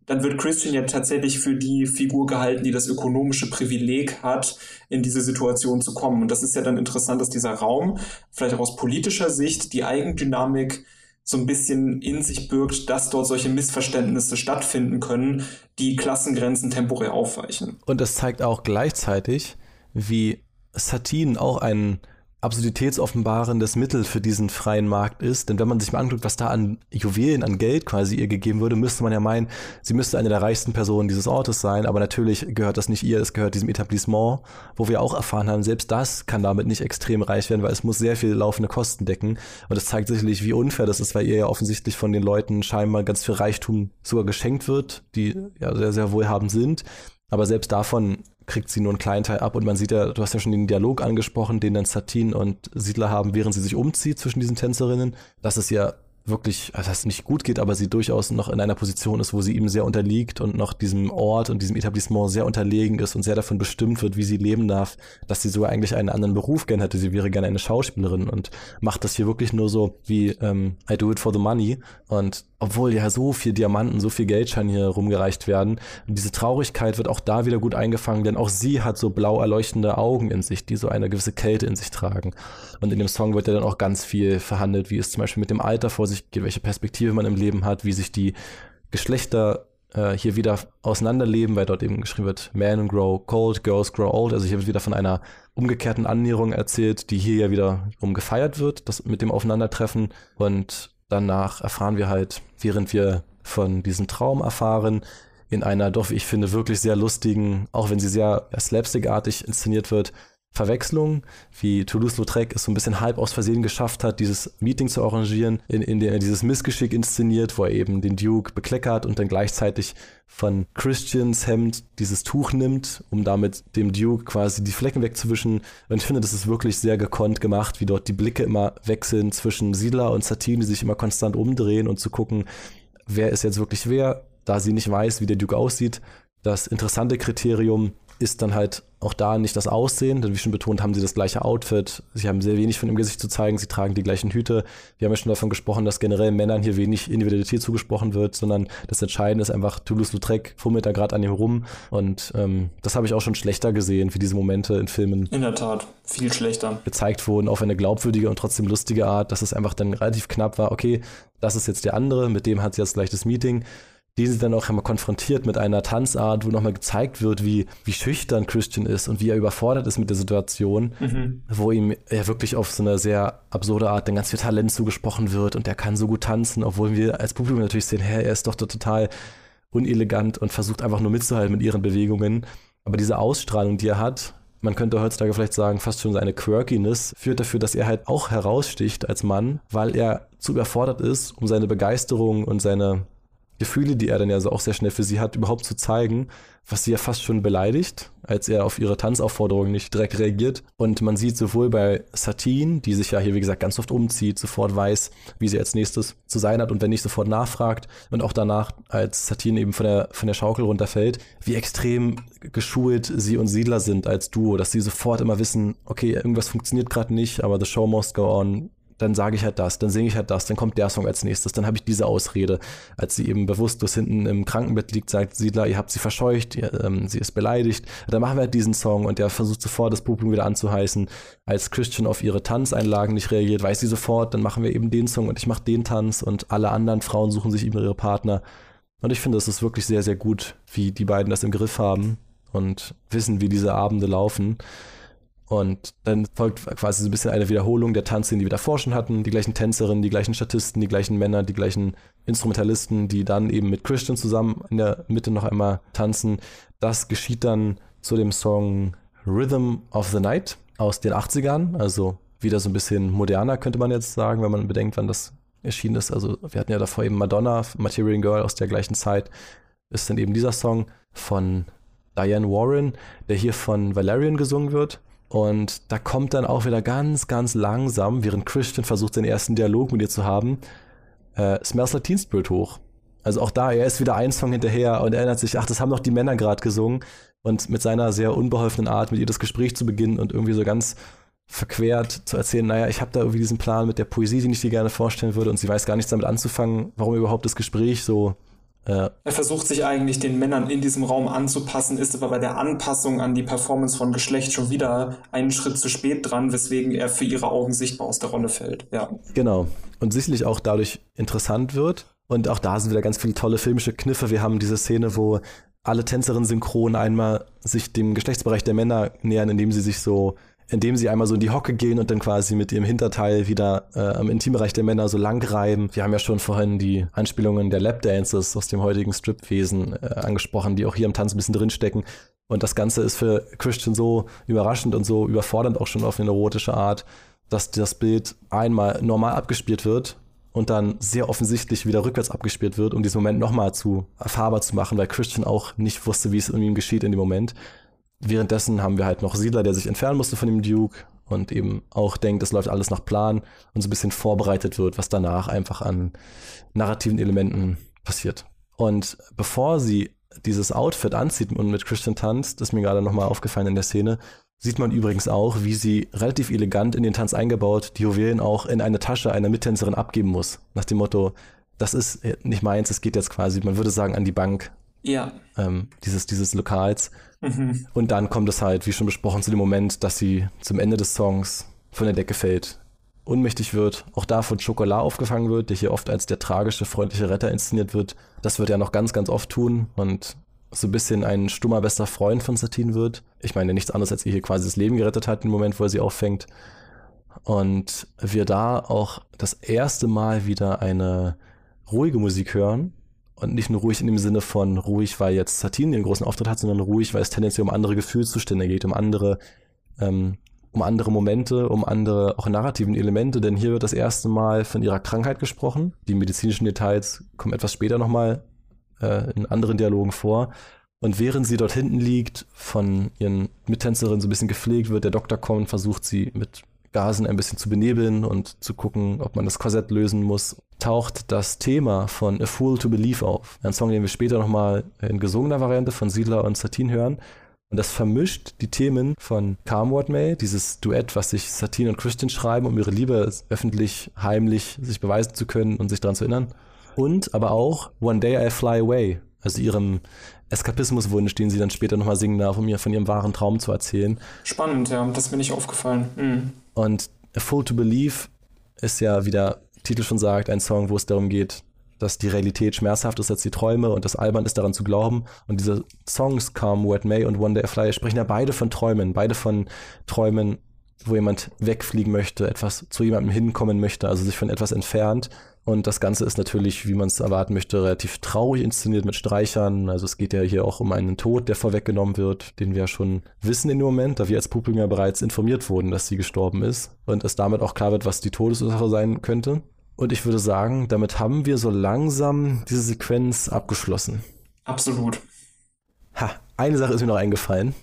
dann wird Christian ja tatsächlich für die Figur gehalten, die das ökonomische Privileg hat, in diese Situation zu kommen. Und das ist ja dann interessant, dass dieser Raum, vielleicht auch aus politischer Sicht, die Eigendynamik so ein bisschen in sich birgt, dass dort solche Missverständnisse stattfinden können, die Klassengrenzen temporär aufweichen. Und es zeigt auch gleichzeitig, wie Satin auch einen absurditätsoffenbarendes Mittel für diesen freien Markt ist. Denn wenn man sich mal anguckt, was da an Juwelen, an Geld quasi ihr gegeben würde, müsste man ja meinen, sie müsste eine der reichsten Personen dieses Ortes sein. Aber natürlich gehört das nicht ihr, es gehört diesem Etablissement, wo wir auch erfahren haben, selbst das kann damit nicht extrem reich werden, weil es muss sehr viel laufende Kosten decken. Und es zeigt sicherlich, wie unfair das ist, weil ihr ja offensichtlich von den Leuten scheinbar ganz viel Reichtum sogar geschenkt wird, die ja sehr, sehr wohlhabend sind. Aber selbst davon kriegt sie nur einen kleinen Teil ab und man sieht ja, du hast ja schon den Dialog angesprochen, den dann Satin und Siedler haben, während sie sich umzieht zwischen diesen Tänzerinnen. Das ist ja wirklich, also dass es nicht gut geht, aber sie durchaus noch in einer Position ist, wo sie ihm sehr unterliegt und noch diesem Ort und diesem Etablissement sehr unterlegen ist und sehr davon bestimmt wird, wie sie leben darf, dass sie sogar eigentlich einen anderen Beruf gern hätte. Sie wäre gerne eine Schauspielerin und macht das hier wirklich nur so wie ähm, I do it for the money. Und obwohl ja so viel Diamanten, so viel Geldschein hier rumgereicht werden, diese Traurigkeit wird auch da wieder gut eingefangen, denn auch sie hat so blau erleuchtende Augen in sich, die so eine gewisse Kälte in sich tragen. Und in dem Song wird ja dann auch ganz viel verhandelt, wie es zum Beispiel mit dem Alter vor sich geht, welche Perspektive man im Leben hat, wie sich die Geschlechter äh, hier wieder auseinanderleben, weil dort eben geschrieben wird, Men grow cold, girls grow old. Also hier wird wieder von einer umgekehrten Annäherung erzählt, die hier ja wieder um gefeiert wird, das mit dem Aufeinandertreffen. Und danach erfahren wir halt, während wir von diesem Traum erfahren, in einer doch, ich finde, wirklich sehr lustigen, auch wenn sie sehr slapstickartig inszeniert wird, Verwechslung, wie Toulouse-Lautrec es so ein bisschen halb aus Versehen geschafft hat, dieses Meeting zu arrangieren, in, in dem er dieses Missgeschick inszeniert, wo er eben den Duke bekleckert und dann gleichzeitig von Christians Hemd dieses Tuch nimmt, um damit dem Duke quasi die Flecken wegzuwischen. Und ich finde, das ist wirklich sehr gekonnt gemacht, wie dort die Blicke immer wechseln zwischen Siedler und Satine, die sich immer konstant umdrehen und zu gucken, wer ist jetzt wirklich wer, da sie nicht weiß, wie der Duke aussieht. Das interessante Kriterium ist dann halt auch da nicht das Aussehen, denn wie schon betont, haben sie das gleiche Outfit. Sie haben sehr wenig von dem Gesicht zu zeigen, sie tragen die gleichen Hüte. Wir haben ja schon davon gesprochen, dass generell Männern hier wenig Individualität zugesprochen wird, sondern das Entscheidende ist einfach, Toulouse-Lautrec fummelt da gerade an ihm rum und ähm, das habe ich auch schon schlechter gesehen, wie diese Momente in Filmen. In der Tat, viel schlechter. Gezeigt wurden auf eine glaubwürdige und trotzdem lustige Art, dass es einfach dann relativ knapp war, okay, das ist jetzt der andere, mit dem hat sie jetzt gleich das Meeting die sie dann auch einmal konfrontiert mit einer Tanzart, wo nochmal gezeigt wird, wie, wie schüchtern Christian ist und wie er überfordert ist mit der Situation, mhm. wo ihm ja wirklich auf so eine sehr absurde Art dann ganz viel Talent zugesprochen wird und er kann so gut tanzen, obwohl wir als Publikum natürlich sehen, hey, er ist doch total unelegant und versucht einfach nur mitzuhalten mit ihren Bewegungen. Aber diese Ausstrahlung, die er hat, man könnte heutzutage vielleicht sagen, fast schon seine Quirkiness, führt dafür, dass er halt auch heraussticht als Mann, weil er zu überfordert ist, um seine Begeisterung und seine Gefühle, die er dann ja so auch sehr schnell für sie hat, überhaupt zu zeigen, was sie ja fast schon beleidigt, als er auf ihre Tanzaufforderungen nicht direkt reagiert. Und man sieht sowohl bei Satine, die sich ja hier, wie gesagt, ganz oft umzieht, sofort weiß, wie sie als nächstes zu sein hat und wenn nicht sofort nachfragt. Und auch danach, als Satine eben von der, von der Schaukel runterfällt, wie extrem geschult sie und Siedler sind als Duo, dass sie sofort immer wissen, okay, irgendwas funktioniert gerade nicht, aber the show must go on dann sage ich halt das, dann singe ich halt das, dann kommt der Song als nächstes, dann habe ich diese Ausrede. Als sie eben bewusstlos hinten im Krankenbett liegt, sagt Siedler, ihr habt sie verscheucht, ihr, ähm, sie ist beleidigt. Dann machen wir halt diesen Song und der versucht sofort das Publikum wieder anzuheißen. Als Christian auf ihre Tanzeinlagen nicht reagiert, weiß sie sofort, dann machen wir eben den Song und ich mache den Tanz und alle anderen Frauen suchen sich immer ihre Partner. Und ich finde, es ist wirklich sehr, sehr gut, wie die beiden das im Griff haben und wissen, wie diese Abende laufen. Und dann folgt quasi so ein bisschen eine Wiederholung der Tanzszenen, die wir davor schon hatten. Die gleichen Tänzerinnen, die gleichen Statisten, die gleichen Männer, die gleichen Instrumentalisten, die dann eben mit Christian zusammen in der Mitte noch einmal tanzen. Das geschieht dann zu dem Song Rhythm of the Night aus den 80ern. Also wieder so ein bisschen moderner, könnte man jetzt sagen, wenn man bedenkt, wann das erschienen ist. Also wir hatten ja davor eben Madonna, Material Girl aus der gleichen Zeit. Ist dann eben dieser Song von Diane Warren, der hier von Valerian gesungen wird. Und da kommt dann auch wieder ganz, ganz langsam, während Christian versucht, den ersten Dialog mit ihr zu haben, äh, Smells Like Teen Spirit hoch. Also auch da, er ist wieder ein Song hinterher und erinnert sich, ach, das haben doch die Männer gerade gesungen. Und mit seiner sehr unbeholfenen Art, mit ihr das Gespräch zu beginnen und irgendwie so ganz verquert zu erzählen, naja, ich habe da irgendwie diesen Plan mit der Poesie, den ich dir gerne vorstellen würde und sie weiß gar nichts damit anzufangen, warum überhaupt das Gespräch so ja. Er versucht sich eigentlich den Männern in diesem Raum anzupassen, ist aber bei der Anpassung an die Performance von Geschlecht schon wieder einen Schritt zu spät dran, weswegen er für ihre Augen sichtbar aus der Rolle fällt. Ja. Genau. Und sicherlich auch dadurch interessant wird. Und auch da sind wieder ganz viele tolle filmische Kniffe. Wir haben diese Szene, wo alle Tänzerinnen synchron einmal sich dem Geschlechtsbereich der Männer nähern, indem sie sich so indem sie einmal so in die Hocke gehen und dann quasi mit ihrem Hinterteil wieder äh, am Intimbereich der Männer so lang reiben. Wir haben ja schon vorhin die Anspielungen der Lapdances aus dem heutigen Stripwesen äh, angesprochen, die auch hier im Tanz ein bisschen drinstecken. Und das Ganze ist für Christian so überraschend und so überfordernd auch schon auf eine erotische Art, dass das Bild einmal normal abgespielt wird und dann sehr offensichtlich wieder rückwärts abgespielt wird, um diesen Moment nochmal zu erfahrbar zu machen, weil Christian auch nicht wusste, wie es in ihm geschieht in dem Moment. Währenddessen haben wir halt noch Siedler, der sich entfernen musste von dem Duke und eben auch denkt, es läuft alles nach Plan und so ein bisschen vorbereitet wird, was danach einfach an narrativen Elementen passiert. Und bevor sie dieses Outfit anzieht und mit Christian tanzt, ist mir gerade nochmal aufgefallen in der Szene, sieht man übrigens auch, wie sie relativ elegant in den Tanz eingebaut die Juwelen auch in eine Tasche einer Mittänzerin abgeben muss. Nach dem Motto, das ist nicht meins, es geht jetzt quasi, man würde sagen, an die Bank ja. ähm, dieses, dieses Lokals. Mhm. Und dann kommt es halt, wie schon besprochen, zu dem Moment, dass sie zum Ende des Songs von der Decke fällt, unmächtig wird, auch da von Chocolat aufgefangen wird, der hier oft als der tragische, freundliche Retter inszeniert wird. Das wird er noch ganz, ganz oft tun und so ein bisschen ein stummer bester Freund von Satine wird. Ich meine, nichts anderes, als ihr hier quasi das Leben gerettet hat, im Moment, wo er sie auffängt. Und wir da auch das erste Mal wieder eine ruhige Musik hören, und nicht nur ruhig in dem Sinne von ruhig, weil jetzt Satine den großen Auftritt hat, sondern ruhig, weil es tendenziell um andere Gefühlszustände geht, um andere, ähm, um andere Momente, um andere auch narrativen Elemente, denn hier wird das erste Mal von ihrer Krankheit gesprochen. Die medizinischen Details kommen etwas später nochmal äh, in anderen Dialogen vor. Und während sie dort hinten liegt, von ihren Mittänzerinnen so ein bisschen gepflegt wird, der Doktor kommt, versucht sie mit Gasen ein bisschen zu benebeln und zu gucken, ob man das Korsett lösen muss, taucht das Thema von A Fool to Believe auf. Ein Song, den wir später nochmal in gesungener Variante von Siedler und Satine hören. Und das vermischt die Themen von Calm What May, dieses Duett, was sich Satine und Christian schreiben, um ihre Liebe öffentlich, heimlich sich beweisen zu können und sich daran zu erinnern. Und aber auch One Day I Fly Away, also ihrem Eskapismuswunsch, den sie dann später nochmal singen darf, um mir von ihrem wahren Traum zu erzählen. Spannend, ja, das ist mir nicht aufgefallen. Mhm. Und A Fool to Believe ist ja, wie der Titel schon sagt, ein Song, wo es darum geht, dass die Realität schmerzhaft ist als die Träume und das albern ist daran zu glauben. Und diese Songs Come Wet May und One Day I Fly sprechen ja beide von Träumen, beide von Träumen, wo jemand wegfliegen möchte, etwas zu jemandem hinkommen möchte, also sich von etwas entfernt. Und das Ganze ist natürlich, wie man es erwarten möchte, relativ traurig inszeniert mit Streichern. Also es geht ja hier auch um einen Tod, der vorweggenommen wird, den wir ja schon wissen in dem Moment, da wir als Publikum ja bereits informiert wurden, dass sie gestorben ist. Und es damit auch klar wird, was die Todesursache sein könnte. Und ich würde sagen, damit haben wir so langsam diese Sequenz abgeschlossen. Absolut. Ha, eine Sache ist mir noch eingefallen.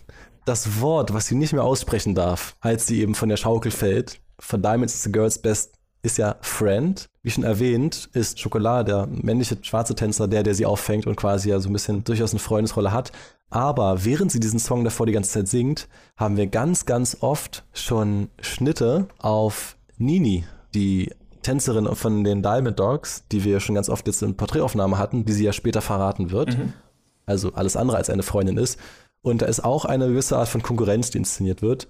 Das Wort, was sie nicht mehr aussprechen darf, als sie eben von der Schaukel fällt, von Diamonds is the Girl's Best, ist ja Friend. Wie schon erwähnt, ist Schokolade, der männliche schwarze Tänzer, der, der sie auffängt und quasi ja so ein bisschen durchaus eine Freundesrolle hat. Aber während sie diesen Song davor die ganze Zeit singt, haben wir ganz, ganz oft schon Schnitte auf Nini, die Tänzerin von den Diamond Dogs, die wir schon ganz oft jetzt in Porträtaufnahme hatten, die sie ja später verraten wird. Mhm. Also alles andere als eine Freundin ist. Und da ist auch eine gewisse Art von Konkurrenz, die inszeniert wird,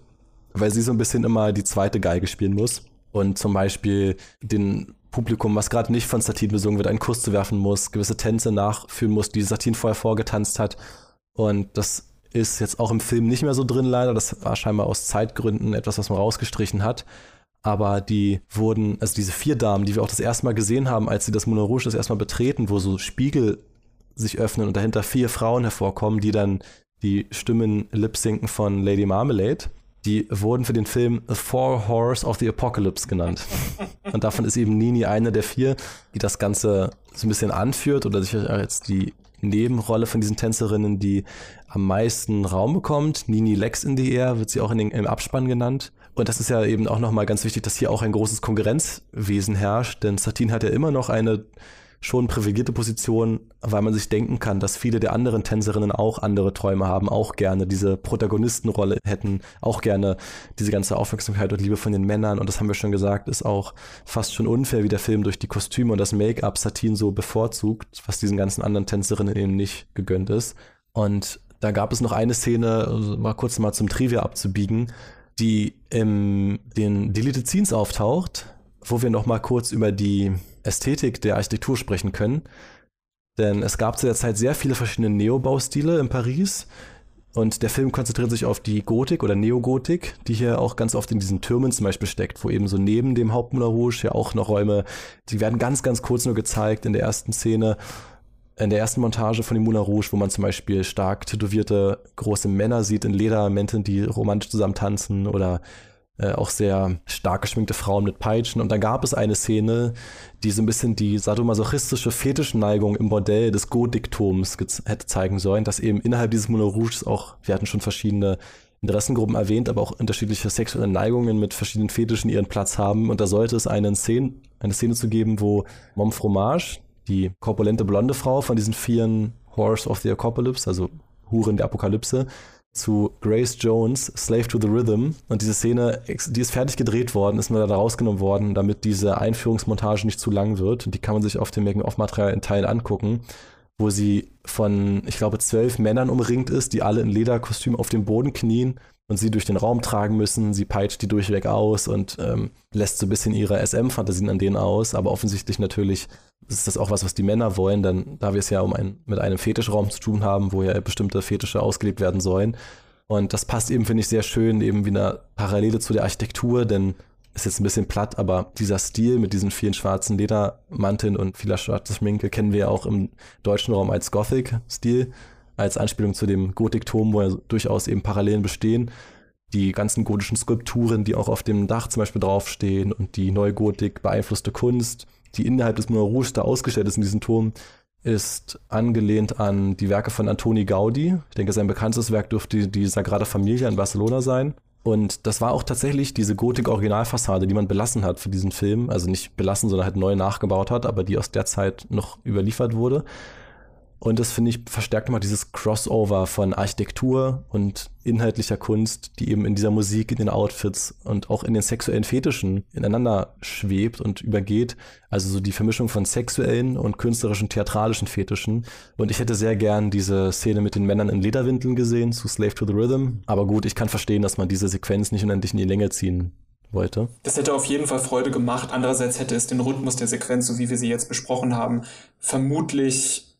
weil sie so ein bisschen immer die zweite Geige spielen muss und zum Beispiel den Publikum, was gerade nicht von Satin besungen wird, einen Kuss zu werfen muss, gewisse Tänze nachführen muss, die Satin vorher vorgetanzt hat. Und das ist jetzt auch im Film nicht mehr so drin leider. Das war scheinbar aus Zeitgründen etwas, was man rausgestrichen hat aber die wurden, also diese vier Damen, die wir auch das erste Mal gesehen haben, als sie das Moulin Rouge das erste Mal betreten, wo so Spiegel sich öffnen und dahinter vier Frauen hervorkommen, die dann die Stimmen lip-sinken von Lady Marmalade, die wurden für den Film The Four Horrors of the Apocalypse genannt. Und davon ist eben Nini eine der vier, die das Ganze so ein bisschen anführt oder sich als die Nebenrolle von diesen Tänzerinnen, die am meisten Raum bekommt. Nini Lex in the Air wird sie auch in den, im Abspann genannt. Und das ist ja eben auch nochmal ganz wichtig, dass hier auch ein großes Konkurrenzwesen herrscht, denn Satin hat ja immer noch eine schon privilegierte Position, weil man sich denken kann, dass viele der anderen Tänzerinnen auch andere Träume haben, auch gerne diese Protagonistenrolle hätten, auch gerne diese ganze Aufmerksamkeit und Liebe von den Männern. Und das haben wir schon gesagt, ist auch fast schon unfair, wie der Film durch die Kostüme und das Make-up Satin so bevorzugt, was diesen ganzen anderen Tänzerinnen eben nicht gegönnt ist. Und da gab es noch eine Szene, also mal kurz mal zum Trivia abzubiegen, die in den Deleted Scenes auftaucht, wo wir noch mal kurz über die Ästhetik der Architektur sprechen können. Denn es gab zu der Zeit sehr viele verschiedene Neobaustile in Paris. Und der Film konzentriert sich auf die Gotik oder Neogotik, die hier auch ganz oft in diesen Türmen zum Beispiel steckt, wo eben so neben dem Hauptmoulin Rouge ja auch noch Räume, die werden ganz, ganz kurz nur gezeigt in der ersten Szene, in der ersten Montage von dem Moulin Rouge, wo man zum Beispiel stark tätowierte große Männer sieht in Ledermänteln, die romantisch zusammen tanzen oder äh, auch sehr stark geschminkte Frauen mit Peitschen. Und da gab es eine Szene, die so ein bisschen die sadomasochistische Fetischneigung im Bordell des Godiktoms hätte zeigen sollen, dass eben innerhalb dieses Moulin Rouges auch, wir hatten schon verschiedene Interessengruppen erwähnt, aber auch unterschiedliche sexuelle Neigungen mit verschiedenen Fetischen ihren Platz haben. Und da sollte es eine Szene, eine Szene zu geben, wo Mom Fromage, die korpulente blonde Frau von diesen vieren Horse of the Apocalypse, also Huren der Apokalypse, zu Grace Jones, Slave to the Rhythm. Und diese Szene, die ist fertig gedreht worden, ist mir da rausgenommen worden, damit diese Einführungsmontage nicht zu lang wird. Und die kann man sich auf dem Making-of-Material in Teilen angucken, wo sie von, ich glaube, zwölf Männern umringt ist, die alle in Lederkostüm auf dem Boden knien und sie durch den Raum tragen müssen. Sie peitscht die durchweg aus und ähm, lässt so ein bisschen ihre SM-Fantasien an denen aus. Aber offensichtlich natürlich ist das auch was, was die Männer wollen, denn da wir es ja um ein, mit einem Fetischraum zu tun haben, wo ja bestimmte Fetische ausgelebt werden sollen. Und das passt eben, finde ich, sehr schön, eben wie eine Parallele zu der Architektur, denn ist jetzt ein bisschen platt, aber dieser Stil mit diesen vielen schwarzen Ledermanteln und vieler schwarzer Schminke kennen wir ja auch im deutschen Raum als Gothic-Stil als Anspielung zu dem Gotikturm, wo ja durchaus eben Parallelen bestehen. Die ganzen gotischen Skulpturen, die auch auf dem Dach zum Beispiel draufstehen und die Neugotik beeinflusste Kunst, die innerhalb des Moulin Rouge da ausgestellt ist in diesem Turm, ist angelehnt an die Werke von Antoni Gaudi. Ich denke, sein bekanntes Werk dürfte die Sagrada Familia in Barcelona sein. Und das war auch tatsächlich diese Gotik-Originalfassade, die man belassen hat für diesen Film. Also nicht belassen, sondern halt neu nachgebaut hat, aber die aus der Zeit noch überliefert wurde. Und das finde ich verstärkt mal dieses Crossover von Architektur und inhaltlicher Kunst, die eben in dieser Musik, in den Outfits und auch in den sexuellen Fetischen ineinander schwebt und übergeht. Also so die Vermischung von sexuellen und künstlerischen, theatralischen Fetischen. Und ich hätte sehr gern diese Szene mit den Männern in Lederwindeln gesehen zu Slave to the Rhythm. Aber gut, ich kann verstehen, dass man diese Sequenz nicht unendlich in die Länge ziehen wollte. Das hätte auf jeden Fall Freude gemacht. Andererseits hätte es den Rhythmus der Sequenz, so wie wir sie jetzt besprochen haben, vermutlich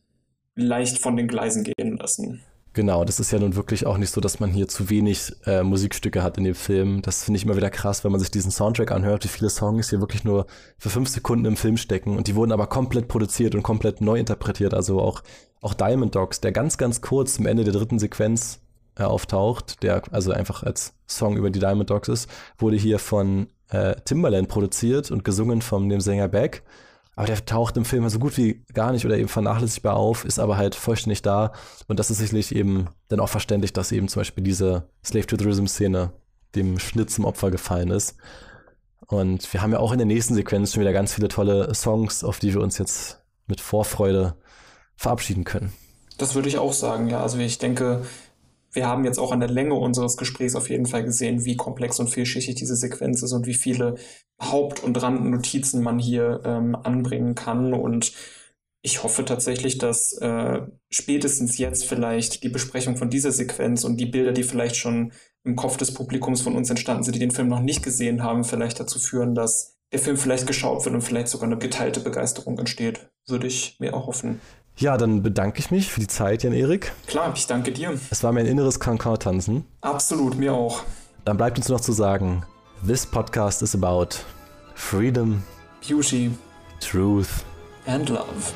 leicht von den Gleisen gehen lassen. Genau, das ist ja nun wirklich auch nicht so, dass man hier zu wenig äh, Musikstücke hat in dem Film. Das finde ich immer wieder krass, wenn man sich diesen Soundtrack anhört, wie viele Songs hier wirklich nur für fünf Sekunden im Film stecken und die wurden aber komplett produziert und komplett neu interpretiert. Also auch, auch Diamond Dogs, der ganz, ganz kurz am Ende der dritten Sequenz äh, auftaucht, der also einfach als Song über die Diamond Dogs ist, wurde hier von äh, Timbaland produziert und gesungen von dem Sänger Beck. Aber der taucht im Film so gut wie gar nicht oder eben vernachlässigbar auf, ist aber halt vollständig da. Und das ist sicherlich eben dann auch verständlich, dass eben zum Beispiel diese Slave to the Rhythm Szene dem Schnitt zum Opfer gefallen ist. Und wir haben ja auch in der nächsten Sequenz schon wieder ganz viele tolle Songs, auf die wir uns jetzt mit Vorfreude verabschieden können. Das würde ich auch sagen, ja. Also ich denke, wir haben jetzt auch an der Länge unseres Gesprächs auf jeden Fall gesehen, wie komplex und vielschichtig diese Sequenz ist und wie viele Haupt- und Randnotizen man hier ähm, anbringen kann. Und ich hoffe tatsächlich, dass äh, spätestens jetzt vielleicht die Besprechung von dieser Sequenz und die Bilder, die vielleicht schon im Kopf des Publikums von uns entstanden sind, die den Film noch nicht gesehen haben, vielleicht dazu führen, dass der Film vielleicht geschaut wird und vielleicht sogar eine geteilte Begeisterung entsteht. Würde ich mir auch hoffen. Ja, dann bedanke ich mich für die Zeit, Jan-Erik. Klar, ich danke dir. Es war mir ein inneres Kankan-Tanzen. Absolut, mir auch. Dann bleibt uns noch zu sagen, this podcast is about freedom, beauty, truth and love.